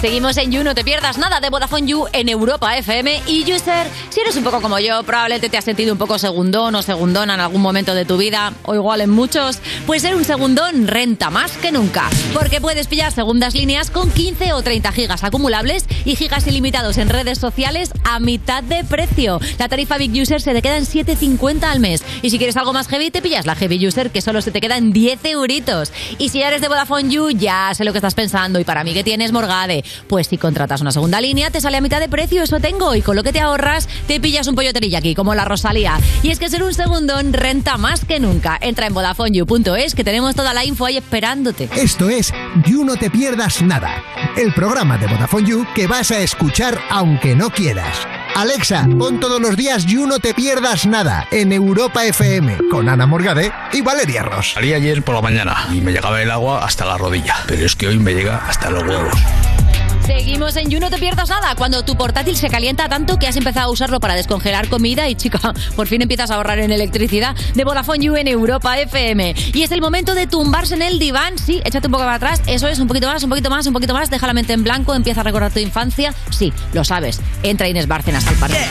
Seguimos en You, no te pierdas nada de Vodafone You en Europa FM. Y User, si eres un poco como yo, probablemente te has sentido un poco segundón o segundona en algún momento de tu vida, o igual en muchos, pues ser un segundón renta más que nunca. Porque puedes pillar segundas líneas con 15 o 30 gigas acumulables y gigas ilimitados en redes sociales a mitad de precio. La tarifa Big User se te queda en 7,50 al mes. Y si quieres algo más heavy, te pillas la Heavy User, que solo se te queda en 10 euritos. Y si eres de Vodafone You, ya sé lo que estás pensando. Y para mí que tienes Morgade. Pues si contratas una segunda línea, te sale a mitad de precio, eso tengo. Y con lo que te ahorras, te pillas un pollo aquí, como la Rosalía. Y es que ser un segundón renta más que nunca. Entra en VodafoneYou.es, que tenemos toda la info ahí esperándote. Esto es You No Te Pierdas Nada, el programa de Vodafone You que vas a escuchar aunque no quieras. Alexa, pon todos los días You No Te Pierdas Nada en Europa FM con Ana Morgade y Valeria Ross. Salí ayer por la mañana y me llegaba el agua hasta la rodilla, pero es que hoy me llega hasta los huevos. Seguimos en You, no te pierdas nada. Cuando tu portátil se calienta tanto que has empezado a usarlo para descongelar comida y chica, por fin empiezas a ahorrar en electricidad. De Vodafone You en Europa FM. Y es el momento de tumbarse en el diván. Sí, échate un poco para atrás. Eso es, un poquito más, un poquito más, un poquito más. Deja la mente en blanco, empieza a recordar tu infancia. Sí, lo sabes. Entra Inés Bárcenas al parque.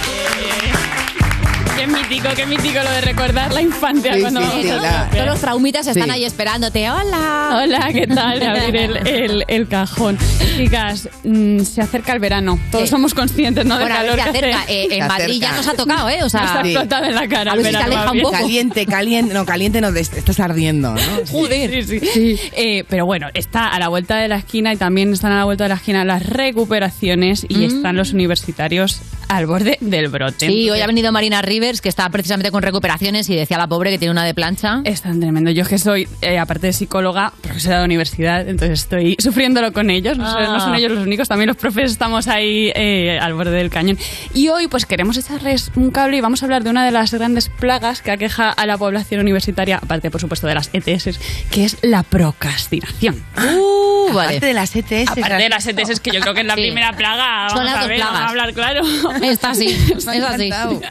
Qué mítico, qué mítico lo de recordar la infancia Sí, cuando sí, vamos sí, a la-. Todos los traumitas están Sí. ahí esperándote. Hola. Hola, ¿qué tal? Abrir el, *laughs* el- el cajón. Chicas, mm, se acerca el verano. Todos somos conscientes, ¿no? Del Bueno, calor se que acerca. hace. Eh, en Se Madrid acerca. ya nos ha tocado, ¿eh? O sea, nos ha Sí. explotado en la cara. A el ver si aleja un poco. Caliente, caliente, no, caliente no, estás ardiendo, ¿no? *laughs* Joder. Sí, sí. Eh, pero bueno, está a la vuelta de la esquina y también están a la vuelta de la esquina las recuperaciones y Mm. están los universitarios al borde del brote. Sí, hoy ha venido Marina Rivers, que está precisamente con recuperaciones y decía la pobre que tiene una de plancha. Es tan tremendo. Yo es que soy, eh, aparte de psicóloga, profesora de universidad, entonces estoy *laughs* sufriéndolo con ellos. No, son- Ah. no son ellos los únicos, también los profes estamos ahí eh, al borde del cañón. Y hoy pues queremos echarles un cable y vamos a hablar de una de las grandes plagas que aqueja a la población universitaria, aparte por supuesto de las ETS, que es la procrastinación. Uh, vale. Aparte de las ETS. Aparte de las ETS, que yo creo que es la Sí. primera plaga. Son Vamos las a dos ver, vamos plagas. a hablar claro. Está así, *laughs* es así. encantado.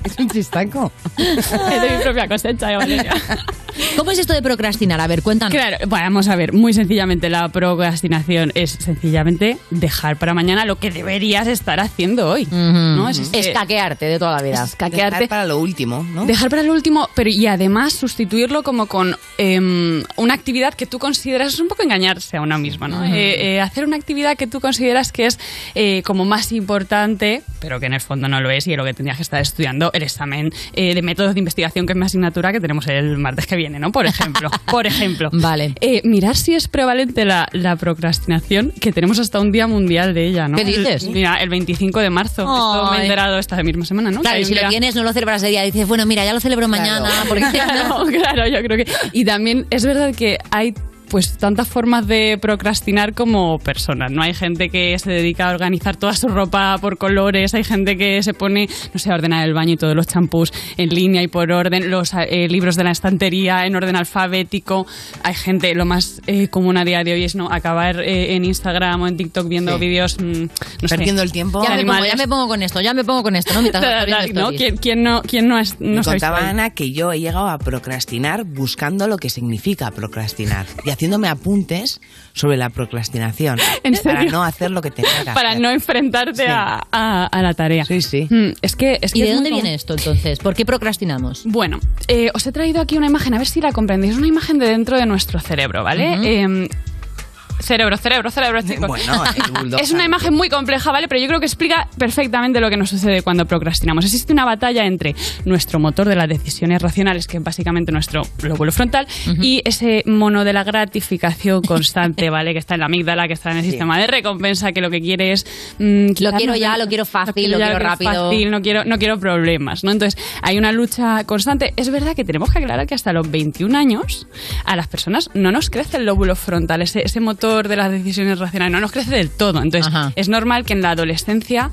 *laughs* Es de mi propia cosecha, Valeria. ¿Cómo es esto de procrastinar? A ver, cuéntanos. Claro, vamos a ver, muy sencillamente la procrastinación es sencillamente dejar para mañana lo que deberías estar haciendo hoy. ¿no? Es, este- Escaquearte de toda la vida. Escaquearte. Dejar para lo último, ¿no? Dejar para el último, pero y además sustituirlo como con em, una actividad que tú consideras, es un poco engañarse a uno mismo, ¿no? Eh, eh, hacer una actividad que tú consideras que es eh, como más importante, pero que en el fondo no lo es y es lo que tendrías que estar estudiando el examen eh, de métodos de investigación, que es mi asignatura que tenemos el martes que viene, ¿no? Por ejemplo. *laughs* por ejemplo. Vale. Eh, mirar si es prevalente la, la procrastinación, que tenemos hasta un día mundial de ella, ¿no? ¿Qué dices? El- mira, el 25 de marzo. Esto me he enterado esta misma semana, ¿no? Claro, y si lo tienes, no lo celebras de día. Dices, bueno, mira, ya lo celebro mañana. Porque *laughs* claro, claro, yo creo que. Y también es verdad que hay pues tantas formas de procrastinar como personas, ¿no? Hay gente que se dedica a organizar toda su ropa por colores, hay gente que se pone, no sé, a ordenar el baño y todos los champús en línea y por orden, los eh, libros de la estantería en orden alfabético, hay gente, lo más eh, común a día de hoy es no acabar eh, en Instagram o en TikTok viendo Sí. vídeos, mm, no sé, Perdiendo el tiempo. ya me, pongo, ya me pongo con esto, ya me pongo con esto, ¿no? Mientras Da- vas da- viendo ¿no? ¿Quién, quién no, quién no, es, no Me contaba? Ana que yo he llegado a procrastinar buscando lo que significa procrastinar y haciéndome apuntes sobre la procrastinación *laughs* ¿En para serio? no hacer lo que tenga que para hacer. no enfrentarte Sí. a, a- a la tarea. Sí, sí. Mm, es que, es que ¿Y de dónde viene esto entonces? ¿Por qué procrastinamos? Bueno, eh, os he traído aquí una imagen, a ver si la comprendéis. Es una imagen de dentro de nuestro cerebro, ¿vale? Eh, Cerebro, cerebro, cerebro, chicos. Bueno, *laughs* es una imagen muy compleja, ¿vale? Pero yo creo que explica perfectamente lo que nos sucede cuando procrastinamos. Existe una batalla entre nuestro motor de las decisiones racionales, que es básicamente nuestro lóbulo frontal, y ese mono de la gratificación constante, *laughs* ¿vale? Que está en la amígdala, que está en el sistema de recompensa, que lo que quiere es... mm, quitarnos quiero ya, lo quiero fácil, lo ya, quiero rápido. fácil, no quiero, no quiero problemas, ¿no? Entonces, hay una lucha constante. Es verdad que tenemos que aclarar que hasta los 21 años a las personas no nos crece el lóbulo frontal, ese, ese motor de las decisiones racionales, no nos crece del todo. Entonces, Ajá. es normal que en la adolescencia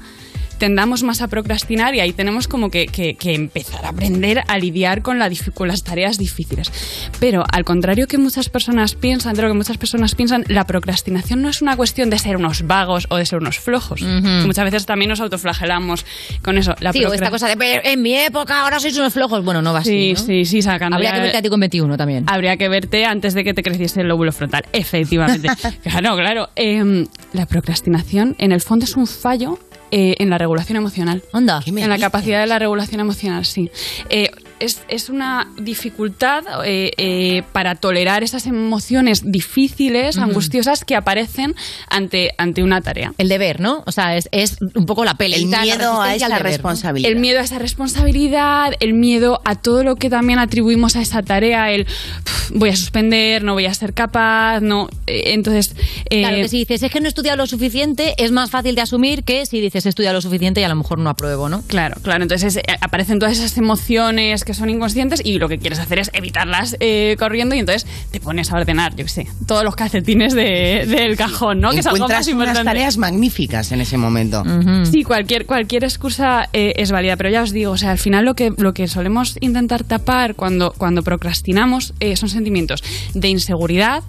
tendamos más a procrastinar y ahí tenemos como que, que- que empezar a aprender a lidiar con, la con las tareas difíciles. Pero al contrario que muchas personas piensan, de lo que muchas personas piensan, la procrastinación no es una cuestión de ser unos vagos o de ser unos flojos. Ujú. Muchas veces también nos autoflagelamos con eso. La Sí, o esta cosa de, "Pero en mi época ahora sois unos flojos. Bueno, no va así, Sí, ¿no? sí, sí, sacando. Habría que verte a ti con 21 también. Habría que verte antes de que te creciese el lóbulo frontal, efectivamente. *laughs* claro, claro. Em, la procrastinación, en el fondo, es un fallo eh, en la regulación emocional. Anda. En la capacidad de la regulación emocional, sí. Eh, es, es una dificultad eh, eh, para tolerar esas emociones difíciles, angustiosas que aparecen ante, ante una tarea. El deber, ¿no? O sea, es, es un poco la peleita. El la miedo a esa deber, ¿no? responsabilidad. El miedo a esa responsabilidad, el miedo a todo lo que también atribuimos a esa tarea, el "Pf, voy a suspender, no voy a ser capaz, no. Eh, entonces. eh, Claro que si dices, es que no he estudiado lo suficiente, es más fácil de asumir que si dices, he estudiado lo suficiente y a lo mejor no apruebo, ¿no? Claro, claro. Entonces aparecen todas esas emociones que son inconscientes y lo que quieres hacer es evitarlas eh, corriendo y entonces te pones a ordenar, yo qué sé, todos los calcetines de- del cajón, ¿no? Que es algo unas tareas magníficas en ese momento. Sí, cualquier, cualquier excusa eh, es válida, pero ya os digo, o sea, al final lo que, lo que solemos intentar tapar cuando, cuando procrastinamos eh, son sentimientos de inseguridad,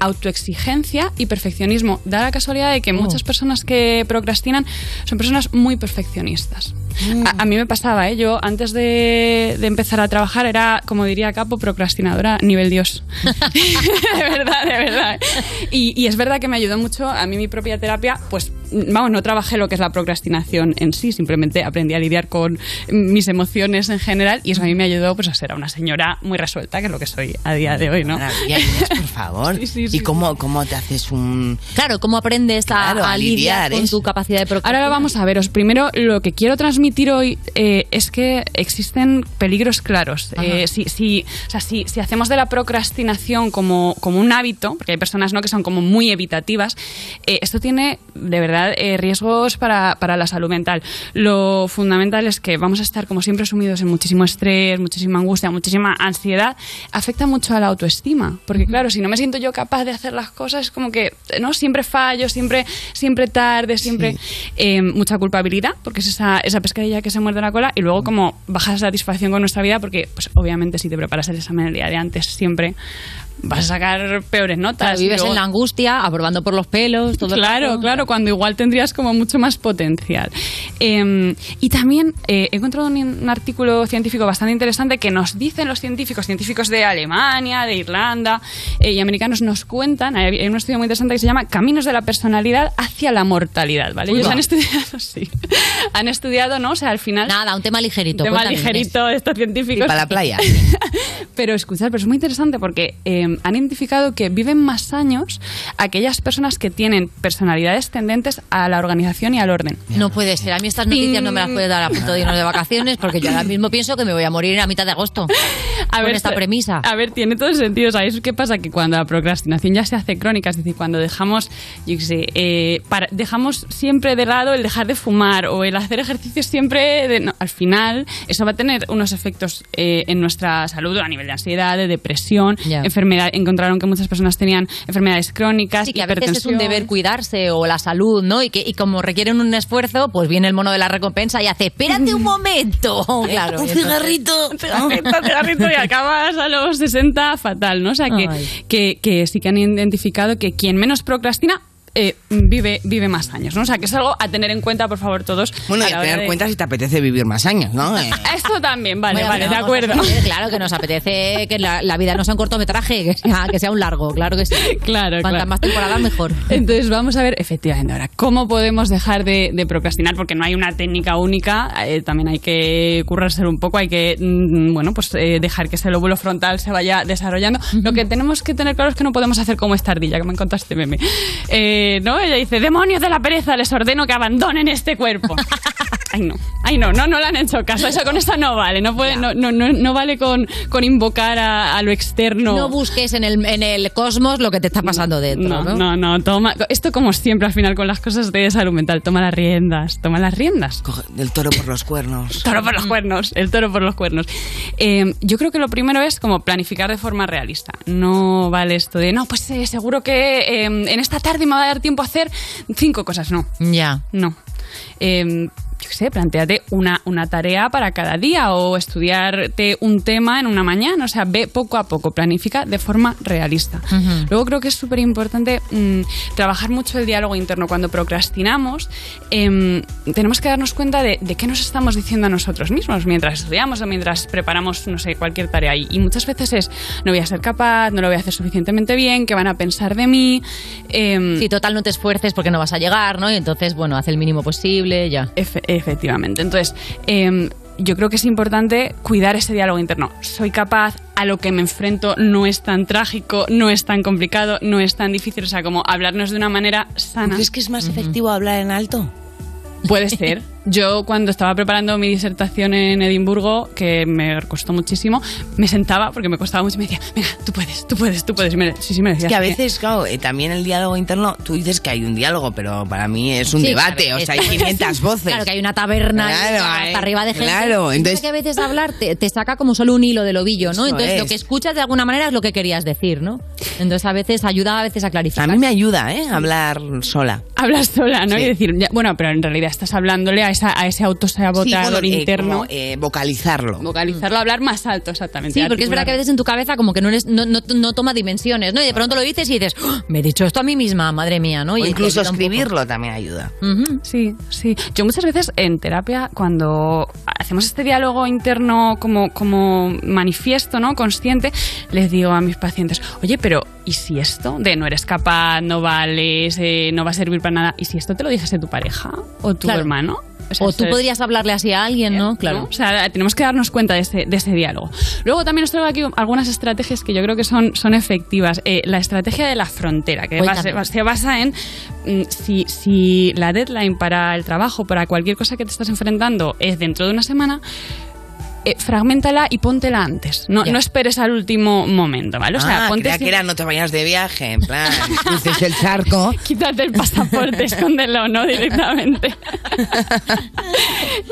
autoexigencia y perfeccionismo. Da la casualidad de que muchas personas que procrastinan son personas muy perfeccionistas. A, a mí me pasaba, ¿eh? yo antes de, de empezar a trabajar era, como diría Capo, procrastinadora nivel Dios. *laughs* de verdad, de verdad. Y, y es verdad que me ayudó mucho a mí mi propia terapia, pues vamos, no trabajé lo que es la procrastinación en sí, simplemente aprendí a lidiar con mis emociones en general y eso a mí me ayudó pues a ser una señora muy resuelta, que es lo que soy a día de hoy, ¿no? Inés, por favor. *laughs* ¿Y cómo, cómo te haces un...? Claro, ¿cómo aprendes a, Claro, a a lidiar, lidiar con tu capacidad de procrastinar? Ahora vamos a veros. Primero, lo que quiero transmitir hoy eh, es que existen peligros claros. Eh, si, si, o sea, si, si hacemos de la procrastinación como, como un hábito, porque hay personas ¿no? que son como muy evitativas, eh, esto tiene de verdad eh, riesgos para, para la salud mental. Lo fundamental es que vamos a estar como siempre sumidos en muchísimo estrés, muchísima angustia, muchísima ansiedad. Afecta mucho a la autoestima, porque claro, si no me siento yo capaz de hacer las cosas, es como que no siempre fallo, siempre, siempre tarde, siempre eh, mucha culpabilidad, porque es esa, esa pescadilla que se muerde la cola, y luego como baja satisfacción con nuestra vida, porque pues obviamente si te preparas el examen el día de antes siempre vas a sacar peores notas. Claro, vives luego- en la angustia, aprobando por los pelos, todo Claro, claro, cuando igual tendrías como mucho más potencial. Eh, y también eh, he encontrado un, un artículo científico bastante interesante que nos dicen los científicos, científicos de Alemania, de Irlanda eh, y americanos, nos cuentan, hay, un estudio muy interesante que se llama Caminos de la personalidad hacia la mortalidad, ¿vale? Uy, Ellos va. han estudiado, *laughs* sí, han estudiado, ¿no? O sea, al final... Nada, un tema ligerito. Un tema ligerito estos científicos. Y para la playa. *laughs* Pero escuchad, pero es muy interesante porque eh, han identificado que viven más años aquellas personas que tienen personalidades tendentes a la organización y al orden. No puede ser. A mí estas noticias no me las puedes dar a punto de irnos de vacaciones porque yo ahora mismo pienso que me voy a morir a mitad de agosto. *laughs* A con esta se- premisa. A ver, tiene todo el sentido. ¿Sabéis qué pasa? Que cuando la procrastinación ya se hace crónica, es decir, cuando dejamos, yo qué sé, eh, para- dejamos siempre de lado el dejar de fumar o el hacer ejercicio siempre, de- no, al final, eso va a tener unos efectos eh, en nuestra salud a nivel de ansiedad, de depresión, Ya. enfermedad. Encontraron que muchas personas tenían enfermedades crónicas, Sí, que a veces es un deber cuidarse o la salud, ¿no? Y que y como requieren un esfuerzo, pues viene el mono de la recompensa y hace, espérate un *laughs* momento. Claro, un cigarrito. *laughs* cigarrito, cigarrito y acabas a los 60 fatal, ¿no? O sea, que, que sí que han identificado que quien menos procrastina eh, vive, vive más años, ¿no? O sea, que es algo a tener en cuenta, por favor, todos. Bueno, y a hora tener de- cuenta si te apetece vivir más años, ¿no? *laughs* Eh, Esto también, vale, Bueno, vale, de acuerdo. claro que nos apetece que la, la vida no sea un cortometraje, que sea, que sea un largo, claro que sí. *laughs* Claro, Cuantas claro. más temporadas, mejor. Entonces vamos a ver efectivamente ahora cómo podemos dejar de, de procrastinar porque no hay una técnica única, eh, también hay que currárselo un poco, hay que mm, bueno pues eh, dejar que ese lóbulo frontal se vaya desarrollando. Lo que tenemos que tener claro es que no podemos hacer como esta ardilla que me contaste meme. Eh, no, ella dice demonios de la pereza, les ordeno que abandonen este cuerpo. *laughs* Ay no, ay no, no, no le han hecho caso. Eso con eso no vale, no puede, no, no, no, no vale con, con invocar a, a lo externo. No busques en el, en el cosmos lo que te está pasando dentro, ¿no? No, no, no, toma. Esto como siempre al final con las cosas de salud mental, toma las riendas, toma las riendas. coge el toro por los cuernos. Toro por los cuernos, el toro por los cuernos. Eh, yo creo que lo primero es como planificar de forma realista. No vale esto de, no, pues eh, seguro que eh, en esta tarde me va a dar tiempo a hacer cinco cosas. No, Ya. no. Eh, yo qué sé, planteate una, una tarea para cada día o estudiarte un tema en una mañana. O sea, ve poco a poco, planifica de forma realista. Luego creo que es súper importante mm, trabajar mucho el diálogo interno. Cuando procrastinamos, em, tenemos que darnos cuenta de, de qué nos estamos diciendo a nosotros mismos mientras estudiamos o mientras preparamos, no sé, cualquier tarea. Y, y muchas veces es, no voy a ser capaz, no lo voy a hacer suficientemente bien, qué van a pensar de mí. em, Si total no te esfuerces porque no vas a llegar, ¿no? Y entonces, bueno, haz el mínimo posible, ya. Efe- efectivamente. Entonces, em, yo creo que es importante cuidar ese diálogo interno. Soy capaz, a lo que me enfrento no es tan trágico, no es tan complicado, no es tan difícil. O sea, como hablarnos de una manera sana. ¿Crees que es más efectivo hablar en alto? Puede ser. *laughs* Yo cuando estaba preparando mi disertación en Edimburgo, que me costó muchísimo, me sentaba porque me costaba mucho y me decía, venga, tú puedes, tú puedes, tú puedes. Y me- sí, sí, me Es decía. que a veces, claro, eh, también el diálogo interno, tú dices que hay un diálogo, pero para mí es un Sí, debate, claro, o sea, es- hay *laughs* 500 voces. Claro, que hay una taberna Claro, hasta eh, arriba de gente. claro, Y entonces- que a veces hablar te, te saca como solo un hilo del ovillo, ¿no? Entonces lo es. que escuchas de alguna manera es lo que querías decir, ¿no? Entonces a veces ayuda a veces a clarificar. A mí me ayuda, ¿eh? Hablar sola. hablas sola, ¿no? Sí. Y decir, ya, bueno, pero en realidad estás hablándole a esa, a ese Sí, autosaboteador bueno, eh, interno. como, eh, vocalizarlo. Vocalizarlo, hablar más alto, exactamente. Sí, porque es verdad que a veces en tu cabeza como que no, eres, no, no, no toma dimensiones, ¿no? Y de pronto lo dices y dices, "Oh, me he dicho esto a mí misma, madre mía, ¿no? Y o incluso escribirlo también ayuda. Sí, sí. Yo muchas veces en terapia, cuando hacemos este diálogo interno como, como manifiesto, ¿no? Consciente, les digo a mis pacientes, oye, pero ¿y si esto de no eres capaz, no vales, eh, no va a servir para nada? ¿Y si esto te lo dijese tu pareja o tu Claro. hermano? sea, O tú es- podrías hablarle así a alguien, ¿no? Claro. O sea, tenemos que darnos cuenta de ese, de ese diálogo. Luego también os traigo aquí algunas estrategias que yo creo que son, son efectivas. Eh, la estrategia de la frontera, que se basa en mm, si, si la deadline para el trabajo, para cualquier cosa que te estás enfrentando es dentro de una semana, eh, fragmentala y póntela antes. No, no esperes al último momento, ¿vale? O sea, ah, ponte creía que era no te vayas de viaje, en plan, *laughs* cruces el charco. *laughs* Quítate el pasaporte, escóndelo, ¿no? Directamente. *laughs*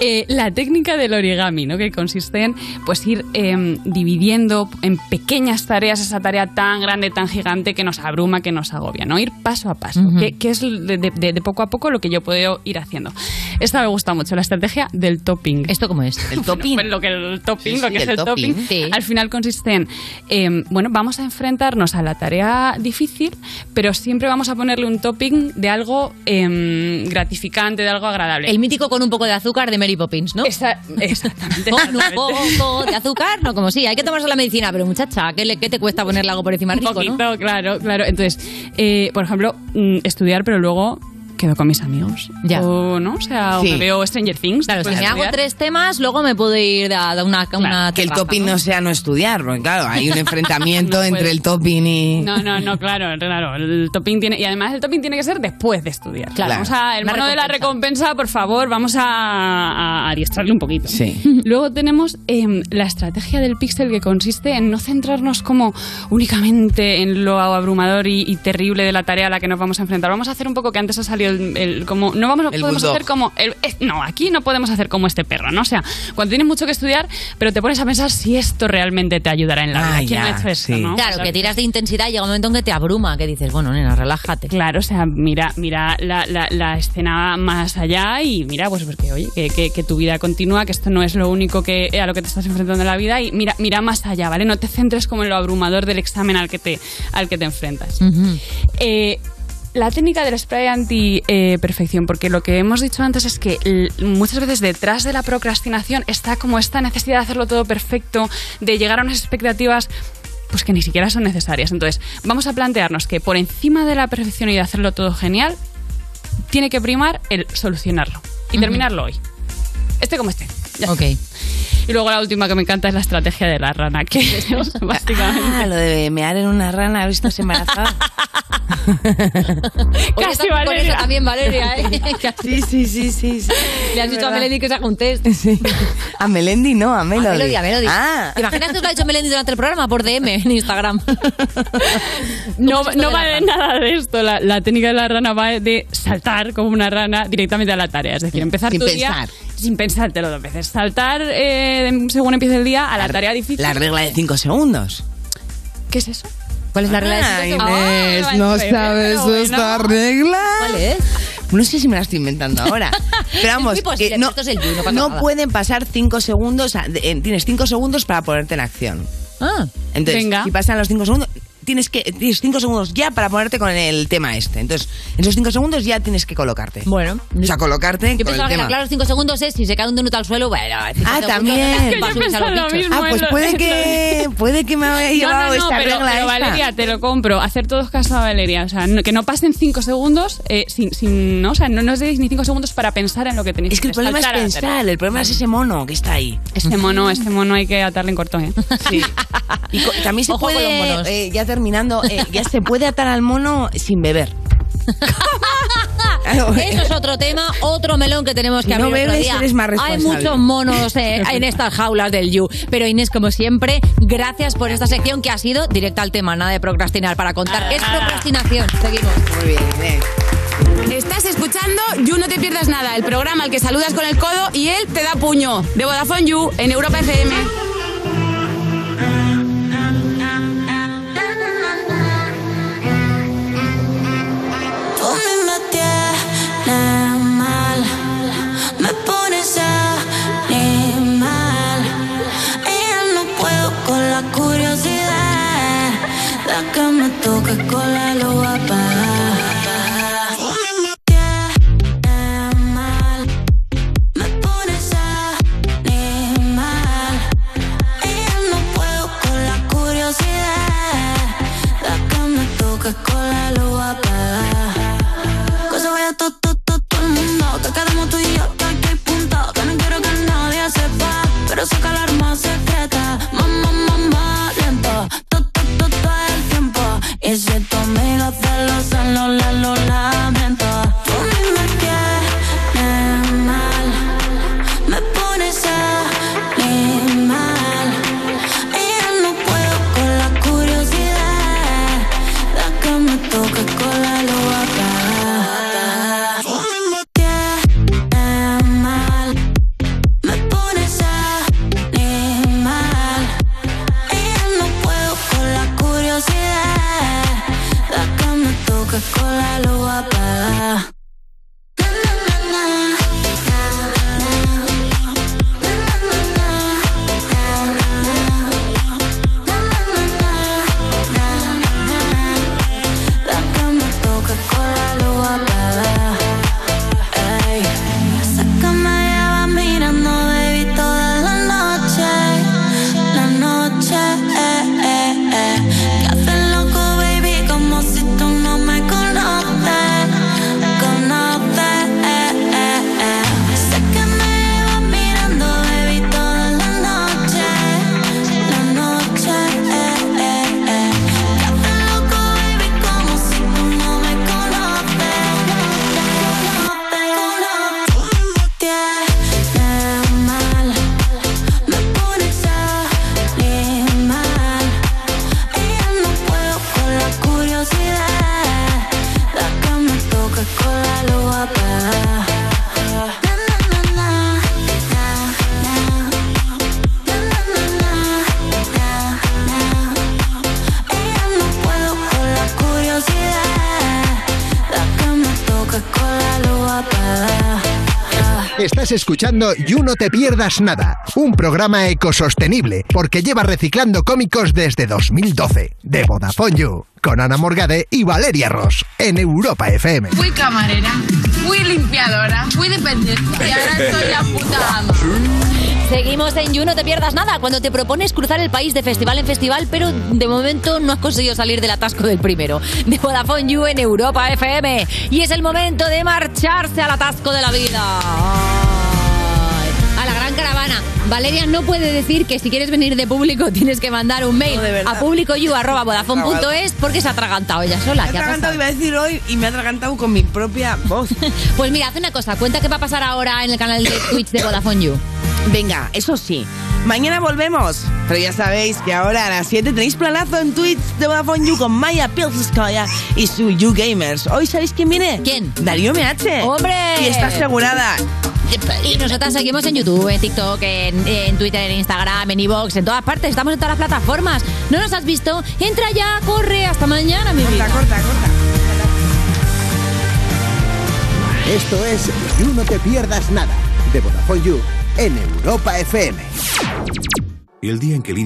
Eh, la técnica del origami, ¿no? Que consiste en pues ir eh, dividiendo en pequeñas tareas esa tarea tan grande, tan gigante que nos abruma, que nos agobia, ¿no? Ir paso a paso, Ujú. que, que es de, de- de poco a poco lo que yo puedo ir haciendo. Esta me gusta mucho, la estrategia del topping. ¿Esto cómo es? El topping. Bueno, lo que el topping, Sí, lo sí, que es el topping. al final consiste en, eh, bueno, vamos a enfrentarnos a la tarea difícil, pero siempre vamos a ponerle un topping de algo eh, gratificante, de algo agradable. El mítico con un poco de azúcar de Mary Poppins, ¿no? exactamente. Con un poco de azúcar, no, como sí, hay que tomarse la medicina, pero muchacha, ¿qué, le, qué te cuesta ponerle algo por encima Un rico, poquito, no? claro, claro. Entonces, eh, por ejemplo, mm, estudiar, pero luego quedo con mis amigos. Ya. O, ¿no? O sea, o Sí. me veo Stranger Things. Claro, si después me de hago estudiar. tres temas, luego me puedo ir a a una, una Que el terraza, topping ¿no? no sea no estudiar, porque claro, hay un *laughs* enfrentamiento No entre puede. el topping y... No, no, no, claro, claro. El topping tiene. Y además el topping tiene que ser después de estudiar. Claro. Vamos a. El Una mono de la recompensa, por favor, vamos a, a adiestrarle un poquito. Sí. *laughs* Luego tenemos em, la estrategia del pixel que consiste en no centrarnos como únicamente en lo abrumador y, y terrible de la tarea a la que nos vamos a enfrentar. Vamos a hacer un poco que antes ha salido el, el- como no vamos a El podemos bulldog. hacer como el- es- no aquí no podemos hacer como este perro, ¿no? O sea, cuando tienes mucho que estudiar, pero te pones a pensar si esto realmente te ayudará en la vida. Ah, ¿Quién ya, ha hecho esto, sí. no? Claro, O sea, que tiras de intensidad y llega un momento en que te abruma, que dices, bueno, nena, relájate. Claro, o sea, mira, mira la, la- la escena más allá y mira, pues porque oye, que, que- que tu vida continúa, que esto no es lo único que a lo que te estás enfrentando en la vida y mira, mira más allá, ¿vale? No te centres como en lo abrumador del examen al que te, al que te enfrentas. Eh, la técnica del spray anti-perfección, porque lo que hemos dicho antes es que muchas veces detrás de la procrastinación está como esta necesidad de hacerlo todo perfecto, de llegar a unas expectativas pues que ni siquiera son necesarias. Entonces, vamos a plantearnos que por encima de la perfección y de hacerlo todo genial, tiene que primar el solucionarlo y terminarlo hoy. Este como este. Ya Ok. Y luego la última que me encanta es la estrategia de la rana, que *laughs* *laughs* básicamente... Ah, lo de mear en una rana, ¿has visto embarazada? *laughs* Oye, Casi, con Valeria. eso también, Valeria, ¿eh? Sí, sí, sí, sí. sí. Le has dicho a. Melendi que se haga un test. A Melendi no, a A Melody. Melody, a Melody. Ah. ¿Te imaginas que os lo ha dicho Melendi durante el programa por DM en Instagram? No, ¿Cómo es esto no va de nada de esto. La, la técnica de la rana va de saltar como una rana directamente a la tarea. Es decir, empezar Sin tu pensar. día sin pensártelo dos veces. Saltar eh, según empiece el día a la, tarea difícil. La regla de 5 segundos. ¿Qué es eso? ¿Cuál es la regla de Ah, cinco Inés, Ah, ¿no sabes bueno. esta regla? ¿Cuál es? No sé si me la estoy inventando ahora. *laughs* Pero vamos, posible, que no, es el no pueden pasar 5 segundos. o sea, de- eh, tienes 5 segundos para ponerte en acción. Ah, Entonces, Venga. si pasan los 5 segundos, tienes que tienes 5 segundos ya para ponerte con el tema este. Entonces, en esos 5 segundos ya tienes que colocarte. bueno. O sea, colocarte Yo con el pensaba que tema. era claro, los 5 segundos es si se cae un minuto al suelo, bueno, cinco Ah, segundos, también. que subirse a los bichos. Ah, pues puede *laughs* que puede que me haya No, llevado no, no, esta pero, regla pero esta. Valeria, te lo compro. Hacer todos caso a Valeria. O sea, no- que no pasen cinco segundos eh, sin, sin, ¿no? O sea, no nos deis ni cinco segundos para pensar en lo que tenéis Es que el problema es Saltar a pensar, el problema es ese mono que está ahí. Este mono, este mono hay que atarle en cortón, ¿eh? Sí. Y co- también se Ojo con los puede, monos. eh, ya terminando, eh, ya se puede atar al mono sin beber. *laughs* Eso es otro tema, otro melón que tenemos que no abrir otro bebes, día. eres más Hay muchos monos eh, en estas jaulas del You. Pero Inés, como siempre, gracias por esta sección que ha sido directa al tema, nada de procrastinar para contar. ¿Qué es procrastinación? Seguimos. Muy bien, Inés. Estás escuchando You No Te Pierdas Nada, el programa al que saludas con el codo y él te da puño. De Vodafone You en Europa FM. Estás escuchando You No Te Pierdas Nada, un programa ecosostenible porque lleva reciclando cómicos desde 2012. De Vodafone You, con Ana Morgade y Valeria Ross, en Europa FM. Fui camarera, fui limpiadora, fui dependiente y ahora soy la puta ama. Seguimos en You, no te pierdas nada. Cuando te propones cruzar el país de festival en festival, pero de momento no has conseguido salir del atasco del primero. De Vodafone You en Europa FM. Y es el momento de marcharse al atasco de la vida. Valeria no puede decir que si quieres venir de público *laughs* tienes que mandar un mail a publicoyu.vodafone.es porque se ha atragantado ella sola. Me ¿Qué ha atragantado, iba a decir hoy, y me ha atragantado con mi propia voz. *laughs* Pues mira, haz una cosa. Cuenta qué va a pasar ahora en el canal de Twitch de Vodafone You. Venga, eso sí. Mañana volvemos. Pero ya sabéis que ahora a las 7 tenéis planazo en Twitch de Vodafone You con Maya Pilskaya y su You Gamers. ¿Hoy sabéis quién viene? ¿Quién? Darío MH. ¡Hombre! Y está asegurada. Y nosotras seguimos en YouTube, en TikTok, en, en Twitter, en Instagram, en Evox, en todas partes. Estamos en todas las plataformas. ¿No nos has visto? Entra ya, corre. Hasta mañana, mi vida. Corta, corta. Esto es You No Te Pierdas Nada, de Vodafone You, en Europa FM. Y el día en que Línea